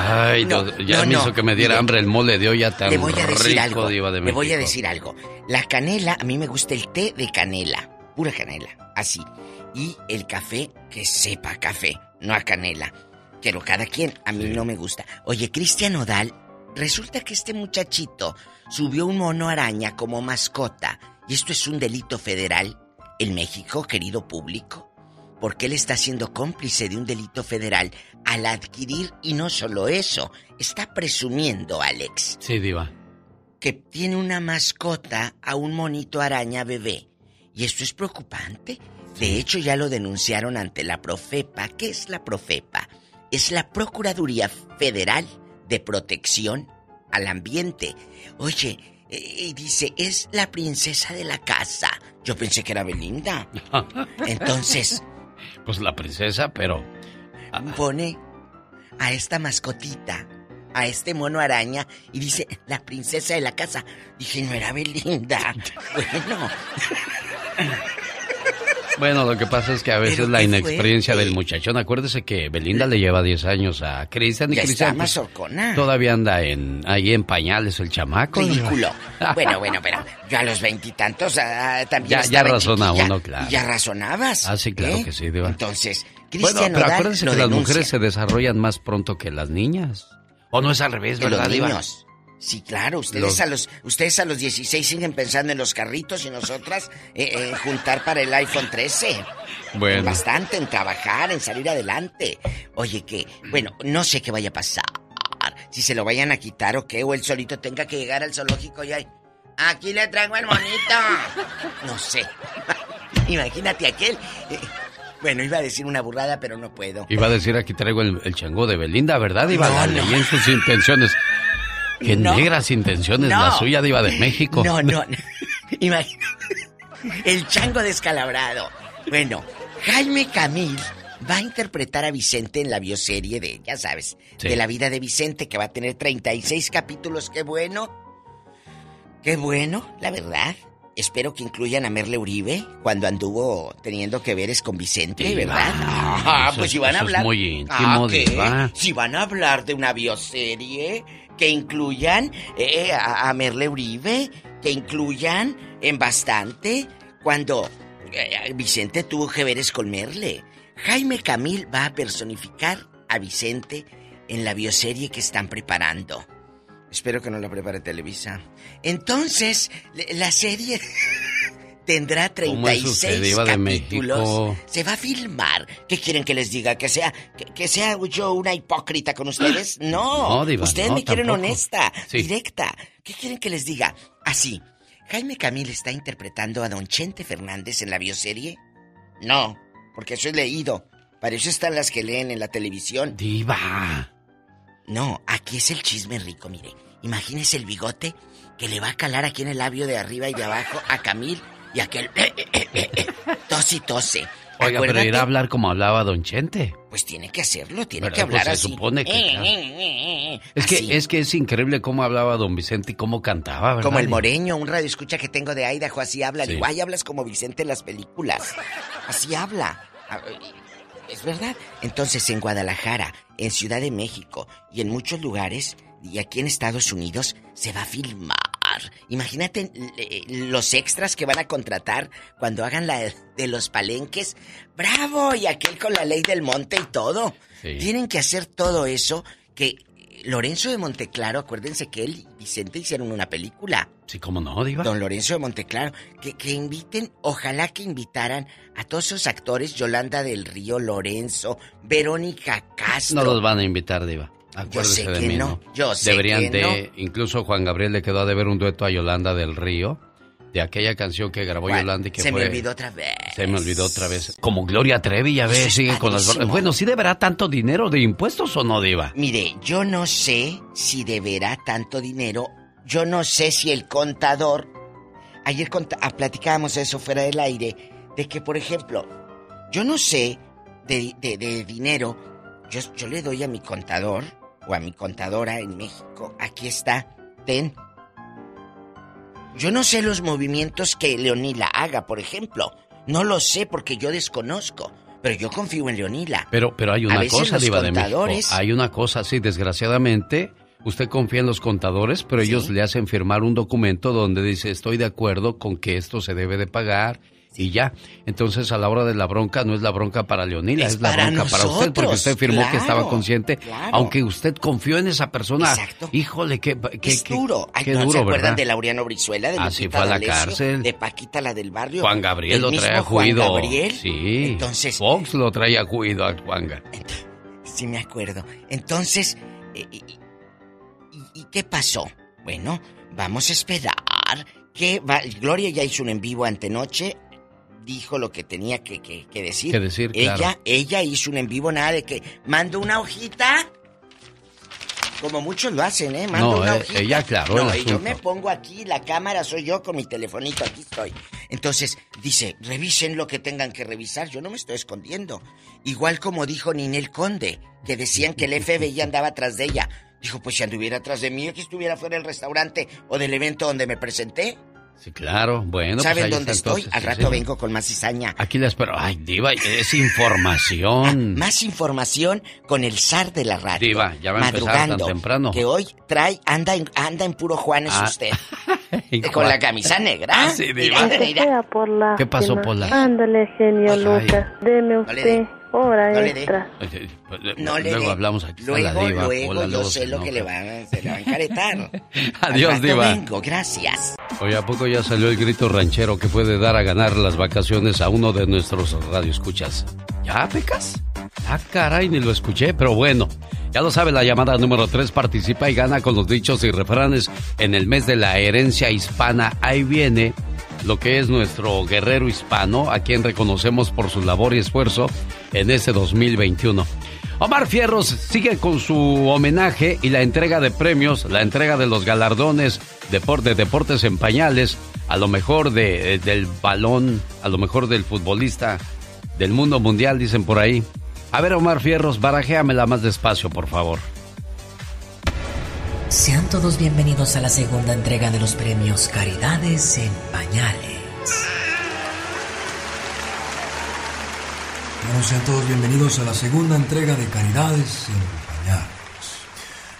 Ay, No, no, ya no, me hizo que me diera hambre el mole de olla tan Le voy a decir rico, algo. diva de Le voy a decir algo. La canela, a mí me gusta el té de canela. Pura canela. Así. Y el café que sepa café, no a canela. Pero cada quien, a mí no me gusta. Oye, Cristian Odal, resulta que este muchachito subió un mono araña como mascota. Y esto es un delito federal en México, querido público. Porque él está siendo cómplice de un delito federal al adquirir, y no solo eso, está presumiendo, Alex, Sí, diva. que tiene una mascota a un monito araña bebé. Y esto es preocupante. De hecho, ya lo denunciaron ante la Profepa. ¿Qué es la Profepa? Es la Procuraduría Federal de Protección al Ambiente. Oye, eh, y dice, es la princesa de la casa. Yo pensé que era Belinda. Entonces, Pues la princesa, pero... pone a esta mascotita, a este mono araña, y dice, la princesa de la casa. Dije, no era Belinda. Bueno, Bueno, lo que pasa es que a veces Pero la inexperiencia del muchachón, acuérdese que Belinda le lleva 10 años a Cristian y Ya Cristian está pues, mazorcona. todavía anda en ahí en pañales el chamaco. ridículo. Bueno, bueno, pero yo a los veintitantos ah, también Ya- ya razona uno, claro. Ya razonabas. Ah, sí, claro ¿eh? que sí, Diva. Entonces, Bueno, Cristian pero Nodal acuérdense que las mujeres se desarrollan más pronto que las niñas. O no es al revés, los ¿verdad, Diva? Sí, claro, ustedes Los- a los ustedes a los 16 siguen pensando en los carritos y nosotras eh, en juntar para el iPhone 13. Bueno. Bastante en trabajar, en salir adelante. Oye, que, bueno, no sé qué vaya a pasar. Si se lo vayan a quitar o qué, o él solito tenga que llegar al zoológico y ahí. Aquí le traigo el monito. No sé. Imagínate aquel. eh, bueno, iba a decir una burrada, pero no puedo. Iba a decir aquí traigo el, el chango de Belinda, ¿verdad? Iba No, a no. en sus intenciones. Qué No. negras intenciones No. la suya, Diva de México. No, no. Imagínate. El chango descalabrado. Bueno, Jaime Camil va a interpretar a Vicente en la bioserie de, ya sabes, Sí. de la vida de Vicente, que va a tener 36 capítulos. Qué bueno. Qué bueno, la verdad. Espero que incluyan a Merle Uribe cuando anduvo teniendo que veres con Vicente, Sí, ¿verdad? Ah, pues es- si van a eso es hablar. muy íntimo, Ah, ¿qué? Si van a hablar de una bioserie, que incluyan eh, a, a Merle Uribe, que incluyan en bastante cuando eh, Vicente tuvo que veres con Merle. Jaime Camil va a personificar a Vicente en la bioserie que están preparando. Espero que no la prepare Televisa. Entonces, la serie tendrá 36 capítulos. Se va a filmar. ¿Qué quieren que les diga? ¿Que sea, que, sea yo una hipócrita con ustedes? No. ustedes me quieren honesta, directa. ¿Qué quieren que les diga? Así. ¿Jaime Camil está interpretando a Don Chente Fernández en la bioserie? No, porque eso he leído. Para eso están las que leen en la televisión. Diva. No, aquí es el chisme rico, mire. Imagínese el bigote que le va a calar aquí en el labio de arriba y de abajo a Camil y aquel eh, eh, eh, tos y tose. Oiga, pero ir a hablar como hablaba Don Chente. Pues tiene que hacerlo, tiene que hablar pues se supone que. es que es que es increíble cómo hablaba Don Vicente y cómo cantaba, ¿verdad? Como el moreño, un radio escucha que tengo de Idaho, así habla. Sí. Digo, ay, hablas como Vicente en las películas. Así habla. Es verdad. Entonces, en Guadalajara, en Ciudad de México y en muchos lugares, y aquí en Estados Unidos, se va a filmar Imagínate los extras que van a contratar cuando hagan la de los palenques. ¡Bravo! Y aquel con la ley del monte y todo. Tienen que hacer todo eso que Lorenzo de Monteclaro, acuérdense que él y Vicente hicieron una película. Sí, cómo no, Diva. Don Lorenzo de Monteclaro. Que, que inviten, ojalá que invitaran a todos esos actores, Yolanda del Río, Lorenzo, Verónica Castro. No los van a invitar, Diva. Acuérdese yo sé que mí, no. Yo sé Deberían que de, incluso Juan Gabriel le quedó a deber un dueto a Yolanda del Río de aquella canción que grabó Yolanda y que se fue. me olvidó otra vez. Se me olvidó otra vez. Como Gloria Trevi, ya ves, sigue con las. Bueno, ¿sí deberá tanto dinero de impuestos o no, Diva? Mire, yo no sé si deberá tanto dinero. Yo no sé si el contador. Ayer ah, platicábamos eso fuera del aire. De que, por ejemplo, yo no sé de, de dinero. Yo, yo le doy a mi contador o a mi contadora en México, aquí está, ten. Yo no sé los movimientos que Leonila haga, por ejemplo. No lo sé porque yo desconozco. Pero yo confío en Leonila. Pero, pero hay una cosa, Diva de México. Hay una cosa, sí, desgraciadamente, usted confía en los contadores, pero ellos le hacen firmar un documento donde dice estoy de acuerdo con que esto se debe de pagar y ya. Entonces, a la hora de la bronca, no es la bronca para Leonila, es, la bronca para usted, porque usted firmó que estaba consciente, aunque usted confió en esa persona. Exacto. Híjole, qué, qué, es duro. qué, ¿no duro, ¿Se acuerdan ¿verdad? de Laureano Brizuela? De Así fue a la cárcel. De Paquita, la del barrio. Juan Gabriel lo trae a juido. Juan Gabriel. Sí. Entonces. Fox lo trae a juido a Juanga. Sí, me acuerdo. Entonces, eh, y, y, qué pasó? Bueno, vamos a esperar que va... Gloria ya hizo un en vivo antenoche dijo lo que tenía que, que, que decir. Que decir, ella, claro. ella hizo un en vivo nada de que mando una hojita. Como muchos lo hacen, ¿eh? Mando no, una eh, hojita. ella claro. No, yo me pongo aquí, la cámara soy yo con mi telefonito, aquí estoy. Entonces, dice, revisen lo que tengan que revisar, yo no me estoy escondiendo. Igual como dijo Ninel Conde, que decían que el FBI andaba atrás de ella. Dijo, pues si anduviera atrás de mí, que estuviera fuera del restaurante o del evento donde me presenté. Sí, claro. Bueno, ¿Saben pues dónde estoy? Entonces, Al rato sí. vengo con más cizaña. Aquí la espero. Ay, Diva, es información. Ah, más información con el zar de la radio. Diva, ya va a empezar madrugando, tan temprano. Que hoy trae, anda en, anda en puro Juanes Ah. usted. con la camisa negra. Ah, sí, Diva. Mira, mira. por la ¿Qué pasó, Pola? Ándale, genio. Lucas. Deme usted hora No le dé. extra. No le Luego dé. hablamos aquí. Luego, Diva. luego, yo luego sé lo que le va, se le va a encaretar. Adiós, Diva. vengo, gracias. Oye, ¿a poco ya salió el grito ranchero que puede dar a ganar las vacaciones a uno de nuestros radioescuchas? ¿Ya, Pecas? Ah, caray, ni lo escuché, pero bueno. Ya lo sabe, la llamada número 3 participa y gana con los dichos y refranes en el mes de la herencia hispana. Ahí viene lo que es nuestro guerrero hispano, a quien reconocemos por su labor y esfuerzo en este 2021. Omar Fierros sigue con su homenaje y la entrega de premios, la entrega de los galardones de deportes en pañales, a lo mejor de, eh, del balón, a lo mejor del futbolista del mundo mundial, dicen por ahí. A ver, Omar Fierros, barajéamela más despacio, por favor. Sean todos bienvenidos a la segunda entrega de los premios Caridades en Pañales. Bueno, sean todos bienvenidos a la segunda entrega de Caridades en Pañales,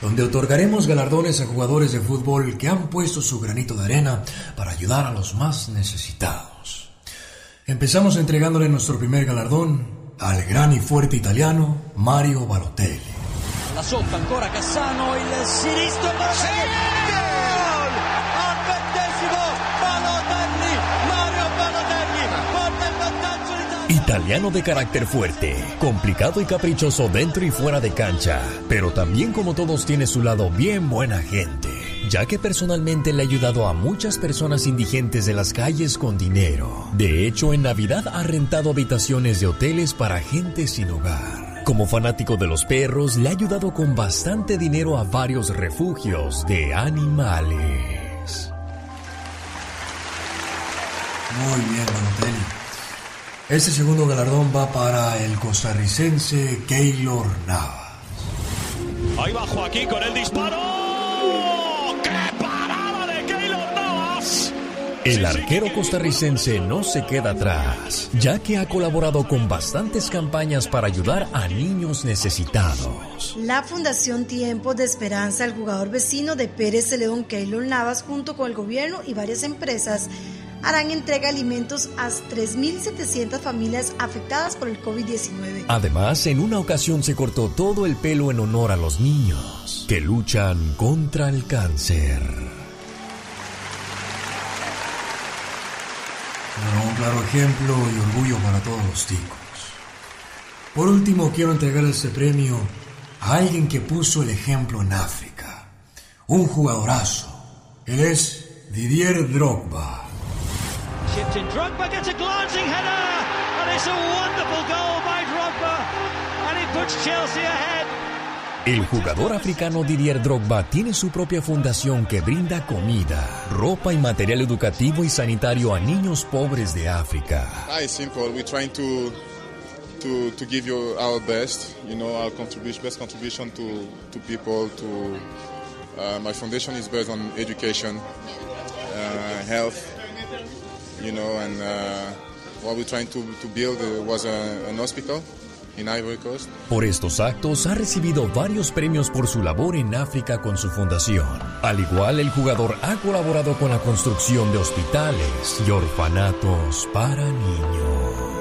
donde otorgaremos galardones a jugadores de fútbol que han puesto su granito de arena para ayudar a los más necesitados. Empezamos entregándole nuestro primer galardón al gran y fuerte italiano Mario Balotelli. La sotto ancora Cassano, il sinistro Balotelli. Gol! Al ventesimo Balotelli, Mario Balotelli Italiano de carácter fuerte, complicado y caprichoso dentro y fuera de cancha, pero también como todos tiene su lado bien buena gente, ya que personalmente le ha ayudado a muchas personas indigentes de las calles con dinero. De hecho, en Navidad ha rentado habitaciones de hoteles para gente sin hogar. Como fanático de los perros, le ha ayudado con bastante dinero a varios refugios de animales. Muy bien, Don este segundo galardón va para el costarricense Keylor Navas. Ahí va Joaquín con el disparo. El arquero costarricense no se queda atrás, ya que ha colaborado con bastantes campañas para ayudar a niños necesitados. La Fundación Tiempo de Esperanza, el jugador vecino de Pérez de León, Keylor Navas, junto con el gobierno y varias empresas, harán entrega de alimentos a 3.700 familias afectadas por el COVID-19. Además, en una ocasión se cortó todo el pelo en honor a los niños que luchan contra el cáncer. un claro ejemplo y orgullo para todos los chicos. Por último, quiero entregar este premio a alguien que puso el ejemplo en África. Un jugadorazo. Él es Didier Drogba. Drogba gets a glancing header, and it's a wonderful goal by Drogba, and it puts Chelsea ahead. El jugador africano Didier Drogba tiene su propia fundación que brinda comida, ropa y material educativo y sanitario a niños pobres de África. It's simple. We're trying to to to give you our best, you know, our contribution, best contribution to to people. To uh, my foundation is based on education, uh, health, you know, and uh, what we're trying to, to build uh, was an hospital. Por estos actos ha recibido varios premios por su labor en África con su fundación. Al igual, el jugador ha colaborado con la construcción de hospitales y orfanatos para niños.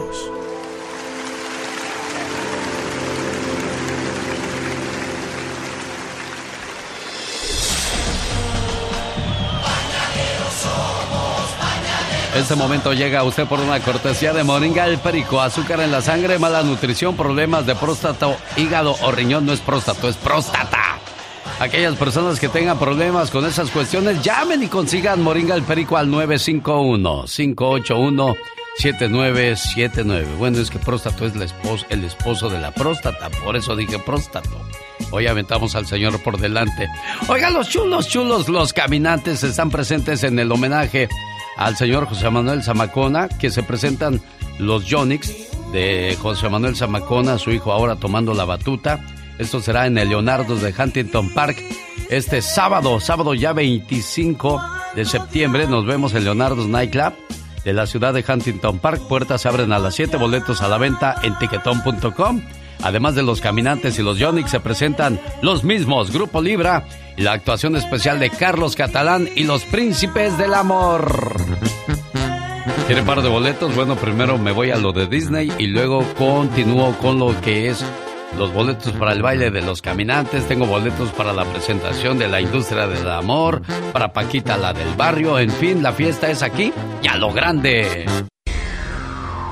Este momento llega a usted por una cortesía de Moringa el Perico. Azúcar en la sangre, mala nutrición, problemas de próstata, hígado o riñón. No es próstata, es próstata. Aquellas personas que tengan problemas con esas cuestiones, llamen y consigan Moringa el Perico al 951-581-7979. Bueno, es que próstato es el esposo, el esposo de la próstata, por eso dije próstato. Hoy aventamos al señor por delante. Oigan, los chulos, chulos, los caminantes están presentes en el homenaje al señor José Manuel Zamacona, que se presentan los Yonix de José Manuel Zamacona, su hijo ahora tomando la batuta. Esto será en el Leonardo de Huntington Park este sábado, sábado ya 25 de septiembre. Nos vemos en Leonardo's Nightclub de la ciudad de Huntington Park. Puertas se abren a las 7, boletos a la venta en tiquetón.com. Además de los caminantes y los Yonix, se presentan los mismos Grupo Libra la actuación especial de Carlos Catalán y los Príncipes del Amor. ¿Quiere par de boletos? Bueno, primero me voy a lo de Disney y luego continúo con lo que es los boletos para el baile de los caminantes. Tengo boletos para la presentación de la industria del amor, para Paquita la del barrio. En fin, la fiesta es aquí y a lo grande.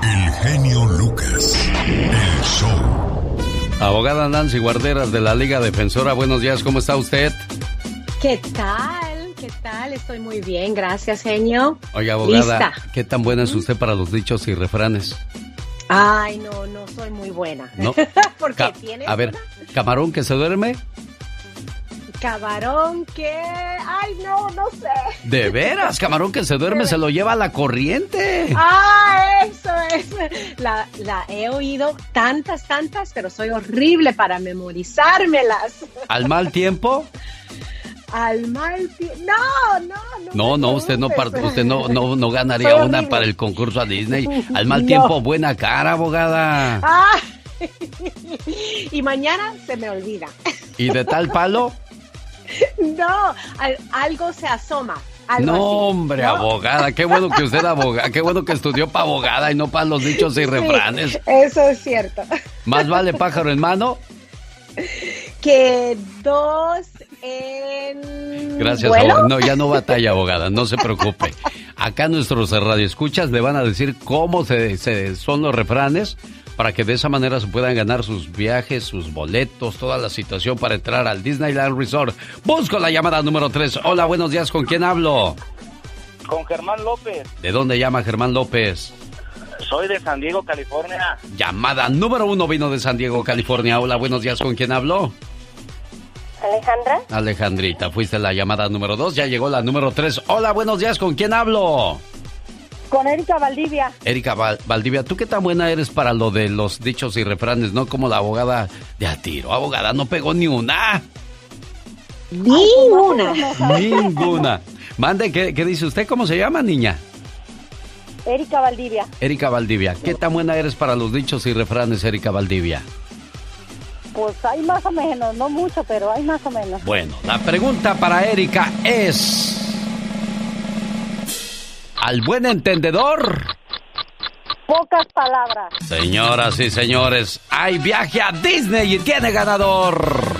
El genio Lucas, el show. Abogada Nancy Guarderas de la Liga Defensora, buenos días, ¿cómo está usted? ¿Qué tal? ¿Qué tal? Estoy muy bien, gracias, genio. Oiga, abogada, ¿qué tan buena es usted para los dichos y refranes? Ay, no, no soy muy buena. ¿No? Porque tiene. A ver, camarón que se duerme. Camarón que... Ay, no, no sé. De veras, camarón que se duerme se lo lleva a la corriente. Ah, eso es. La, la he oído tantas, tantas, pero soy horrible para memorizármelas. ¿Al mal tiempo? Al mal tiempo. No, no, no. No, no, usted no usted no, no, no ganaría una para el concurso a Disney. Al mal tiempo, buena cara, abogada. Ah. y mañana se me olvida. ¿Y de tal palo? No, algo se asoma. no, hombre, abogada, qué bueno que usted abogada, qué bueno que estudió para abogada y no para los dichos y refranes. Eso es cierto. Más vale pájaro en mano que dos en Gracias, no, ya no batalla, abogada, no se preocupe. acá nuestros radioescuchas le van a decir cómo se, son los refranes para que de esa manera se puedan ganar sus viajes, sus boletos, toda la situación para entrar al Disneyland Resort. Busco la llamada número 3. Hola, buenos días, ¿con quién hablo? Con Germán López. ¿De dónde llama Germán López? Soy de San Diego, California. Llamada número uno vino de San Diego, California. Hola, buenos días, ¿con quién hablo? Alejandra. Alejandrita, fuiste la llamada número dos, ya llegó la número tres. Hola, buenos días, ¿con quién hablo? Con Erika Valdivia. Erika Valdivia, ¿tú qué tan buena eres para lo de los dichos y refranes, no como la abogada de a tiro? Abogada, no pegó ni una. Ninguna. Ninguna. Mande, ¿qué, ¿qué dice usted? ¿Cómo se llama, niña? Erika Valdivia. Erika Valdivia, ¿qué tan buena eres para los dichos y refranes, Erika Valdivia? Pues hay más o menos, no mucho, pero hay más o menos. Bueno, la pregunta para Erika es... Al buen entendedor. Pocas palabras. Señoras y señores, hay viaje a Disney y tiene ganador.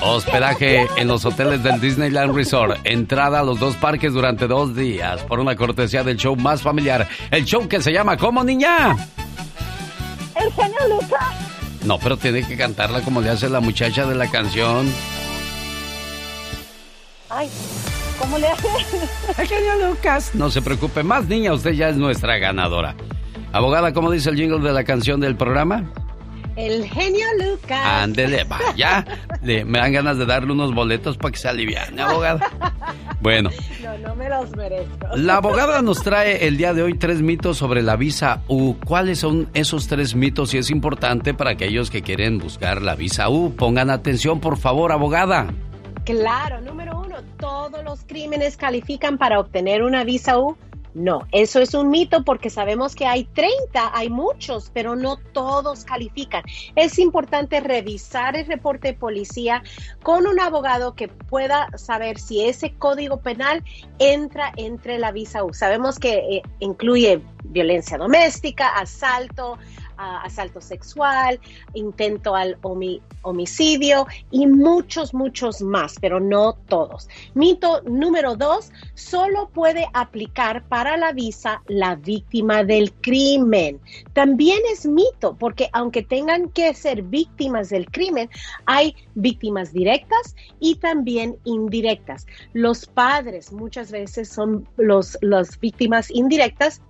Hospedaje en los hoteles del Disneyland Resort. Entrada a los dos parques durante dos días por una cortesía del show más familiar. El show que se llama ¿Cómo, niña? El genio Lucas. No, pero tiene que cantarla como le hace la muchacha de la canción. Ay, ¿cómo le hace? Genio Lucas. No se preocupe más, niña, usted ya es nuestra ganadora. Abogada, ¿cómo dice el jingle de la canción del programa? El genio Lucas. Ándele, vaya. me dan ganas de darle unos boletos para que se aliviane, abogada. Bueno. No, no me los merezco. La abogada nos trae el día de hoy tres mitos sobre la visa U. ¿Cuáles son esos tres mitos? Y es importante para aquellos que quieren buscar la visa U. Pongan atención, por favor, abogada. Claro, número uno, todos los crímenes califican para obtener una visa U no, eso es un mito porque sabemos que hay 30, hay muchos, pero no todos califican. Es importante revisar el reporte de policía con un abogado que pueda saber si ese código penal entra entre la visa U. Sabemos que eh, incluye violencia doméstica, asalto, asalto sexual, intento al homicidio y muchos, muchos más, pero no todos. Mito número dos, solo puede aplicar para la visa la víctima del crimen. También es mito, porque aunque tengan que ser víctimas del crimen, hay víctimas directas y también indirectas. Los padres muchas veces son los, las víctimas indirectas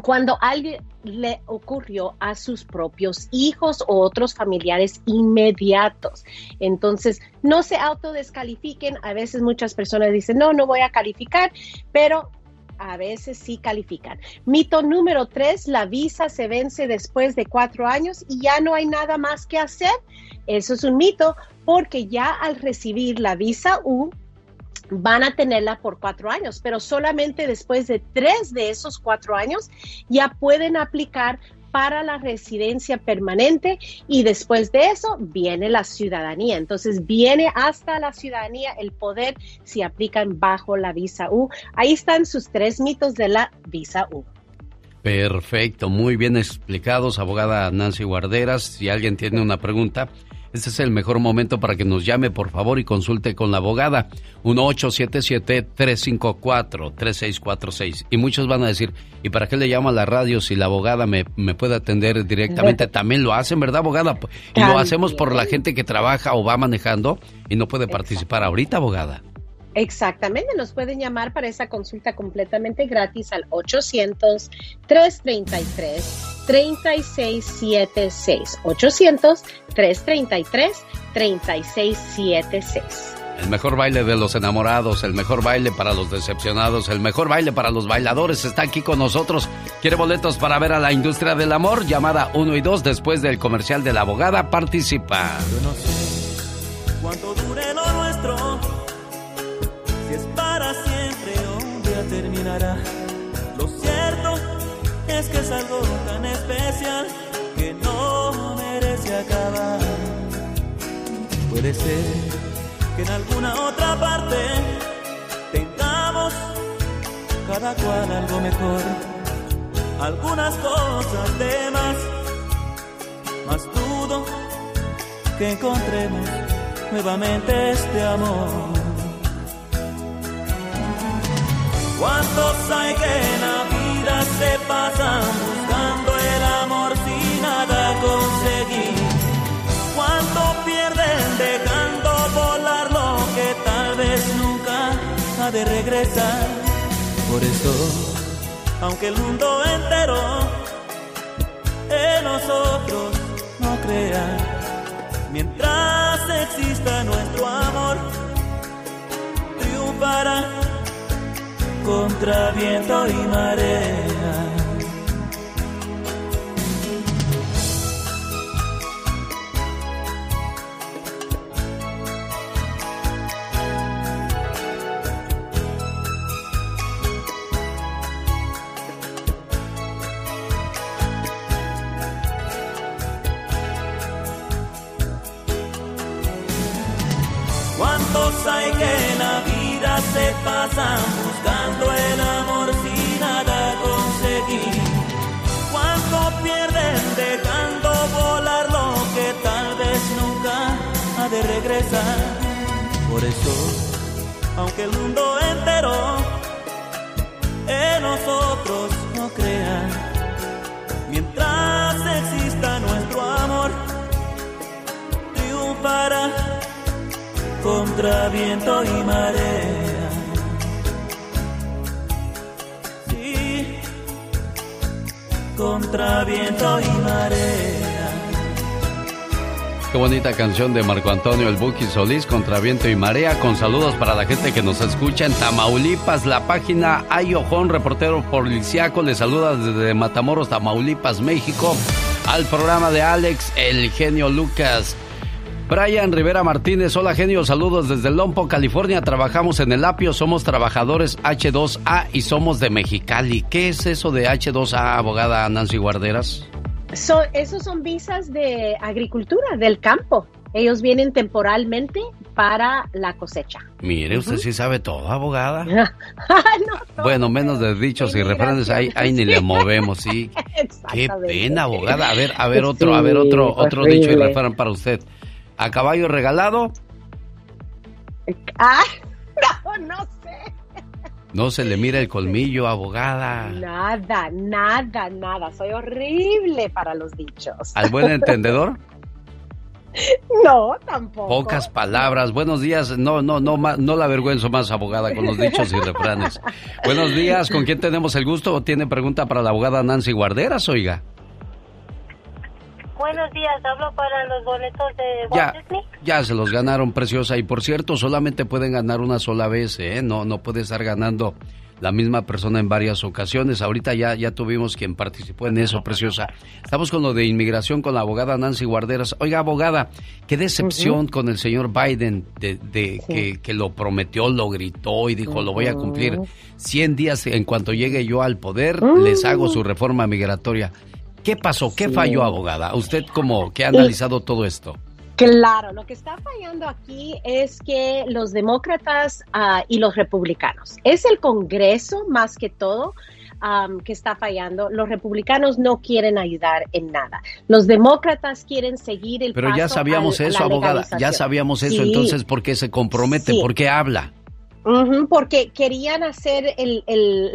cuando alguien le ocurrió a sus propios hijos o otros familiares inmediatos. Entonces, no se autodescalifiquen. A veces muchas personas dicen, no, no voy a calificar, pero a veces sí califican. Mito número tres, la visa se vence después de cuatro años y ya no hay nada más que hacer. Eso es un mito porque ya al recibir la visa U, van a tenerla por cuatro años, pero solamente después de tres de esos cuatro años ya pueden aplicar para la residencia permanente y después de eso viene la ciudadanía. Entonces viene hasta la ciudadanía el poder si aplican bajo la visa U. Ahí están sus tres mitos de la visa U. Perfecto, muy bien explicados, abogada Nancy Guarderas. Si alguien tiene una pregunta, este es el mejor momento para que nos llame, por favor, y consulte con la abogada. 1877-354-3646. Y muchos van a decir, ¿y para qué le llamo a la radio si la abogada me, puede atender directamente? También lo hacen, ¿verdad, abogada? Y lo hacemos por la gente que trabaja o va manejando y no puede participar ahorita, abogada. Exactamente, nos pueden llamar para esa consulta completamente gratis al 800-333-3676. 800-333-3676. El mejor baile de los enamorados, el mejor baile para los decepcionados, el mejor baile para los bailadores está aquí con nosotros. ¿Quiere boletos para ver a la industria del amor? Llamada 1 y 2 después del comercial de la abogada participa. Yo no sé cuánto terminará. Lo cierto es que es algo tan especial que no merece acabar. Puede ser que en alguna otra parte tengamos cada cual algo mejor, algunas cosas de más, más dudo que encontremos nuevamente este amor. ¿Cuántos hay que en la vida se pasan buscando el amor sin nada conseguir? ¿Cuánto pierden dejando volar lo que tal vez nunca ha de regresar? Por eso, aunque el mundo entero en nosotros no crea, mientras exista nuestro amor, triunfará contra viento y marea. Por eso, aunque el mundo entero en nosotros no crea, mientras exista nuestro amor, triunfará contra viento y marea. Sí, contra viento y marea. Qué bonita canción de Marco Antonio El Buki Solís, Contra Viento y Marea, con saludos para la gente que nos escucha en Tamaulipas, la página Ayojón, reportero policiaco, le saluda desde Matamoros, Tamaulipas, México, al programa de Alex, el genio Lucas. Brian Rivera Martínez, hola genio, saludos desde Lompo, California. Trabajamos en el Apio, somos trabajadores H2A y somos de Mexicali. ¿Qué es eso de H2A, abogada Nancy Guarderas? So, esos son visas de agricultura, del campo. Ellos vienen temporalmente para la cosecha. Mire, usted sí sabe todo, abogada. bueno, menos de dichos y refranes, ahí, ahí ni le movemos, sí. Qué pena, abogada. A ver, a ver otro, a ver otro, otro dicho y refrán para usted. ¿A caballo regalado? Ah, no, no sé. No se le mira el colmillo, abogada. Nada, nada, nada. Soy horrible para los dichos. ¿Al buen entendedor? No, tampoco. Pocas palabras. Buenos días. No, no, no, no la avergüenzo más, abogada, con los dichos y refranes. Buenos días. ¿Con quién tenemos el gusto? ¿Tiene pregunta para la abogada Nancy Guarderas, oiga? Buenos días, hablo para los boletos de Walt Ya, Disney. ya se los ganaron, preciosa. Y por cierto, solamente pueden ganar una sola vez, ¿eh? No, no puede estar ganando la misma persona en varias ocasiones. Ahorita ya, ya tuvimos quien participó en eso, preciosa. Estamos con lo de inmigración con la abogada Nancy Guarderas. Oiga, abogada, qué decepción con el señor Biden de, de que, que lo prometió, lo gritó y dijo, lo voy a cumplir 100 días en cuanto llegue yo al poder, les hago su reforma migratoria. ¿Qué pasó? ¿Qué Sí. falló, abogada? Usted como que ha analizado todo esto. Claro, lo que está fallando aquí es que los demócratas ah, y los republicanos, es el Congreso más que todo que está fallando. Los republicanos no quieren ayudar en nada. Los demócratas quieren seguir el Pero ya sabíamos al- eso, abogada. Ya sabíamos eso. Sí. Entonces, ¿por qué se compromete? Sí. ¿Por qué habla? Porque querían hacer el-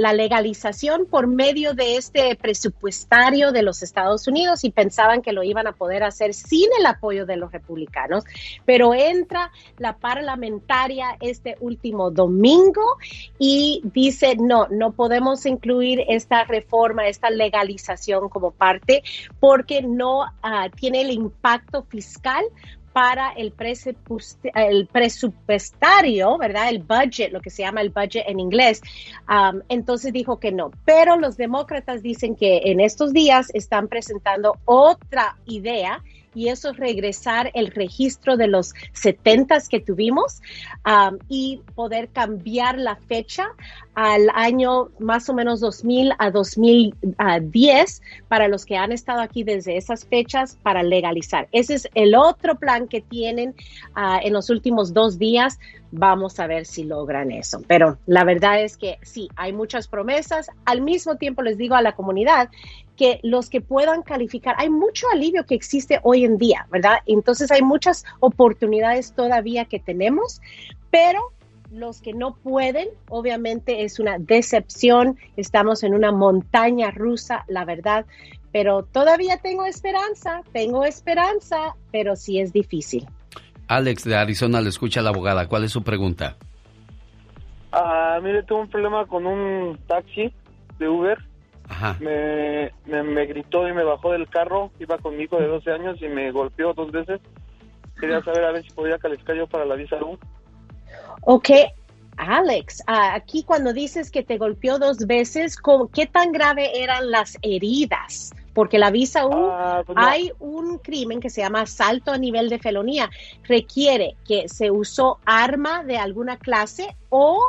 la legalización por medio de este presupuestario de los Estados Unidos y pensaban que lo iban a poder hacer sin el apoyo de los republicanos, pero entra la parlamentaria este último domingo y dice, no, no podemos incluir esta reforma, esta legalización como parte porque no ah, tiene el impacto fiscal para el, el presupuestario, ¿verdad? El budget, lo que se llama el budget en inglés. Um, entonces dijo que no. Pero los demócratas dicen que en estos días están presentando otra idea y eso es regresar el registro de los 70 que tuvimos um, y poder cambiar la fecha al año más o menos 2000 a 2010 para los que han estado aquí desde esas fechas para legalizar. Ese es el otro plan que tienen ah, en los últimos dos días. Vamos a ver si logran eso. Pero la verdad es que sí, hay muchas promesas. Al mismo tiempo les digo a la comunidad que los que puedan calificar, hay mucho alivio que existe hoy en día, ¿verdad? Entonces hay muchas oportunidades todavía que tenemos, pero los que no pueden, obviamente es una decepción, estamos en una montaña rusa, la verdad, pero todavía tengo esperanza, tengo esperanza, pero sí es difícil. Alex de Arizona le escucha a la abogada, ¿cuál es su pregunta? Ah, mire, tuve un problema con un taxi de Uber. Ajá. Me, me, me gritó y me bajó del carro, iba con mi hijo de 12 años y me golpeó dos veces. Quería saber a ver si podía calificar yo para la visa U. Ok, Alex, ah, aquí cuando dices que te golpeó dos veces, ¿cómo- ¿qué tan grave eran las heridas? Porque la visa U, Ah, pues no. hay un crimen que se llama asalto a nivel de felonía. Requiere que se usó arma de alguna clase o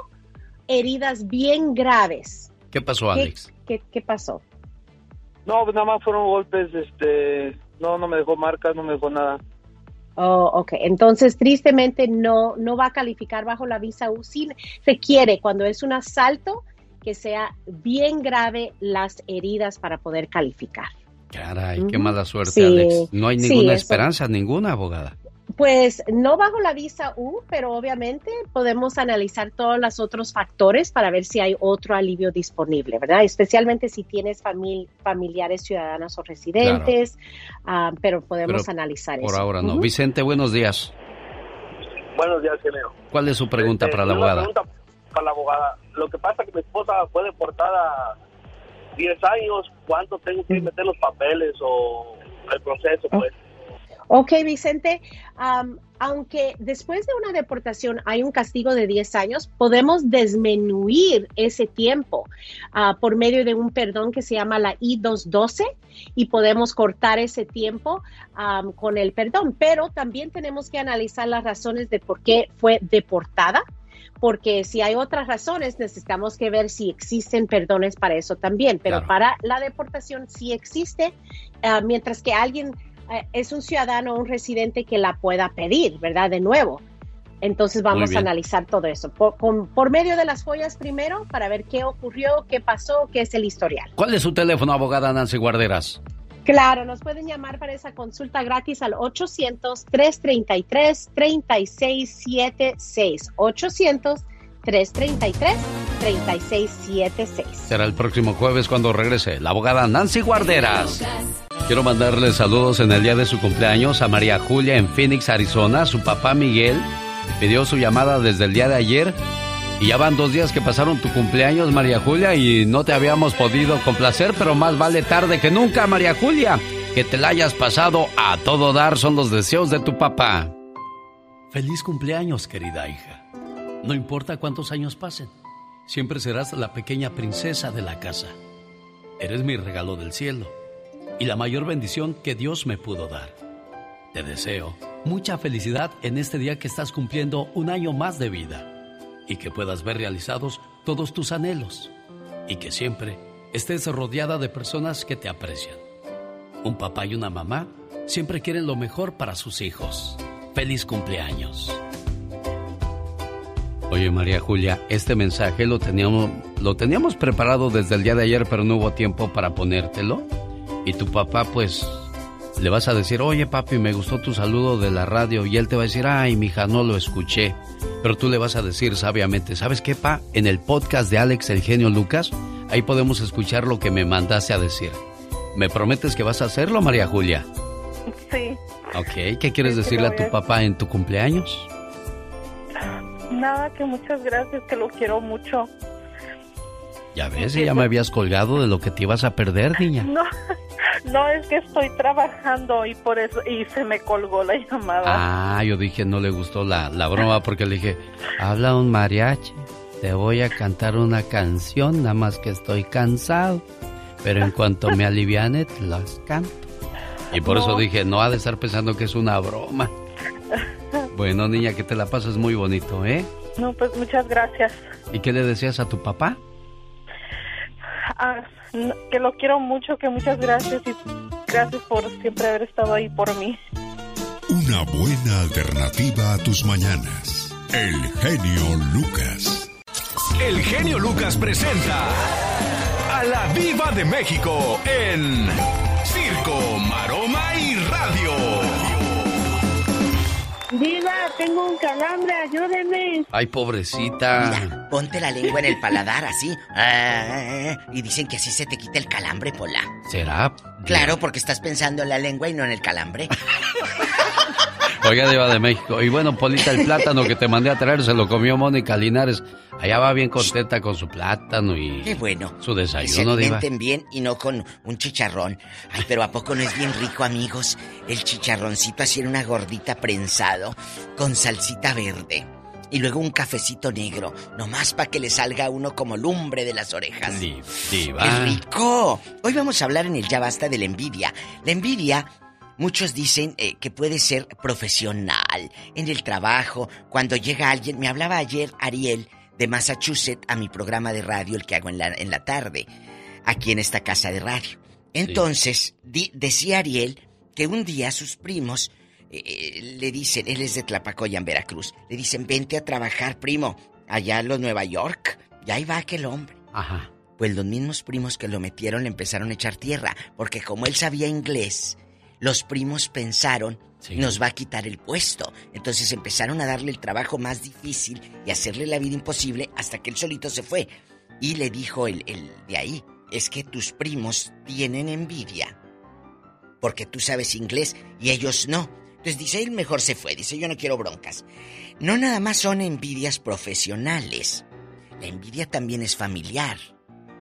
heridas bien graves. ¿Qué pasó, ¿Qué- Alex? ¿Qué, qué pasó? No, pues nada más fueron golpes, este, no, no me dejó marcas, no me dejó nada. Oh, ok. Entonces, tristemente, no, no va a calificar bajo la visa U. Sí requiere, cuando es un asalto, que sea bien grave las heridas para poder calificar. Caray, qué Ujú. mala suerte, Sí. Alex. No hay Sí, ninguna eso- esperanza, ninguna abogada. Pues no bajo la visa U, pero obviamente podemos analizar todos los otros factores para ver si hay otro alivio disponible, ¿verdad? Especialmente si tienes famil- familiares ciudadanos o residentes, ah, pero podemos Pero analizar Por eso. ahora no. Vicente, buenos días. Buenos días, genio. ¿Cuál es su pregunta para la Este, Una abogada? Para la abogada. Lo que pasa es que mi esposa fue deportada 10 años. ¿Cuánto tengo que meter los papeles o el proceso, pues? Ok, Vicente, am, aunque después de una deportación hay un castigo de 10 años, podemos disminuir ese tiempo ah, por medio de un perdón que se llama la I-212 y podemos cortar ese tiempo am, con el perdón, pero también tenemos que analizar las razones de por qué fue deportada porque si hay otras razones necesitamos que ver si existen perdones para eso también, pero Claro. para la deportación sí existe, ah, mientras que alguien eh, es un ciudadano o un residente que la pueda pedir, ¿verdad? De nuevo. Entonces vamos a analizar todo eso por, con- por medio de las joyas primero para ver qué ocurrió, qué pasó, qué es el historial. ¿Cuál es su teléfono, abogada Nancy Guarderas? Claro, nos pueden llamar para esa consulta gratis al 800-333-3676. 800-333-3676. Será el próximo jueves cuando regrese la abogada Nancy Guarderas. Quiero mandarle saludos en el día de su cumpleaños a María Julia en Phoenix, Arizona. Su papá Miguel pidió su llamada desde el día de ayer. Y ya van dos días que pasaron tu cumpleaños, María Julia, y no te habíamos podido complacer, pero más vale tarde que nunca, María Julia. Que te la hayas pasado a todo dar son los deseos de tu papá. Feliz cumpleaños, querida hija. No importa cuántos años pasen, siempre serás la pequeña princesa de la casa. Eres mi regalo del cielo y la mayor bendición que Dios me pudo dar. Te deseo mucha felicidad en este día que estás cumpliendo un año más de vida y que puedas ver realizados todos tus anhelos y que siempre estés rodeada de personas que te aprecian. Un papá y una mamá siempre quieren lo mejor para sus hijos. Feliz cumpleaños. Oye María Julia, este mensaje lo teníamos, lo teníamos preparado desde el día de ayer, pero no hubo tiempo para ponértelo. Y tu papá, pues, le vas a decir, oye papi, me gustó tu saludo de la radio. Y él te va a decir, ay, mija, no lo escuché. Pero tú le vas a decir sabiamente, ¿sabes qué, pa? En el podcast de Alex El Genio Lucas, ahí podemos escuchar lo que me mandaste a decir. ¿Me prometes que vas a hacerlo, María Julia? Sí, Ok, ¿qué quieres Sí, decirle a tu papá en tu cumpleaños? nada, que muchas gracias, que lo quiero mucho. Ya ves, ya me habías colgado de lo que te ibas a perder, niña. No, no es que estoy trabajando y por eso, y se me colgó la llamada. Ah, yo dije, no le gustó la, la broma porque le dije, habla un mariachi, te voy a cantar una canción, nada más que estoy cansado, pero en cuanto me aliviane, te las canto. Y por eso dije, no ha de estar pensando que es una broma. Bueno, niña, que te la pasas muy bonito, ¿eh? No, pues muchas gracias. ¿Y qué le decías a tu papá? Ah, que lo quiero mucho, que muchas gracias y gracias por siempre haber estado ahí por mí. Una buena alternativa a tus mañanas. El genio Lucas. El genio Lucas presenta a la Viva de México en Circo, Maroma Diva, tengo un calambre, ayúdeme. Ay, pobrecita. Mira, ponte la lengua en el paladar así. Ah, y dicen que así se te quita el calambre, Pola. ¿Será? Claro, porque estás pensando en la lengua y no en el calambre. Oiga, Diva de México. Y bueno, Polita, el plátano que te mandé a traer se lo comió Mónica Linares. Allá va bien contenta con su plátano y. Qué bueno. Su Que se desayuno, Diva. bien y no con un chicharrón. Ay, pero ¿a poco no es bien rico, amigos? El chicharroncito así en una gordita prensado con salsita verde. Y luego un cafecito negro, nomás para que le salga uno como lumbre de las orejas. Di- Diva. ¡Qué rico! Hoy vamos a hablar en el Ya Basta de la envidia. La envidia, muchos dicen eh, que puede ser profesional, en el trabajo, cuando llega alguien. Me hablaba ayer Ariel de Massachusetts a mi programa de radio, el que hago en la, en la tarde, aquí en esta casa de radio. Entonces, di- decía Ariel que un día sus primos eh, eh, le dicen, él es de Tlapacoya en Veracruz, le dicen, vente a trabajar, primo, allá en los Nueva York. Y ahí va aquel hombre. Ajá. Pues los mismos primos que lo metieron le empezaron a echar tierra, porque como él sabía inglés, los primos pensaron, nos va a quitar el puesto. Entonces empezaron a darle el trabajo más difícil y hacerle la vida imposible hasta que él solito se fue. Y le dijo el, el de ahí, es que tus primos tienen envidia, porque tú sabes inglés y ellos no. Entonces dice, él mejor se fue, dice, yo no quiero broncas. No nada más son envidias profesionales, la envidia también es familiar.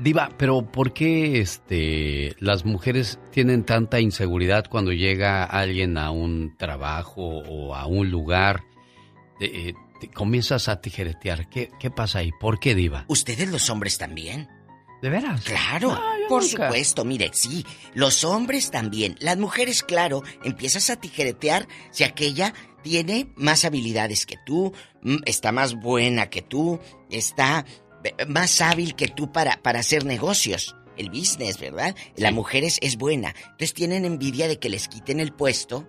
Diva, pero ¿por qué este, las mujeres tienen tanta inseguridad cuando llega alguien a un trabajo o a un lugar? Eh, te comienzas a tijeretear. ¿Qué, ¿Qué pasa ahí? ¿Por qué, Diva? ¿Ustedes los hombres también? ¿De veras? Claro, por nunca. supuesto, mire, sí, los hombres también. Las mujeres, claro, empiezas a tijeretear si aquella tiene más habilidades que tú, mm, está más buena que tú, está eh, más hábil que tú para, para hacer negocios. El business, ¿verdad? La mujer es, es buena. Entonces tienen envidia de que les quiten el puesto.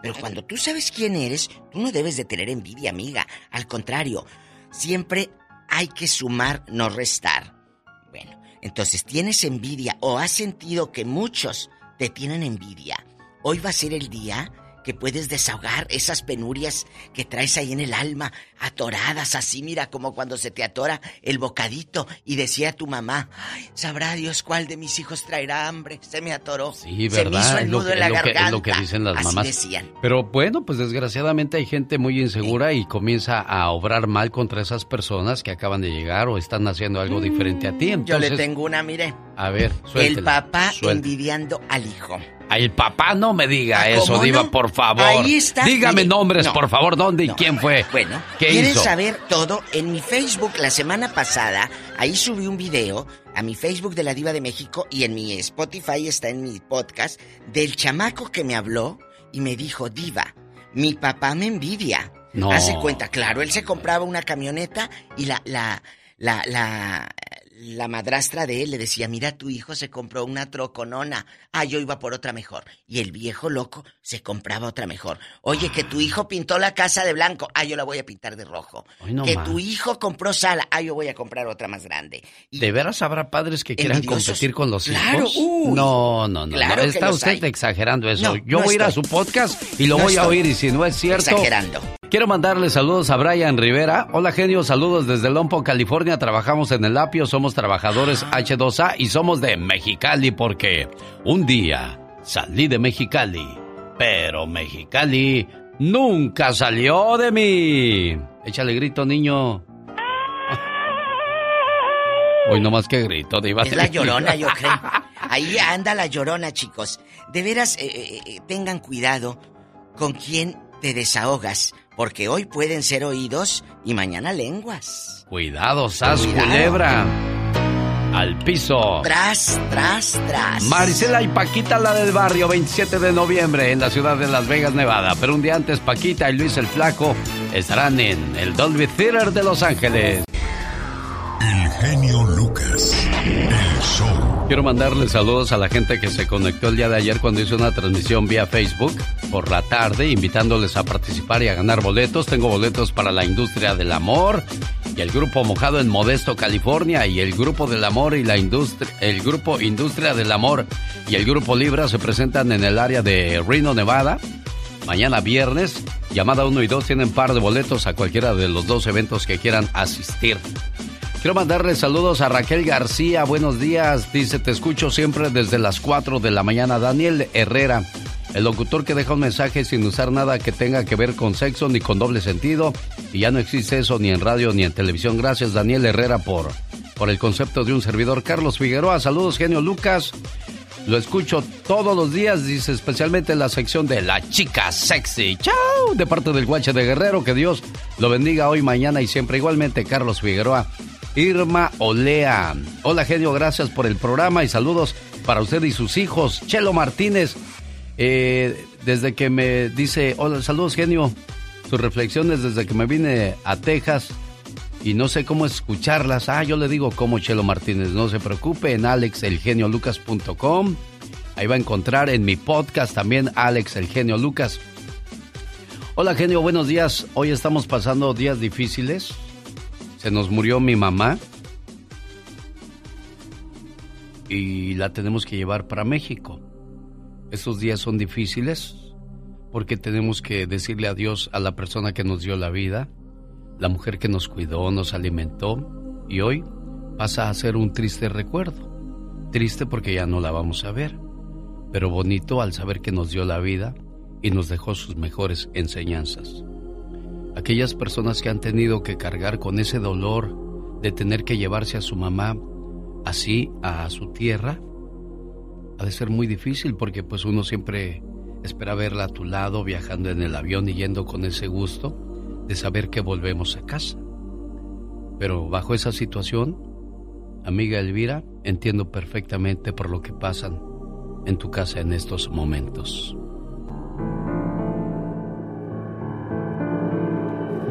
Pero cuando tú sabes quién eres, tú no debes de tener envidia, amiga. Al contrario, siempre hay que sumar, no restar. Bueno, entonces tienes envidia o has sentido que muchos te tienen envidia. Hoy va a ser el día que puedes desahogar esas penurias que traes ahí en el alma, atoradas así, mira, como cuando se te atora el bocadito y decía tu mamá, "Ay, sabrá Dios cuál de mis hijos traerá hambre, se me atoró. Sí, se me ¿verdad? hizo el Es lo nudo que- en la es que- es garganta. lo que dicen las Así mamás. decían. Pero bueno, pues desgraciadamente hay gente muy insegura y comienza a obrar mal contra esas personas que acaban de llegar o están haciendo algo diferente a ti. Mm, Yo le tengo una, mire. A ver, El suéltela, papá suelta. envidiando al hijo. El papá no me diga Ah, eso, ¿cómo Diva, no? por favor. Ahí está. Dígame Mire, nombres, no. por favor, dónde y quién fue. Bueno, ¿Qué ¿quieren hizo? saber todo? En mi Facebook la semana pasada, ahí subí un video a mi Facebook de la Diva de México y en mi Spotify está en mi podcast del chamaco que me habló y me dijo, Diva, mi papá me envidia. No. Hace cuenta, claro, él se compraba una camioneta y la, la, la, la, la madrastra de él le decía, mira, tu hijo se compró una troconona. Ah, yo iba por otra mejor. Y el viejo loco se compraba otra mejor. Oye, que tu hijo pintó la casa de blanco. Ah, yo la voy a pintar de rojo. Ay, no que tu hijo compró sala. Ah, yo voy a comprar otra más grande. ¿De veras habrá padres que quieran Envidiosos. competir con los Claro, hijos? uy. no, no, no. Claro no. Está usted hay. exagerando eso. No, Yo voy a ir a su podcast y lo voy a oír y si no es cierto... Exagerando. Quiero mandarle saludos a Brian Rivera. Hola genio, saludos desde Lompo, California. Trabajamos en el Apio, somos trabajadores H2A y somos de Mexicali porque un día salí de Mexicali pero Mexicali nunca salió de mí. Échale grito, niño. Hoy no más que grito, Diva. Es la llorona, yo creo. Ahí anda la llorona, chicos. De veras, eh, eh, eh, tengan cuidado con quién te desahogas, porque hoy pueden ser oídos y mañana lenguas. Cuidado, sas culebra. Al piso. Tras, tras, tras. Marisela y Paquita, la del barrio, 27 de noviembre en la ciudad de Las Vegas, Nevada. Pero un día antes, Paquita y Luis el Flaco estarán en el Dolby Theater de Los Ángeles. El genio Lucas. El show. Quiero mandarle saludos a la gente que se conectó el día de ayer cuando hice una transmisión vía Facebook por la tarde, invitándoles a participar y a ganar boletos. Tengo boletos para la industria del amor y el grupo Mojado en Modesto, California y el grupo del amor y la industria, el grupo Industria del Amor y el grupo Libra se presentan en el área de Reno, Nevada. Mañana viernes, llamada 1 y 2 tienen par de boletos a cualquiera de los dos eventos que quieran asistir. Quiero mandarle saludos a Raquel García. Buenos días. Dice, te escucho siempre desde las 4 de la mañana. Daniel Herrera, el locutor que deja un mensaje sin usar nada que tenga que ver con sexo ni con doble sentido. Y ya no existe eso ni en radio ni en televisión. Gracias, Daniel Herrera, por, por el concepto de un servidor. Carlos Figueroa, saludos, genio Lucas. Lo escucho todos los días, dice especialmente en la sección de La Chica Sexy. ¡Chao! De parte del Guache de Guerrero, que Dios lo bendiga hoy, mañana y siempre. Igualmente, Carlos Figueroa. Irma Olea. Hola genio, gracias por el programa y saludos para usted y sus hijos. Chelo Martínez, eh, desde que me dice, hola, saludos genio. Sus reflexiones desde que me vine a Texas y no sé cómo escucharlas. Ah, yo le digo cómo Chelo Martínez, no se preocupe, en alexelgeniolucas.com. Ahí va a encontrar en mi podcast también Alex el Genio Lucas. Hola genio, buenos días. Hoy estamos pasando días difíciles se nos murió mi mamá y la tenemos que llevar para México. Estos días son difíciles porque tenemos que decirle adiós a la persona que nos dio la vida, la mujer que nos cuidó, nos alimentó y hoy pasa a ser un triste recuerdo. Triste porque ya no la vamos a ver, pero bonito al saber que nos dio la vida y nos dejó sus mejores enseñanzas aquellas personas que han tenido que cargar con ese dolor de tener que llevarse a su mamá así a su tierra, ha de ser muy difícil porque pues uno siempre espera verla a tu lado viajando en el avión y yendo con ese gusto de saber que volvemos a casa. Pero bajo esa situación, amiga Elvira, entiendo perfectamente por lo que pasan en tu casa en estos momentos.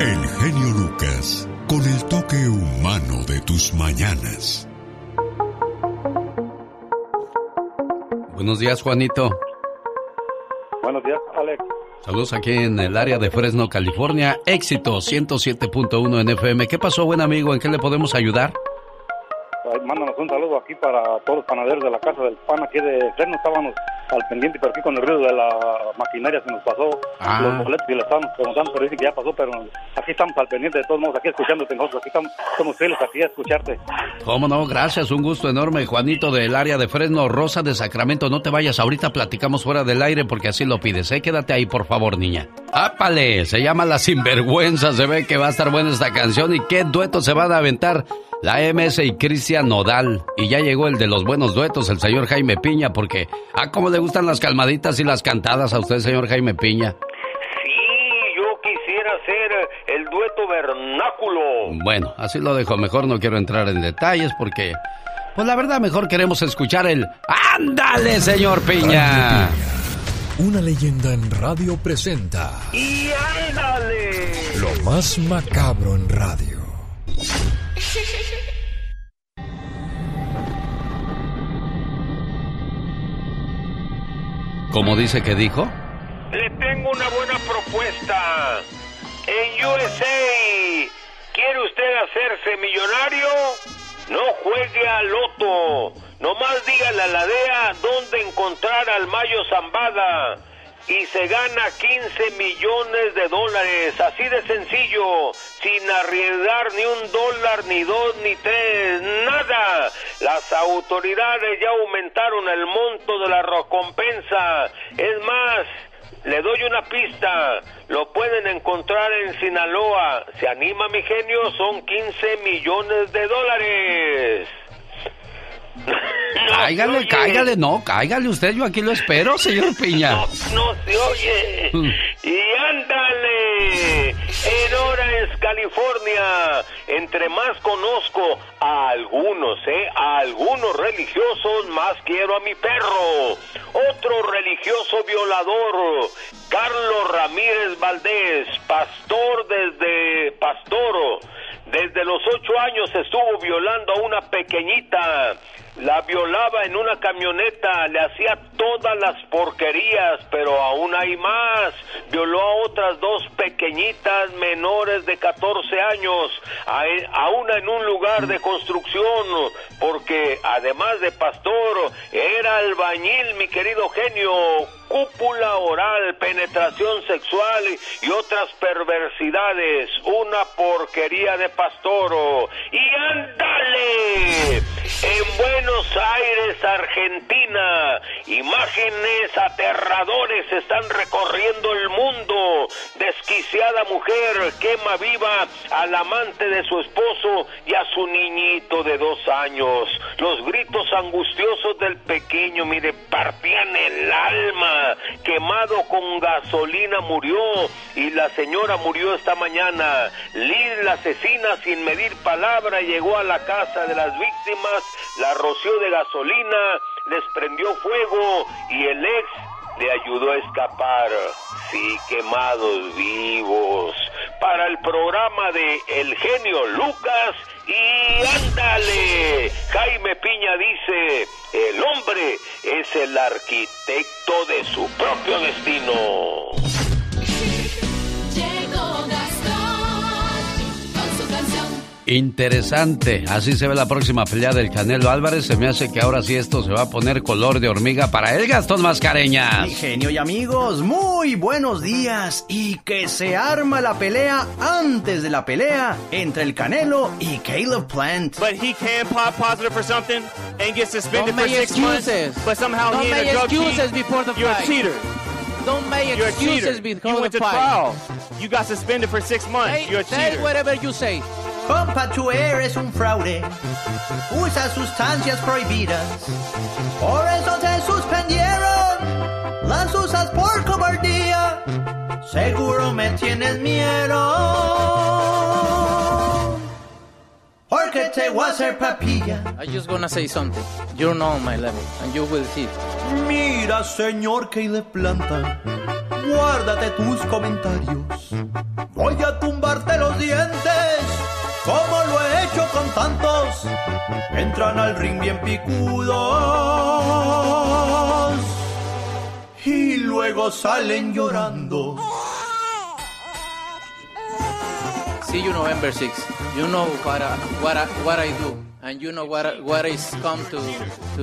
El genio Lucas, con el toque humano de tus mañanas. Buenos días, Juanito. Buenos días, Alex. Saludos aquí en el área de Fresno, California. Éxito 107.1 en FM. ¿Qué pasó, buen amigo? ¿En qué le podemos ayudar? Mándanos un saludo aquí para todos los panaderos de la Casa del Pan aquí de Fresno. Estábamos al pendiente, pero aquí con el ruido de la maquinaria se nos pasó Ah. los boletos y le estábamos preguntando, pero dicen que ya pasó, pero aquí estamos al pendiente de todos modos, aquí escuchándote nosotros. Aquí estamos, somos fieles aquí a escucharte. ¿Cómo no? Gracias, un gusto enorme, Juanito del área de Fresno, Rosa de Sacramento. No te vayas, ahorita platicamos fuera del aire porque así lo pides, ¿eh? Quédate ahí, por favor, niña. ¡Ápale! Se llama La Sinvergüenza, se ve que va a estar buena esta canción. ¿Y qué dueto se van a aventar? La MS y Cristian Nodal. Y ya llegó el de los buenos duetos, el señor Jaime Piña, porque... Ah, cómo le gustan las calmaditas y las cantadas a usted, señor Jaime Piña. Yo quisiera ser el dueto vernáculo. Bueno, así lo dejo. Mejor no quiero entrar en detalles porque... Pues la verdad, mejor queremos escuchar el... ¡Ándale, señor Piña! Una leyenda en radio presenta ¡Y ándale! lo más macabro en radio. ¿Cómo dice que dijo? Le tengo una buena propuesta. En USA, ¿quiere usted hacerse millonario? No juegue al loto. Nomás dígale a la DEA dónde encontrar al Mayo Zambada. Y se gana 15 millones de dólares. Así de sencillo. Sin arriesgar ni un dólar, ni dos, ni tres. Nada. Las autoridades ya aumentaron el monto de la recompensa. Es más, le doy una pista. Lo pueden encontrar en Sinaloa. ¿Se anima, mi genio? Son 15 millones de dólares. Cáigale, cáigale, no, cáigale usted, yo aquí lo espero, señor Piña. No se oye. Y ándale. En Orange, California. Entre más conozco a algunos, ¿eh? A algunos religiosos, más quiero a mi perro. Otro religioso violador. Carlos Ramírez Valdés, pastor desde Pastoro. Desde los ocho años estuvo violando a una pequeñita. La violaba en una camioneta, le hacía todas las porquerías, pero aún hay más. Violó a otras dos pequeñitas menores de 14 años, a, a una en un lugar de construcción, porque además de pastor, era albañil, mi querido genio. Cúpula oral, penetración sexual y otras perversidades. Una porquería de pastoro. ¡Y ándale! En Buenos Aires, Argentina, imágenes aterradores están recorriendo el mundo. Desquiciada mujer quema viva al amante de su esposo y a su niñito de dos años. Los gritos angustiosos del pequeño, mire, partían el alma. Quemado con gasolina murió y la señora murió esta mañana. Liz, la asesina, sin medir palabra, llegó a la casa de las víctimas, la de gasolina, les prendió fuego y el ex le ayudó a escapar. Sí, quemados vivos. Para el programa de El genio Lucas y ándale. Jaime Piña dice, el hombre es el arquitecto de su propio destino. Interesante. Así se ve la próxima pelea del Canelo Álvarez. Se me hace que ahora sí esto se va a poner color de hormiga para el Gastón Mascareñas. Mi genio y amigos, muy buenos días. Y que se arma la pelea antes de la pelea entre el Canelo y Caleb Plant. But he can pop positive for something and get suspended Don't for make six months. excuses. But somehow Don't he ain't make a drug excuses before the You're fight. a cheater. Don't make You're a excuses cheater. before you went the to trial. You got suspended for six months. Say- You're a say cheater. whatever you say. Compa, tú eres un fraude. Usa sustancias prohibidas. Por eso te suspendieron. Las usas por cobardía. Seguro me tienes miedo. A hacer papilla. I just gonna say something. You're not on my level, and you will see. Mira, señor Caleb Planta, guárdate tus comentarios. Voy a tumbarte los dientes, como lo he hecho con tantos. Entran al ring bien picudos y luego salen llorando. See you November 6. You know what I, what I, what I do, and you know what I- what is come to to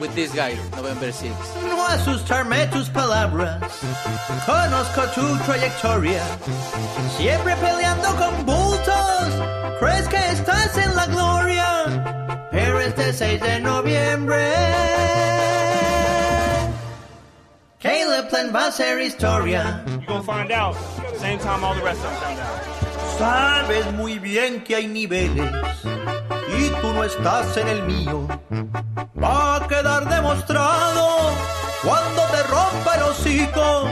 with this guy November 6. No asustarme tus palabras, conozco tu trayectoria. Siempre peleando con bultos, crees que estás en la gloria. Pero este 6 de noviembre, Caleb Plan va a ser historia. You're gonna find out. Same time all the rest of them found out. Sabes muy bien que hay niveles y tú no estás en el mío. Va a quedar demostrado cuando te rompa el hocico.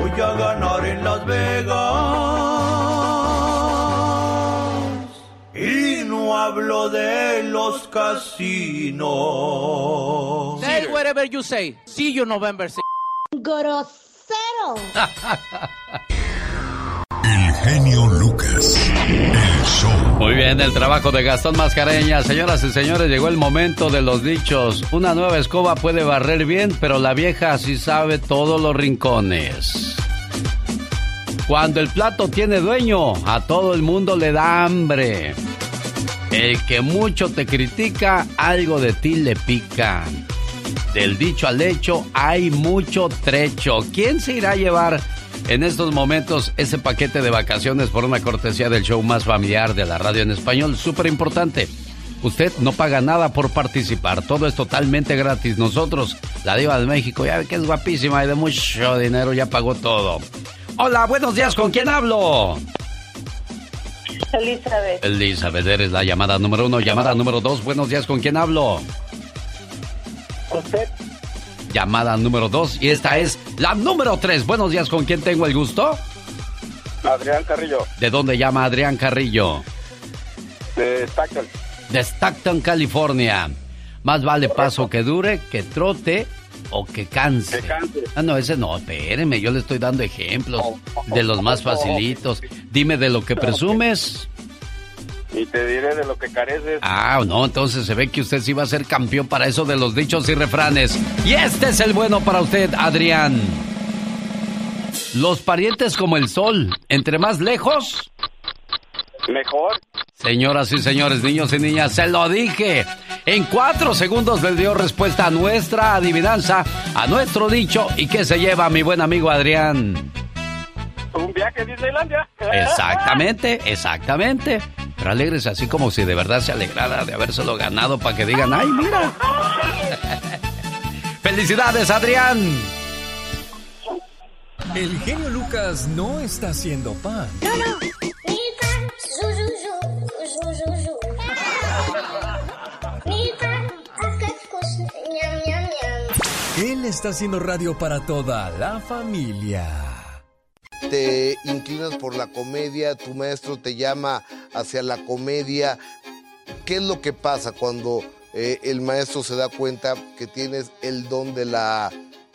Voy a ganar en Las Vegas. Y no hablo de los casinos. Say whatever you say. See you November 6. Grosero. El genio Lucas. El show. Muy bien, el trabajo de Gastón Mascareña. Señoras y señores, llegó el momento de los dichos. Una nueva escoba puede barrer bien, pero la vieja sí sabe todos los rincones. Cuando el plato tiene dueño, a todo el mundo le da hambre. El que mucho te critica, algo de ti le pica. Del dicho al hecho hay mucho trecho. ¿Quién se irá a llevar en estos momentos ese paquete de vacaciones por una cortesía del show más familiar de la radio en español? Súper importante. Usted no paga nada por participar, todo es totalmente gratis. Nosotros, la diva de México, ya ve que es guapísima y de mucho dinero, ya pagó todo. Hola, buenos días, ¿con quién hablo? Elizabeth. Elizabeth, eres la llamada número uno. Llamada número dos, buenos días, ¿con quién hablo? Usted. Llamada número dos y esta es la número tres. Buenos días, ¿con quién tengo el gusto? Adrián Carrillo, ¿De dónde llama Adrián Carrillo? de Stockton. De Stockton, California. Más vale paso que dure, que trote o que canse. Que canse. Ah, no, ese no, espéreme, yo le estoy dando ejemplos de los más facilitos. Dime de lo que presumes. Y te diré de lo que careces. Ah, no, entonces se ve que usted sí va a ser campeón para eso de los dichos y refranes. Y este es el bueno para usted, Adrián. Los parientes como el sol, entre más lejos, Mejor. Señoras y señores, niños y niñas, se lo dije. En cuatro segundos le dio respuesta a nuestra adivinanza, a nuestro dicho y que se lleva mi buen amigo Adrián. Un viaje a Disneylandia. Exactamente, exactamente. Pero alegres así como si de verdad se alegrara de habérselo ganado para que digan, ay, mira. Felicidades, Adrián. El genio Lucas no está haciendo pan. Él está haciendo radio para toda la familia. Te inclinas por la comedia, tu maestro te llama hacia la comedia. ¿Qué es lo que pasa cuando eh, el maestro se da cuenta que tienes el don de la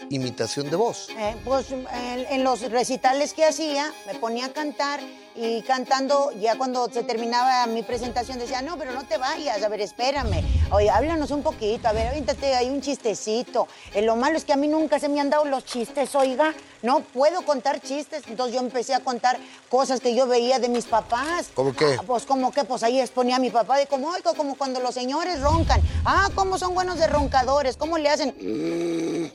imitación de voz? Eh, pues en, los recitales que hacía, me ponía a cantar y cantando, ya cuando se terminaba mi presentación decía, no, pero no te vayas, a ver, espérame. Oye, háblanos un poquito, a ver, avéntate ahí un chistecito. Eh, lo malo es que a mí nunca se me han dado los chistes, oiga. No puedo contar chistes. Entonces yo empecé a contar cosas que yo veía de mis papás. ¿Cómo qué? Ah, pues como que, pues ahí exponía a mi papá de como, oiga, como cuando los señores roncan. Ah, cómo son buenos de roncadores, cómo le hacen.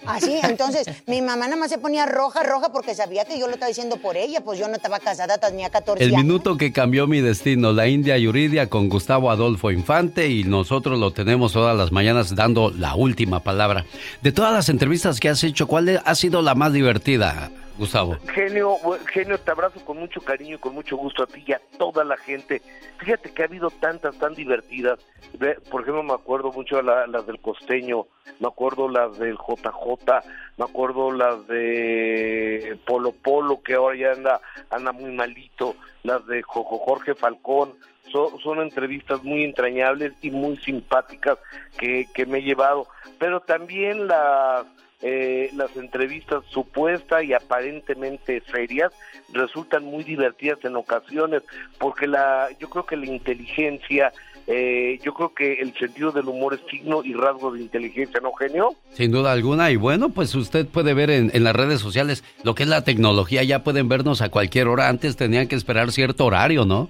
Así, entonces mi mamá nada más se ponía roja, roja porque sabía que yo lo estaba diciendo por ella, pues yo no estaba casada, tenía 14 El años. minuto que cambió mi destino, la India Yuridia con Gustavo Adolfo Infante y nosotros lo tenemos todas las mañanas dando la última palabra. De todas las entrevistas que has hecho, ¿cuál ha sido la más divertida, Gustavo? Genio, genio, te abrazo con mucho cariño y con mucho gusto a ti y a toda la gente. Fíjate que ha habido tantas tan divertidas. Ve, Por ejemplo, me acuerdo mucho la- las del costeño, me acuerdo las del JJ, me acuerdo las de Polo Polo, que ahora ya anda, anda muy malito, las de Jorge Falcón, son, son entrevistas muy entrañables y muy simpáticas que me he llevado, pero también las eh, las entrevistas supuestas y aparentemente serias resultan muy divertidas en ocasiones porque la yo creo que la inteligencia eh, yo creo que el sentido del humor es signo y rasgo de inteligencia, ¿no, genio? Sin duda alguna. Y bueno, pues usted puede ver en, en, las redes sociales lo que es la tecnología. Ya pueden vernos a cualquier hora. Antes tenían que esperar cierto horario, ¿no?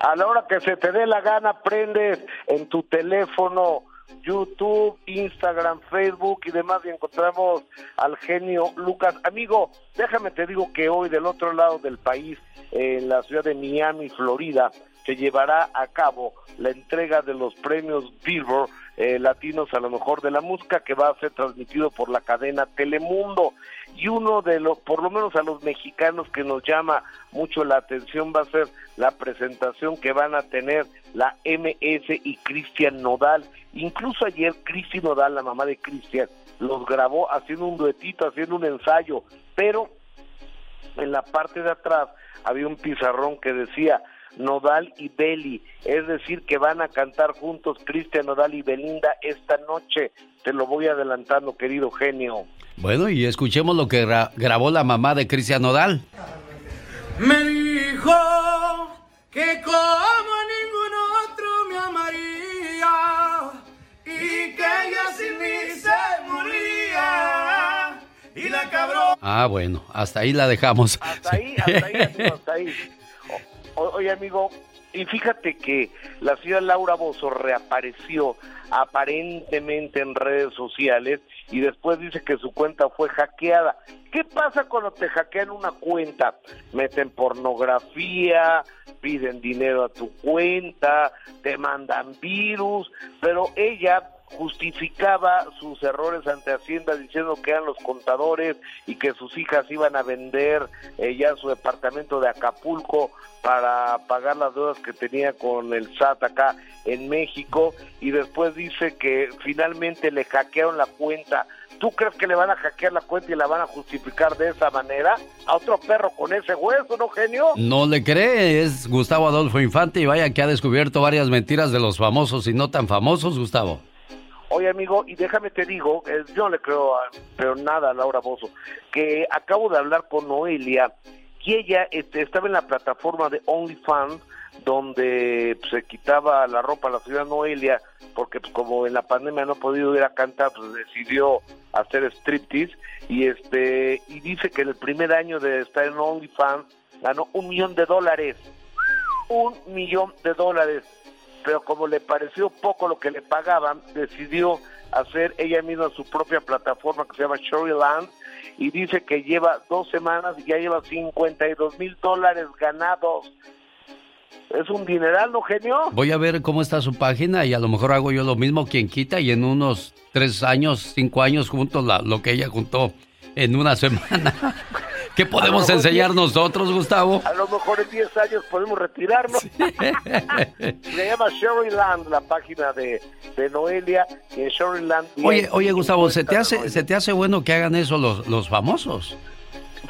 A la hora que se te dé la gana, prendes en tu teléfono YouTube, Instagram, Facebook y demás y encontramos al genio Lucas. Amigo, déjame te digo que hoy del otro lado del país, en la ciudad de Miami, Florida, se llevará a cabo la entrega de los premios Billboard eh, latinos a lo mejor de la música que va a ser transmitido por la cadena Telemundo y uno de los por lo menos a los mexicanos que nos llama mucho la atención va a ser la presentación que van a tener la MS y Cristian Nodal incluso ayer Cristian Nodal la mamá de Cristian los grabó haciendo un duetito haciendo un ensayo pero en la parte de atrás había un pizarrón que decía Nodal y Beli, es decir, que van a cantar juntos Cristian Nodal y Belinda esta noche. Te lo voy adelantando, querido genio. Bueno, y escuchemos lo que gra grabó la mamá de Cristian Nodal. Me dijo que como ningún otro me amaría y que ella sin mí se moría. Y la cabrón. Ah, bueno, hasta ahí la dejamos. Hasta ahí, hasta ahí, hasta ahí. Oye, amigo, y fíjate que la señora Laura Bozo reapareció aparentemente en redes sociales y después dice que su cuenta fue hackeada. ¿Qué pasa cuando te hackean una cuenta? Meten pornografía, piden dinero a tu cuenta, te mandan virus, pero ella justificaba sus errores ante Hacienda diciendo que eran los contadores y que sus hijas iban a vender eh, ya su departamento de Acapulco para pagar las deudas que tenía con el SAT acá en México y después dice que finalmente le hackearon la cuenta. ¿Tú crees que le van a hackear la cuenta y la van a justificar de esa manera? A otro perro con ese hueso, ¿no, genio? No le cree, es Gustavo Adolfo Infante y vaya que ha descubierto varias mentiras de los famosos y no tan famosos, Gustavo. Oye, amigo, y déjame te digo, eh, yo no le creo a, pero nada a Laura Bozo, que acabo de hablar con Noelia y ella este, estaba en la plataforma de OnlyFans donde pues, se quitaba la ropa a la señora Noelia porque pues, como en la pandemia no ha podido ir a cantar pues decidió hacer striptease y este y dice que en el primer año de estar en OnlyFans ganó un millón de dólares. Un millón de dólares pero como le pareció poco lo que le pagaban decidió hacer ella misma su propia plataforma que se llama Land y dice que lleva dos semanas y ya lleva 52 mil dólares ganados. Es un dineral, ¿no, genio? Voy a ver cómo está su página y a lo mejor hago yo lo mismo, quien quita, y en unos tres años, cinco años junto la, lo que ella juntó en una semana. ¿Qué podemos enseñar nosotros, Gustavo? A lo mejor en 10 años podemos retirarnos. Se llama Sherryland, la página de, de Noelia. Y en Sherryland. Oye, oye, Gustavo, ¿se te, hace, ¿se te hace bueno que hagan eso los, los famosos?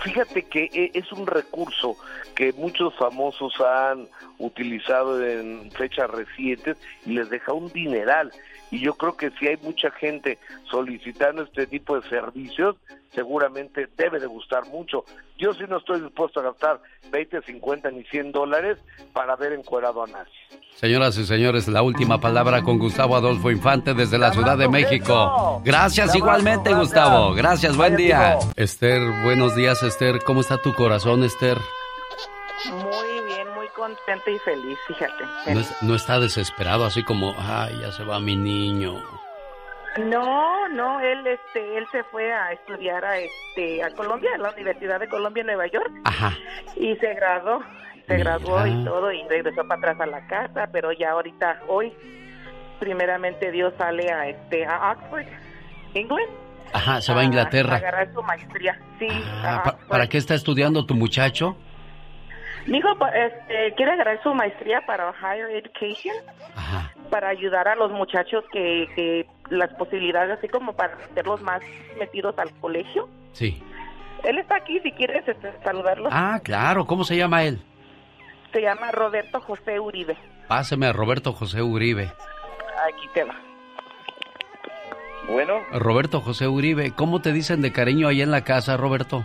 Fíjate que e, es un recurso que muchos famosos han utilizado en fechas recientes y les deja un dineral y yo creo que si hay mucha gente solicitando este tipo de servicios, seguramente debe de gustar mucho. Yo sí no estoy dispuesto a gastar 20, 50 ni 100 dólares para ver encuerado a nadie. Señoras y señores, la última palabra con Gustavo Adolfo Infante desde la Ciudad de México. Gracias igualmente, Gustavo. Gracias, buen día. Esther, buenos días, Esther. ¿Cómo está tu corazón, Esther? Muy contenta y feliz, fíjate. No, no, está desesperado así como, ay, ya se va mi niño. No, no, él este él se fue a estudiar a este a Colombia, a la Universidad de Colombia en Nueva York. Ajá. Y se graduó, se Mira. graduó y todo y regresó para atrás a la casa, pero ya ahorita hoy primeramente Dios sale a este a Oxford, England. Ajá, se va a Inglaterra. A agarrar su maestría, sí. Ah, pa ¿Para qué está estudiando tu muchacho? Mi hijo este, quiere agarrar su maestría para Higher Education, Ajá. para ayudar a los muchachos que, que las posibilidades, así como para meterlos más metidos al colegio. Sí. Él está aquí, si quieres este, saludarlo. Ah, claro. ¿Cómo se llama él? Se llama Roberto José Uribe. Páseme a Roberto José Uribe. Aquí te va. Bueno, Roberto José Uribe, ¿cómo te dicen de cariño ahí en la casa, Roberto?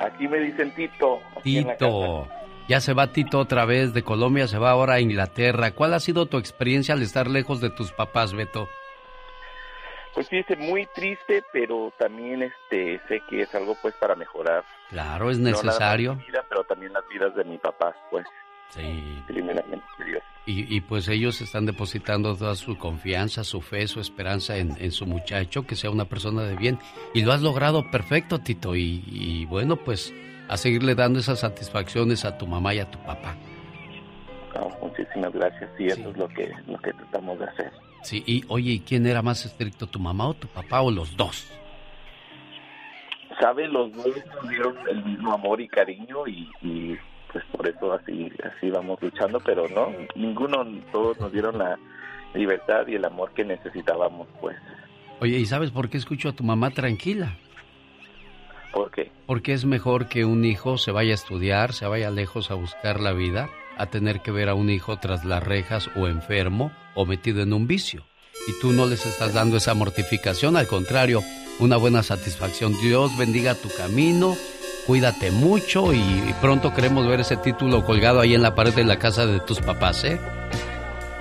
Aquí me dicen Tito. Tito. Ya se va Tito otra vez de Colombia, se va ahora a Inglaterra. ¿Cuál ha sido tu experiencia al estar lejos de tus papás, Beto? Pues fíjese, muy triste, pero también este sé que es algo pues para mejorar. Claro, es No nada más necesario. mi vida, pero también las vidas de mi papá, pues. Sí. Primeramente, Dios. Y, y, pues ellos están depositando toda su confianza, su fe, su esperanza en, en su muchacho, que sea una persona de bien. Y lo has logrado perfecto, Tito. Y, y bueno, pues a seguirle dando esas satisfacciones a tu mamá y a tu papá. No, muchísimas gracias. Sí, eso es lo que, lo que tratamos de hacer. Sí, y oye, ¿y quién era más estricto, tu mamá o tu papá o los dos? ¿Sabe? Los dos nos dieron el mismo amor y cariño y, y, pues por eso así, así vamos luchando, pero no, ninguno, todos nos dieron la libertad y el amor que necesitábamos, pues. Oye, ¿y sabes por qué escucho a tu mamá tranquila? ¿Por qué? Porque es mejor que un hijo se vaya a estudiar, se vaya lejos a buscar la vida, a tener que ver a un hijo tras las rejas o enfermo o metido en un vicio. Y tú no les estás dando esa mortificación, al contrario, una buena satisfacción. Dios bendiga tu camino, cuídate mucho y pronto queremos ver ese título colgado ahí en la pared de la casa de tus papás, ¿eh?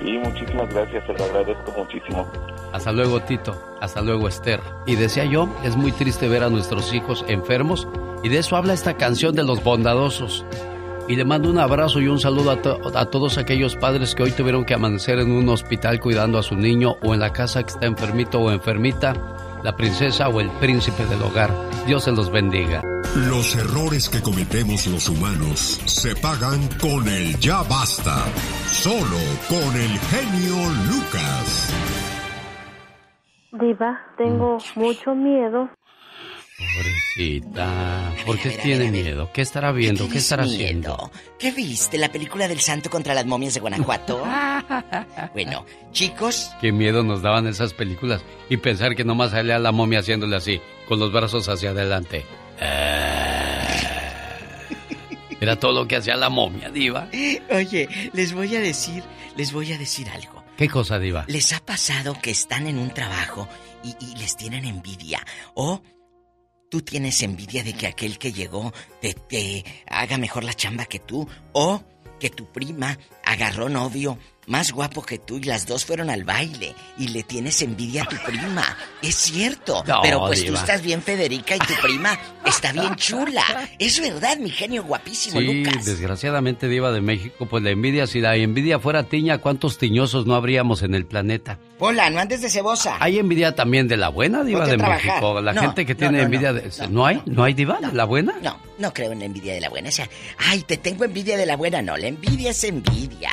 Y muchísimas gracias, se lo agradezco muchísimo. Hasta luego, Tito. Hasta luego, Esther. Y decía yo, es muy triste ver a nuestros hijos enfermos y de eso habla esta canción de los bondadosos. Y le mando un abrazo y un saludo a, to- a todos aquellos padres que hoy tuvieron que amanecer en un hospital cuidando a su niño o en la casa que está enfermito o enfermita, la princesa o el príncipe del hogar. Dios se los bendiga. Los errores que cometemos los humanos se pagan con el ya basta. Solo con el genio Lucas. Diva, tengo mucho miedo. Pobrecita. ¿Por qué tiene ver, a ver. miedo? ¿Qué estará viendo? ¿Qué tienes estará miedo? haciendo? ¿Qué viste? ¿La película del santo contra las momias de Guanajuato? bueno, chicos, Qué miedo nos daban esas películas y pensar que nomás salía la momia haciéndole así, con los brazos hacia adelante. Era todo lo que hacía la momia, diva. oye, les voy a decir, les voy a decir algo. ¿Qué cosa, diva? ¿Les ha pasado que están en un trabajo y, y les tienen envidia? ¿O tú tienes envidia de que aquel que llegó te, te haga mejor la chamba que tú? ¿O que tu prima agarró novio más guapo que tú y las dos fueron al baile y le tienes envidia a tu prima? Es cierto. No, pero pues tú estás bien Federica y tu prima está bien chula. Es verdad, mi genio guapísimo, Sí, Lucas. desgraciadamente diva de México, pues la envidia, si la envidia fuera tiña, ¿cuántos tiñosos no habríamos en el planeta? Hola, no andes de cebosa. Hay envidia también de la buena diva de trabajar. México. La No, gente que no, tiene envidia no, de... ¿No, hay? ¿No hay diva de la buena? No, no creo en la envidia de la buena. O sea, ay, te tengo envidia de la buena. No, la envidia es envidia.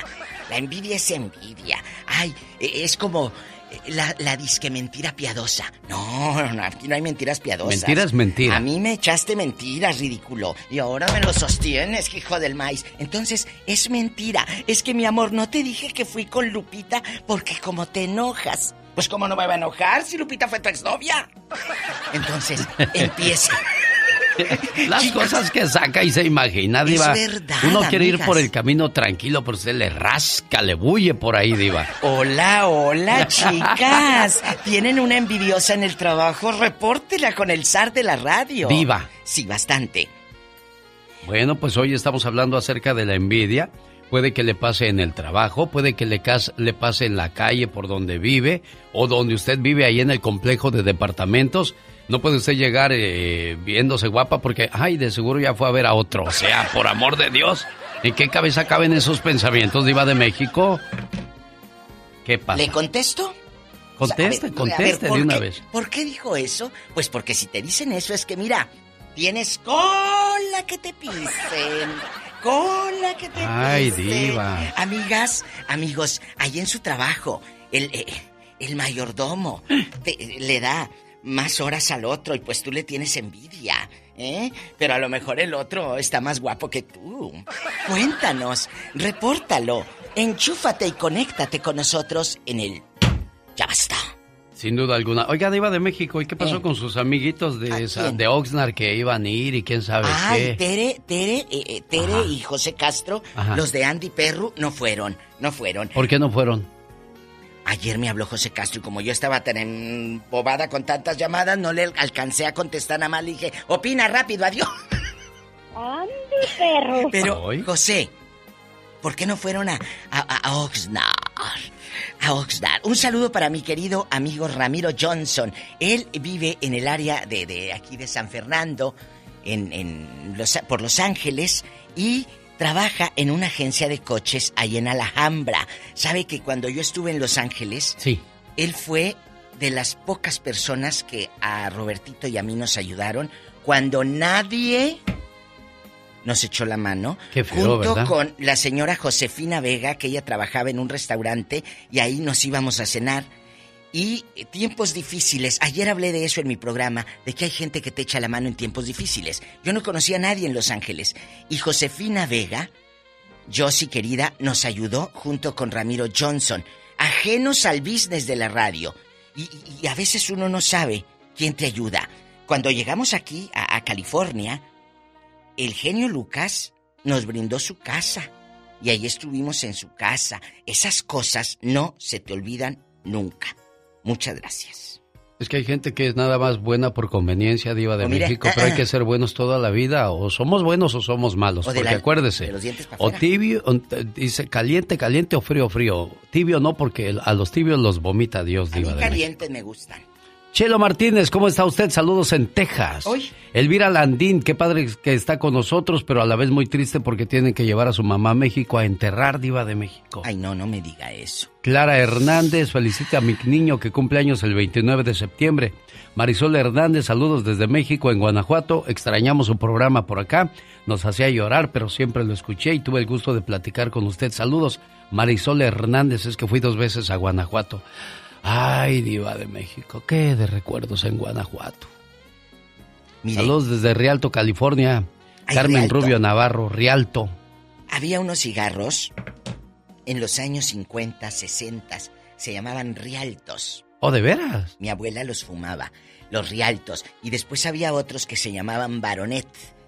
La envidia es envidia. Ay, e- es como eh, la, la disque mentira piadosa. No, no, aquí no hay mentiras piadosas. Mentira es mentira. A mí me echaste mentiras, ridículo. Y ahora me lo sostienes, hijo del maíz. Entonces, es mentira. Es que, mi amor, no te dije que fui con Lupita porque como te enojas. Pues, ¿cómo no me va a enojar si Lupita fue tu exnovia? Entonces, empieza. Las cosas que saca y se imagina, diva. verdad, Uno quiere ir por el camino tranquilo, pero usted le rasca, le bulle por ahí, diva. Hola, hola, chicas. ¿Tienen una envidiosa en el trabajo? Repórtela con el zar de la radio. Diva. Sí, bastante. Bueno, pues hoy estamos hablando acerca de la envidia. Puede que le pase en el trabajo, puede que le, le pase en la calle por donde vive o donde usted vive ahí en el complejo de departamentos. No puede usted llegar eh, viéndose guapa porque, ay, de seguro ya fue a ver a otro. O sea, por amor de Dios, ¿en qué cabeza caben esos pensamientos, Diva de México? ¿Qué pasa? ¿Le contesto? Conteste, ver, conteste a ver, ¿por de una qué- vez. ¿Por qué dijo eso? Pues porque si te dicen eso es que, mira, tienes cola que te pisen. Cola que te Ay, pisen. diva. Amigas, amigos, ahí en su trabajo, el, eh, el mayordomo te- le da más horas al otro y pues tú le tienes envidia, ¿eh? Pero a lo mejor el otro está más guapo que tú. Cuéntanos, repórtalo, enchúfate y conéctate con nosotros en el... Ya basta. Sin duda alguna. Oiga, Diva de México, ¿y qué pasó Eh. con sus amiguitos de, esa- de Oxnard que iban a ir y quién sabe Ay, qué? Tere, Tere, eh, eh, Tere y José Castro, Ajá. los de Andy Perru, no fueron, no fueron. ¿Por qué no fueron? Ayer me habló José Castro y como yo estaba tan embobada con tantas llamadas, no le alcancé a contestar nada más. Le dije, opina rápido, adiós. Andy, perro. Pero, José, ¿por qué no fueron a, a, a- a Oxnard? A Oxnard. Un saludo para mi querido amigo Ramiro Johnson. Él vive en el área de, de aquí de San Fernando, en, en Los- por Los Ángeles, y trabaja en una agencia de coches ahí en Alhambra. ¿Sabe que cuando yo estuve en Los Ángeles, Sí. él fue de las pocas personas que a Robertito y a mí nos ayudaron cuando nadie nos echó la mano. Qué feo, junto ¿verdad? con la señora Josefina Vega, que ella trabajaba en un restaurante y ahí nos íbamos a cenar. Y tiempos difíciles. Ayer hablé de eso en mi programa, de que hay gente que te echa la mano en tiempos difíciles. Yo no conocía a nadie en Los Ángeles. Y Josefina Vega, Josie querida, nos ayudó junto con Ramiro Johnson, ajenos al business de la radio. Y a veces uno no sabe quién te ayuda. Cuando llegamos aquí, a, a California, el genio Lucas nos brindó su casa. Y ahí estuvimos en su casa. Esas cosas no se te olvidan nunca. Muchas gracias. Es que hay gente que es nada más buena por conveniencia, Diva de O México, ah, pero hay ah. que ser buenos toda la vida. O somos buenos o somos malos. O de porque la- acuérdese. de o tibio, o- dice caliente, caliente o frío, frío. Tibio no, porque a los tibios los vomita Dios, A mí Diva de México. calientes me gustan. Chelo Martínez, ¿cómo está usted? Saludos en Texas. Hoy. Elvira Landín, qué padre que está con nosotros, pero a la vez muy triste porque tienen que llevar a su mamá a México a enterrar Diva de México. Ay, no, no me diga eso. Clara Hernández, felicita a mi niño que cumple años el 29 de septiembre. Marisol Hernández, saludos desde México, en Guanajuato. Extrañamos su programa por acá. Nos hacía llorar, pero siempre lo escuché y tuve el gusto de platicar con usted. Saludos, Marisol Hernández, es que fui dos veces a Guanajuato. Ay, diva de México, qué de recuerdos en Guanajuato. Saludos desde Rialto, California. Carmen Rialto. Rubio Navarro, Rialto. Había unos cigarros en los años 50, 60. Se llamaban rialtos. ¿Oh, de veras? Mi abuela los fumaba, los rialtos. Y después había otros que se llamaban baronet.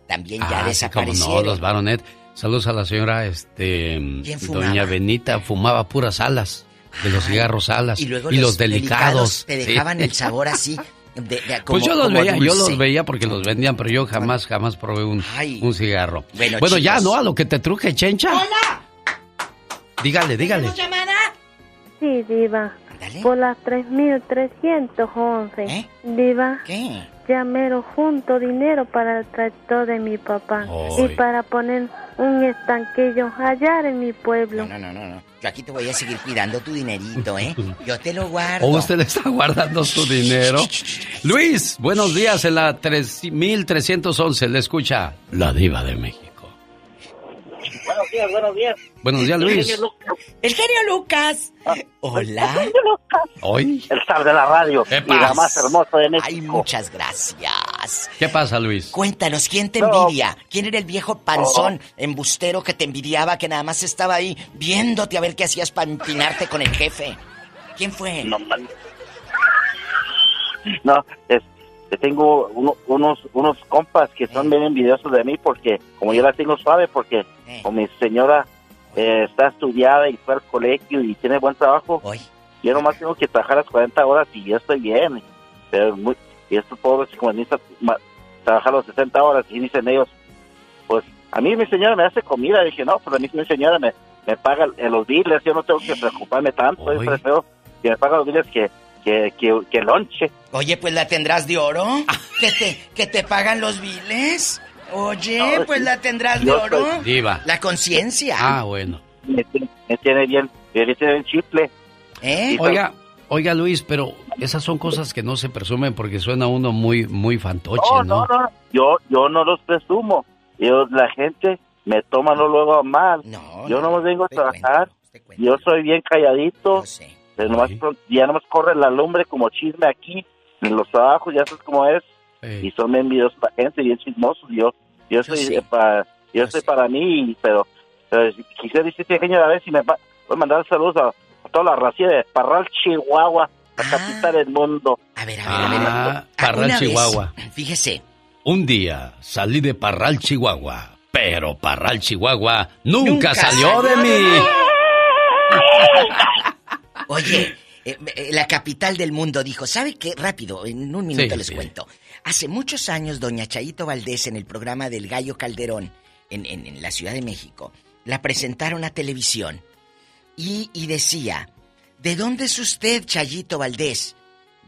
También ya Ah, sí, desaparecieron. no, los baronet. Saludos a la señora, este, ¿Quién fumaba? doña Benita, fumaba puras alas, de los cigarros alas, Y luego los, delicados. te sí. dejaban el sabor así. de- de- como- pues yo los veía, yo dulce. los veía porque los vendían, pero yo jamás, jamás probé un, Ay. un cigarro. Bueno, Bueno, ya. ¿no? A lo que te truje, chencha. ¡Hola! Dígale, dígale. llamada? Sí, Diva. Por las 3.311. Diva. ¿Qué? Llamero junto dinero para el tractor de mi papá. Ay. Y para poner un estanquillo allá en mi pueblo. No, no, no, no. Yo aquí te voy a seguir cuidando tu dinerito, ¿eh? Yo te lo guardo. ¿O usted está guardando su dinero? Luis, buenos días en la 3311. Le escucha la diva de México. Buenos días, buenos días. Buenos días, Luis. El genio Lucas. Hola. Hoy. El star de la radio ¿Qué y la más hermosa de México. Ay, muchas gracias. ¿Qué pasa, Luis? Cuéntanos, ¿quién te No. envidia? ¿Quién era el viejo panzón, embustero que te envidiaba, que nada más estaba ahí viéndote a ver qué hacías para empinarte con el jefe? ¿Quién fue? No, man. No, es, tengo uno- unos unos compas que son bien envidiosos de mí porque como yo la tengo suave porque como mi señora eh, está estudiada y fue al colegio y tiene buen trabajo, yo nomás tengo que trabajar las 40 horas y yo estoy bien. Pero muy, y estos pobres como ma- trabajar las 60 horas y dicen ellos, pues a mí mi señora me hace comida. dije, no, pues a mí mi señora me, me paga los biles, yo no tengo que preocuparme tanto, es prefiero que me paga los biles que, que, que, que lonche. Oye, pues la tendrás de oro. ¿Que te, que te pagan los biles? Oye, No, pues sí. la tendrás de oro. soy- Diva. La conciencia. Ah, bueno. Me, tiene- me tiene bien, me tiene bien chifle. ¿Eh? Oiga, oiga, Luis, pero esas son cosas que no se presumen porque suena uno muy, muy fantoche, No, ¿no? no, no, yo, yo no los presumo. Yo, la gente me toma no luego a mal. yo no vengo a trabajar. Yo soy bien calladito. Pero nomás pro- ya nomás corre la lumbre como chisme aquí en los trabajos, ya sabes cómo es. Y son bien envidiosos la gente, bien chismosos. Yo, yo soy sí. para, yo estoy para mí, y- pero, pero si- quisiera decirte, genio, a ver si me va, voy a mandar saludos a, a toda la racía de Parral, Chihuahua, la capital del mundo. A ver, Ah, Parral, una vez, Chihuahua. Fíjese. Un día salí de Parral, Chihuahua, pero Parral, Chihuahua nunca, salió de mí. Oye, eh, eh, la capital del mundo dijo, ¿sabe qué? Rápido, en un minuto Sí, les sí. cuento. Hace muchos años, doña Chayito Valdés, en el programa del Gallo Calderón, en, en- en la Ciudad de México, la presentaron a televisión y, y decía, ¿de dónde es usted, Chayito Valdés?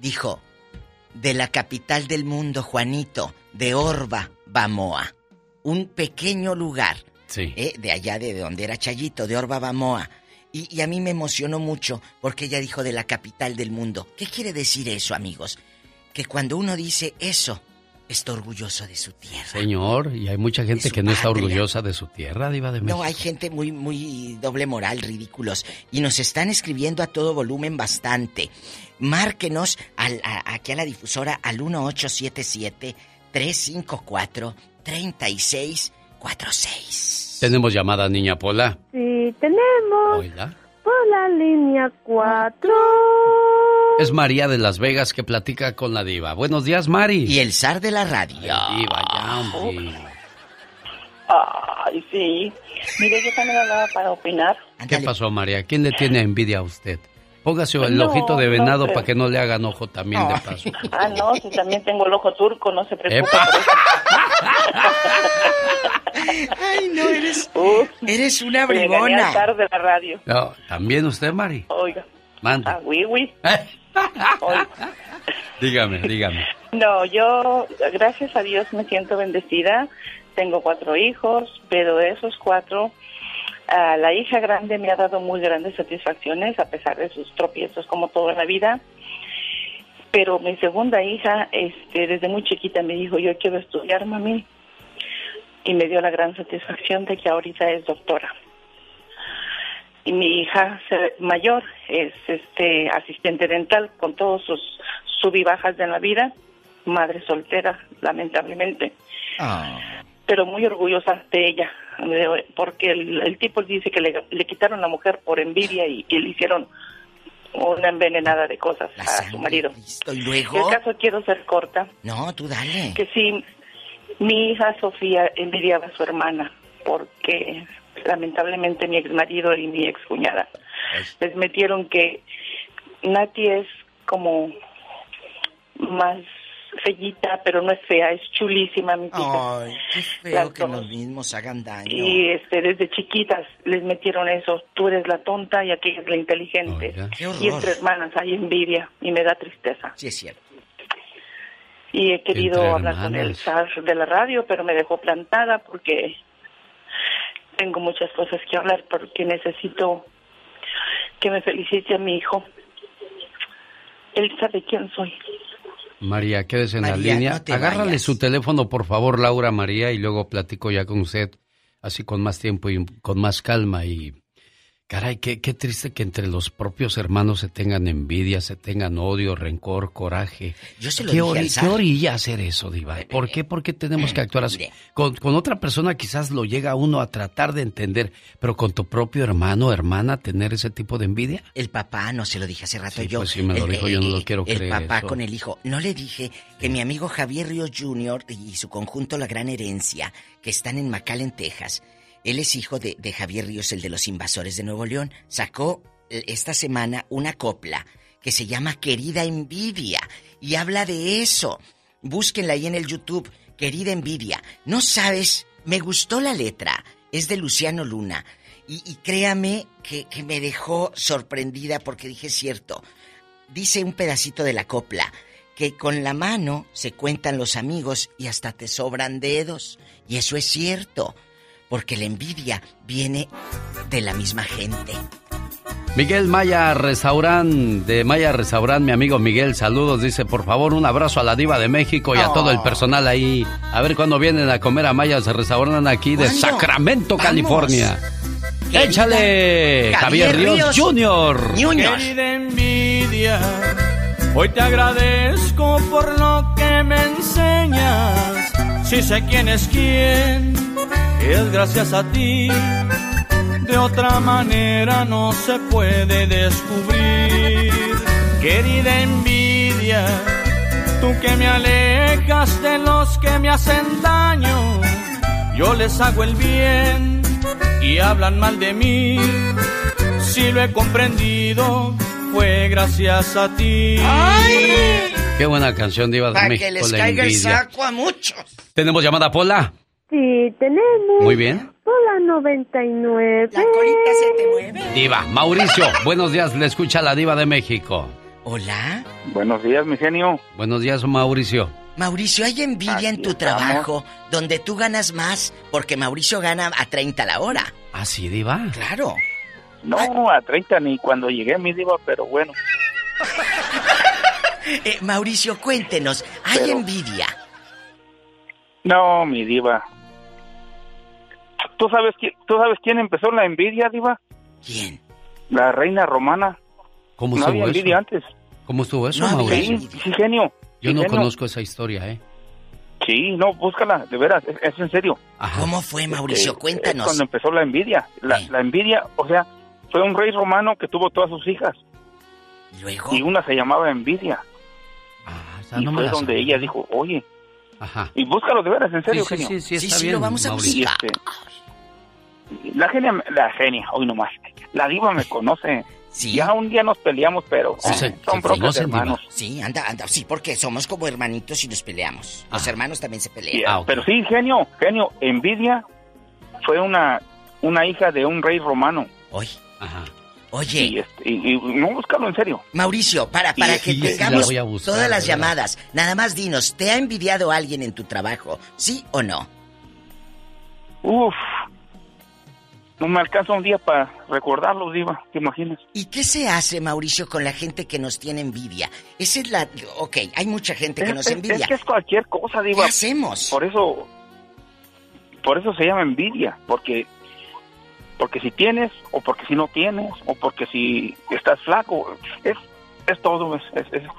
Dijo, de la capital del mundo, Juanito, de Orba, Bamoa. Un pequeño lugar Sí. eh, de allá de donde era Chayito, de Orba Bamoa. Y, y a mí me emocionó mucho porque ella dijo de la capital del mundo. ¿Qué quiere decir eso, amigos? Que cuando uno dice eso, está orgulloso de su tierra. Señor, y hay mucha gente que no está orgullosa de su tierra, Diva de México. No, hay gente muy, muy doble moral, ridículos. Y nos están escribiendo a todo volumen bastante. Márquenos al- a- aquí a la difusora al 1877-354-3646. Tenemos llamada, niña Pola. Sí, tenemos Hola. Por la línea 4. Es María de Las Vegas que platica con la diva. Buenos días, Mari. Y el zar de la radio. diva, ya, hombre. Ay, sí. Mire, yo también hablaba para opinar. ¿Qué pasó, María? ¿Quién le tiene envidia a usted? Póngase el No, ojito de no venado para que no le hagan ojo también de paso. Ah, no, si también tengo el ojo turco, no se preocupe. Ay, no, eres, eres una bribona. zar de la radio. No, ¿También usted, Mari? Oiga. Mande. Ah, oui, oui. Dígame, dígame. No, yo, gracias a Dios, me siento bendecida. Tengo cuatro hijos, pero de esos cuatro, ah, la hija grande me ha dado muy grandes satisfacciones, a pesar de sus tropiezos, como toda la vida. Pero mi segunda hija, este, desde muy chiquita me dijo, yo quiero estudiar, mami. Y me dio la gran satisfacción de que ahorita es doctora. Y mi hija mayor es este asistente dental con todos sus sub y bajas de la vida, madre soltera, lamentablemente, pero muy orgullosa de ella, porque el, el tipo dice que le, le quitaron la mujer por envidia y, y le hicieron una envenenada de cosas a su marido. ¿Y luego? El caso quiero ser corta, No, tú dale. que sí, mi hija Sofía envidiaba a su hermana, porque lamentablemente mi ex marido y mi ex cuñada les metieron que Nati es como más fellita, pero no es fea, es chulísima mi hija. Ay, qué feo que los mismos hagan daño. Y este, desde chiquitas les metieron eso, tú eres la tonta y aquella es la inteligente. Y entre hermanas hay envidia y me da tristeza. Sí, es cierto. Y he querido Entre hablar con zar de la radio, pero me dejó plantada porque tengo muchas cosas que hablar, porque necesito que me felicite a mi hijo. Él sabe quién soy. María, quédese en la línea. no Agárrale vayas. su teléfono, por favor, Laura María, y luego platico ya con usted, así con más tiempo y con más calma. Y, caray, qué, qué triste que entre los propios hermanos se tengan envidia, se tengan odio, rencor, coraje. Yo se lo ¿Qué, dije al ori- zar. qué orilla hacer eso, Diva? ¿Por qué? ¿Por qué tenemos que actuar así? Con, con otra persona quizás lo llega uno a tratar de entender, pero con tu propio hermano o hermana tener ese tipo de envidia. El papá, no se lo dije hace rato Sí, yo. pues sí me lo el, dijo, yo no lo quiero el creer papá eso. con el hijo. No le dije que mi amigo Javier Ríos Jr. y su conjunto La Gran Herencia, que están en McAllen, Texas, él es hijo de, de Javier Ríos, el de los invasores de Nuevo León, sacó eh, esta semana una copla que se llama Querida Envidia y habla de eso. Búsquenla ahí en el YouTube, Querida Envidia. No sabes, me gustó la letra, es de Luciano Luna. Y, créame que, que me dejó sorprendida porque dije cierto. Dice un pedacito de la copla que con la mano se cuentan los amigos y hasta te sobran dedos. Y eso es cierto, porque la envidia viene de la misma gente. Miguel Maya Restaurant, de Maya Restaurant, mi amigo Miguel, saludos. Dice, por favor, un abrazo a la diva de México y a todo el personal ahí. A ver cuándo vienen a comer a Mayas Restaurant aquí de ¿Cuándo? Sacramento, Vamos. California. Querida Échale, Javier, Ríos, Jr. Querida envidia, hoy te agradezco por lo que me enseñas. Si sé quién es quién, es gracias a ti. De otra manera no se puede descubrir. Querida envidia, tú que me alejas de los que me hacen daño, yo les hago el bien y hablan mal de mí. Si lo he comprendido, fue gracias a ti. Qué buena canción Diva de Para México, que les la caiga el saco a muchos. ¿Tenemos llamada, Pola? Sí, tenemos. Muy bien. Hola 99. La colita se te mueve. Diva, Mauricio, buenos días, le escucha la Diva de México. Hola. Buenos días, mi genio. Buenos días, Mauricio. Mauricio, ¿hay envidia en tu estamos. trabajo donde tú ganas más porque Mauricio gana a 30 la hora? ¿Ah, sí, Diva? Claro. No, a 30 ni cuando llegué mi diva, pero bueno. Eh, Mauricio, cuéntenos, ¿hay Pero- envidia? No, mi diva. ¿Tú sabes, quién, ¿Tú sabes quién empezó la envidia, diva? ¿Quién? La reina romana. ¿Cómo no estuvo había eso? envidia antes. ¿Cómo estuvo eso, No Mauricio? envidia. Sí, genio. Yo Sí, no genio. conozco esa historia, ¿eh? Sí, no, búscala, de veras, es, es en serio. ¿Cómo fue, Mauricio? Eh, es Cuéntanos. cuando empezó la envidia. La, la envidia, o sea, fue un rey romano que tuvo todas sus hijas. Luego. Y una se llamaba envidia. esa y no me fue la donde sabía. ella dijo, oye, Ajá. y búscalo de veras, en serio, Sí, sí, genio. sí, sí, está Sí, sí, bien, lo vamos a Mauricio. Y, este, la genia, la genia, hoy nomás. La diva me conoce. Ya un día nos peleamos, pero Sí, se- son propios hermanos. Sí, anda, anda. Sí, porque somos como hermanitos y nos peleamos. Los hermanos también se pelean. Sí, Pero sí, genio, genio, envidia fue una, una hija de un rey romano. Oye. Ajá. Oye. Y, este, y- y no búscalo en serio. Mauricio, para, para Y- que la tengamos buscar, todas las verdad. llamadas, nada más dinos, ¿te ha envidiado alguien en tu trabajo? ¿Sí o no? Uf, no me alcanza un día para recordarlo, diva, ¿te imaginas? ¿Y qué se hace, Mauricio, con la gente que nos tiene envidia? Esa es la... Ok, hay mucha gente que Es- nos es- envidia. Es que es cualquier cosa, diva. ¿Qué hacemos? Por eso, por eso se llama envidia, porque, porque si tienes, o porque si no tienes, o porque si estás flaco, es, es todo, es,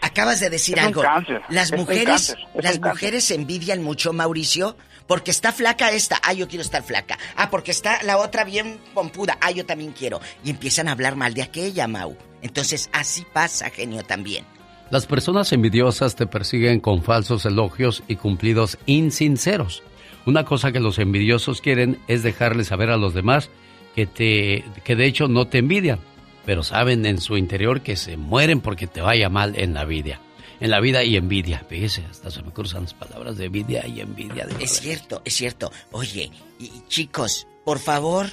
Acabas de decir es un algo. cáncer, Las es un mujeres, cáncer, es las un mujeres envidian mucho, Mauricio, porque está flaca esta. Ah, yo quiero estar flaca. Ah, porque está la otra bien pompuda. Ah, yo también quiero. Y empiezan a hablar mal de aquella, Mau. Entonces, así pasa, genio, también. Las personas envidiosas te persiguen con falsos elogios y cumplidos insinceros. Una cosa que los envidiosos quieren es dejarles saber a los demás que te que de hecho no te envidian, pero saben en su interior que se mueren porque te vaya mal en la vida. En la vida y envidia. Fíjese, hasta se me cruzan las palabras de envidia y envidia. de Es cierto, es cierto. Oye, y, y chicos, por favor,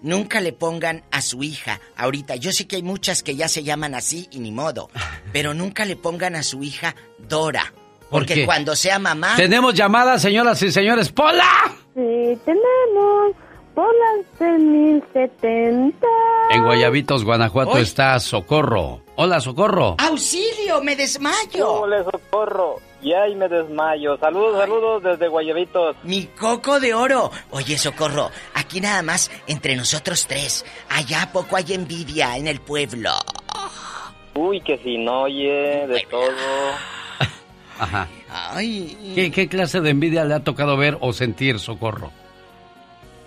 nunca le pongan a su hija ahorita. Yo sé que hay muchas que ya se llaman así y ni modo, pero nunca le pongan a su hija Dora. ¿Por Porque cuando sea mamá. Tenemos llamadas, señoras y señores. ¡Pola! Sí, tenemos. Por las de 1070. En Guayabitos, Guanajuato está Socorro. Hola, Socorro. ¡Auxilio! ¡Me desmayo! Hola, socorro. Y ahí me desmayo. Saludos, saludos desde Guayabitos. Mi coco de oro. Oye, Socorro, aquí nada más entre nosotros tres. Allá a poco hay envidia en el pueblo. Uy, que si no oye de todo. Ajá. Ay. ¿Qué, qué clase de envidia le ha tocado ver o sentir, Socorro?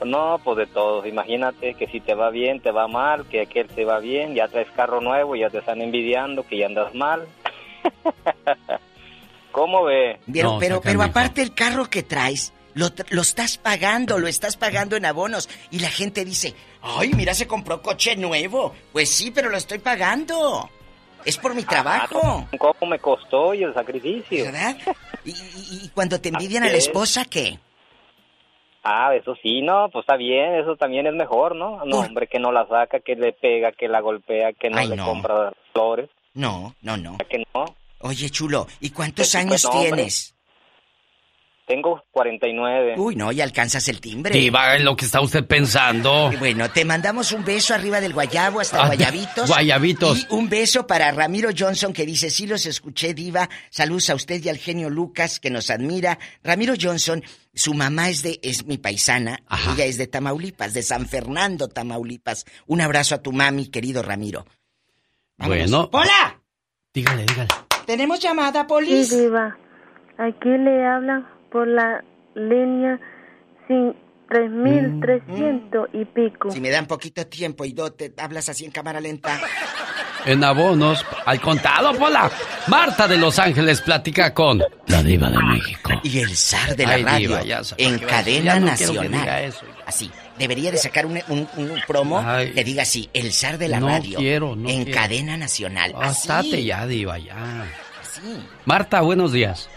No, pues de todo. Imagínate que si te va bien, te va mal, que aquel te va bien, ya traes carro nuevo, ya te están envidiando, que ya andas mal. ¿Cómo ve? Pero, pero, pero aparte el carro que traes, lo, lo estás pagando, lo estás pagando en abonos. Y la gente dice, ay, mira, se compró coche nuevo. Pues sí, pero lo estoy pagando. Es por mi trabajo. ¿Cómo me costó y el sacrificio? ¿Verdad? Y, y- y cuando te envidian a la Así es. esposa, ¿qué? Ah, eso sí, no, pues está bien, eso también es mejor, ¿no? No, hombre, que no la saca, que le pega, que la golpea, que no Ay, le no. compra flores. No, no, no. Que no. Oye, chulo, ¿y cuántos Pues, años no, hombre. tienes? Tengo 49. Uy, no, ya alcanzas el timbre. Diva, en lo que está usted pensando. Bueno, te mandamos un beso arriba del guayabo hasta Ah, Guayabitos. Guayabitos. Y un beso para Ramiro Johnson que dice, sí los escuché, Diva. Saludos a usted y al genio Lucas que nos admira. Ramiro Johnson, su mamá es de, es mi paisana. Ella es de Tamaulipas, de San Fernando, Tamaulipas. Un abrazo a tu mami, querido Ramiro. Bueno. ¡Hola! Dígale, dígale. ¿Tenemos llamada, Sí, Polis? diva. Aquí le hablan por la línea sin 3300 y pico. Si me dan poquito tiempo y no te hablas así en cámara lenta. en abonos. Al contado, Pola. Marta de Los Ángeles platica con la diva de México. Y el zar de la Ay, radio diva, ya sabía en cadena no nacional. eso. Así. Debería de sacar un, un- un promo Ay. que diga así, el zar de la No radio quiero, no en quiero. cadena nacional. Así. Bástate ya, diva, ya. Así. Marta, buenos días.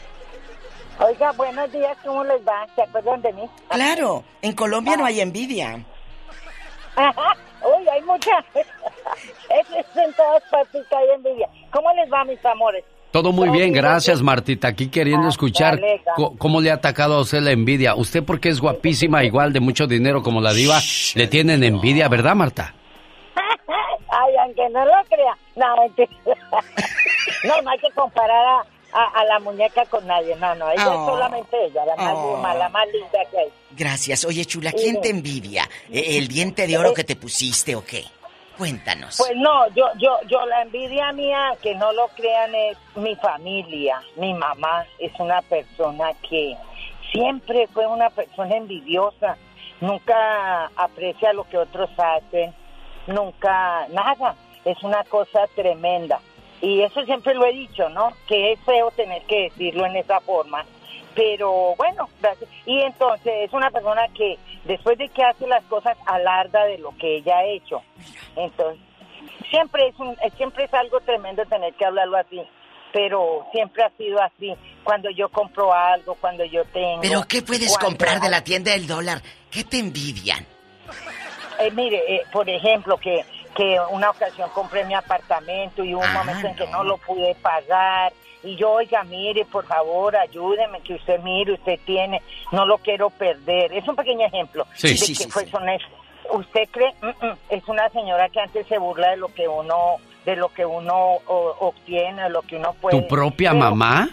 Oiga, buenos días, ¿cómo les va? ¿Se acuerdan de mí? Claro, en Colombia no hay envidia. Ajá. Uy, hay mucha. Es en todas partes que hay envidia. ¿Cómo les va, mis amores? Todo muy bien, gracias Martita. Aquí queriendo escuchar alegra. co- cómo le ha atacado a usted la envidia. Usted porque es guapísima, igual de mucho dinero como la diva, le tienen envidia, ¿verdad Marta? Ay, aunque no lo crea. No, mentira. no, no hay que comparar a, a- a la muñeca con nadie. No, no, ella Oh. es solamente ella, la más, Oh. la más linda que hay. Gracias. Oye, chula, ¿quién te envidia? ¿E- ¿El diente de oro que te pusiste o qué? Cuéntanos. Pues no, yo, yo, yo la envidia mía, que no lo crean, es mi familia. Mi mamá es una persona que siempre fue una persona envidiosa. Nunca aprecia lo que otros hacen, nunca, nada. Es una cosa tremenda. Y eso siempre lo he dicho, ¿no? Que es feo tener que decirlo en esa forma. Pero bueno, gracias. Y entonces es una persona que después de que hace las cosas alarda de lo que ella ha hecho. Entonces, siempre es, un, siempre es algo tremendo tener que hablarlo así. Pero siempre ha sido así. Cuando yo compro algo, cuando yo tengo. ¿Pero qué puedes comprar de la tienda del dólar? ¿Qué te envidian? Eh, mire, eh, por ejemplo, que, que una ocasión compré mi apartamento y hubo un Ah, momento en que no lo pude pagar. Y yo, oiga, mire, por favor, ayúdeme, que usted mire, usted tiene, no lo quiero perder. Es un pequeño ejemplo Sí, de sí, que sí, fue sí. honesto. ¿Usted cree? Mm, mm, es una señora que antes se burla de lo que uno de lo que uno o- obtiene, de lo que uno puede. ¿Tu propia Pero- mamá?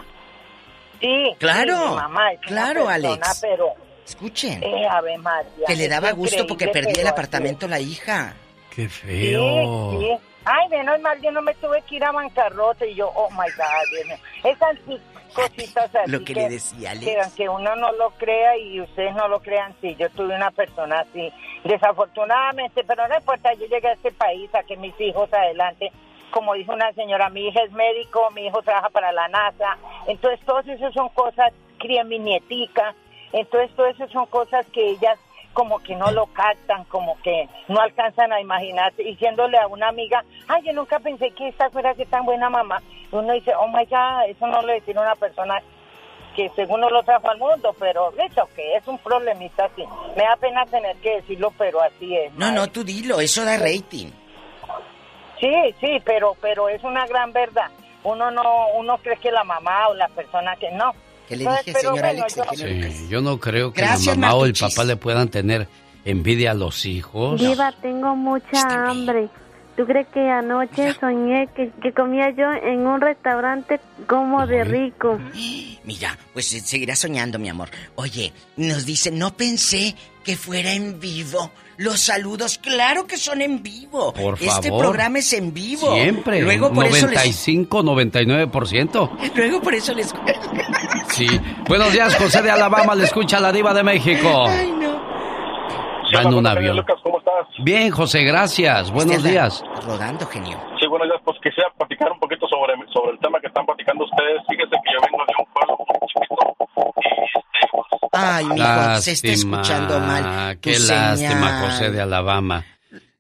Sí, Claro, sí, mi mamá es una claro, persona, Alex. Pero, Escuchen. eh, Ave María, Que le daba gusto porque perdía el así apartamento la hija. Qué feo. sí. Ay, menos mal, yo no me tuve que ir a bancarrota y yo, oh my God, Dios mío. Esas cositas así. Lo que le decía, Alex. Que aunque uno no lo crea y ustedes no lo crean, sí, yo tuve una persona así. Desafortunadamente, pero no importa, yo llegué a este país, saqué mis hijos adelante. Como dijo una señora, mi hija es médico, mi hijo trabaja para la NASA. Entonces, todas esas son cosas, cría mi nietica. Entonces, todas esas son cosas que ellas como que no lo captan, como que no alcanzan a imaginarse, diciéndole a una amiga, ay, yo nunca pensé que esta fuera así tan buena mamá. Y uno dice, oh my God, eso no lo decir una persona que según no lo trajo al mundo, pero eso que es un problemita así. Me da pena tener que decirlo, pero así es. No, no, tú dilo, eso da rating. Sí, sí, pero pero es una gran verdad. Uno no uno cree que la mamá o la persona que no. ¿Qué le dije, pero señor bueno, Alex? yo-? Sí, yo no creo que Gracias, la mamá o el papá le puedan tener envidia a los hijos. Diva, tengo mucha hambre. ¿Tú crees que anoche soñé que, que comía yo en un restaurante como de rico? Mira, pues eh, seguirás soñando, mi amor. Oye, nos dice, no pensé que fuera en vivo. Los saludos, claro que son en vivo. Por Este favor. programa es en vivo. Siempre. Luego por eso les... 95, 99%. Luego por eso les... Sí. Buenos días, José de Alabama. Le escucha la diva de México. Ay, no. Va en un avión. Lucas, ¿cómo estás? Bien, José, gracias. Buenos Este días. Rodando, genio. Sí, buenos días. Pues quisiera platicar un poquito sobre, sobre el tema que están platicando ustedes. Fíjese que yo vengo de un pueblo muy chiquito y este, Ay, mijo, se está escuchando mal. Qué lástima, señal. José de Alabama.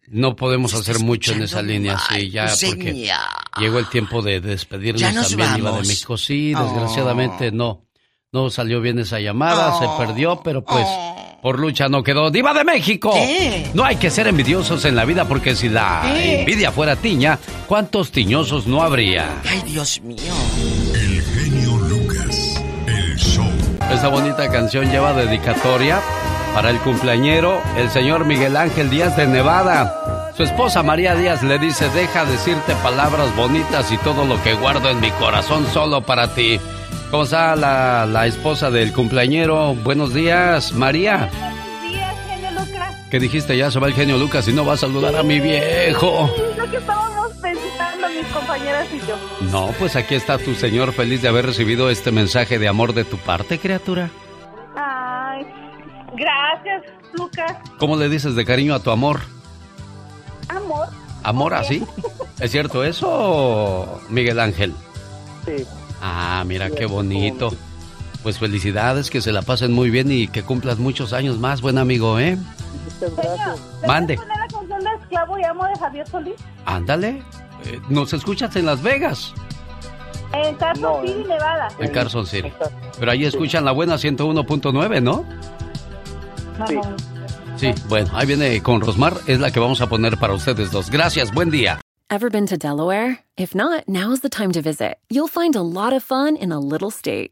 No podemos hacer mucho en esa línea, sí, ya, porque señal. llegó el tiempo de despedirnos también, Diva de vamos. México. Sí, Oh. desgraciadamente no. No salió bien esa llamada, Oh. se perdió, pero pues por lucha no quedó. ¡Diva de México! No hay que ser envidiosos en la vida porque si la ¿Qué? envidia fuera tiña, ¿cuántos tiñosos no habría? Ay, Dios mío. Esta bonita canción lleva dedicatoria para el cumpleañero, el señor Miguel Ángel Díaz de Nevada. Su esposa María Díaz le dice, deja decirte palabras bonitas y todo lo que guardo en mi corazón solo para ti. ¿Cómo está la, la esposa del cumpleañero? Buenos días, María. Buenos días, genio Lucas. ¿Qué dijiste? Ya se va el genio Lucas y no va a saludar a mi viejo. Lo que estábamos pensando mis compañeras y yo. No, pues aquí está tu señor feliz de haber recibido este mensaje de amor de tu parte, criatura. Ay, gracias, Lucas. ¿Cómo le dices de cariño a tu amor? Amor. ¿Amor así? ¿Es cierto eso, Miguel Ángel? Sí. Ah, mira qué bonito. Pues felicidades, que se la pasen muy bien y que cumplas muchos años más, buen amigo, ¿eh? Muchas gracias. Mande. poner la canción de Esclavo y Amo de Javier Solís? Ándale. Eh, ¿Nos escuchas en Las Vegas? En Carson No, City, Nevada. En Carson City. Pero ahí escuchan la buena 101.9, ¿no? Sí. Sí, bueno, ahí viene con Rosmar, es la que vamos a poner para ustedes dos. Gracias, buen día. Ever been to Delaware? If not, now's the time to visit. You'll find a lot of fun in a little state.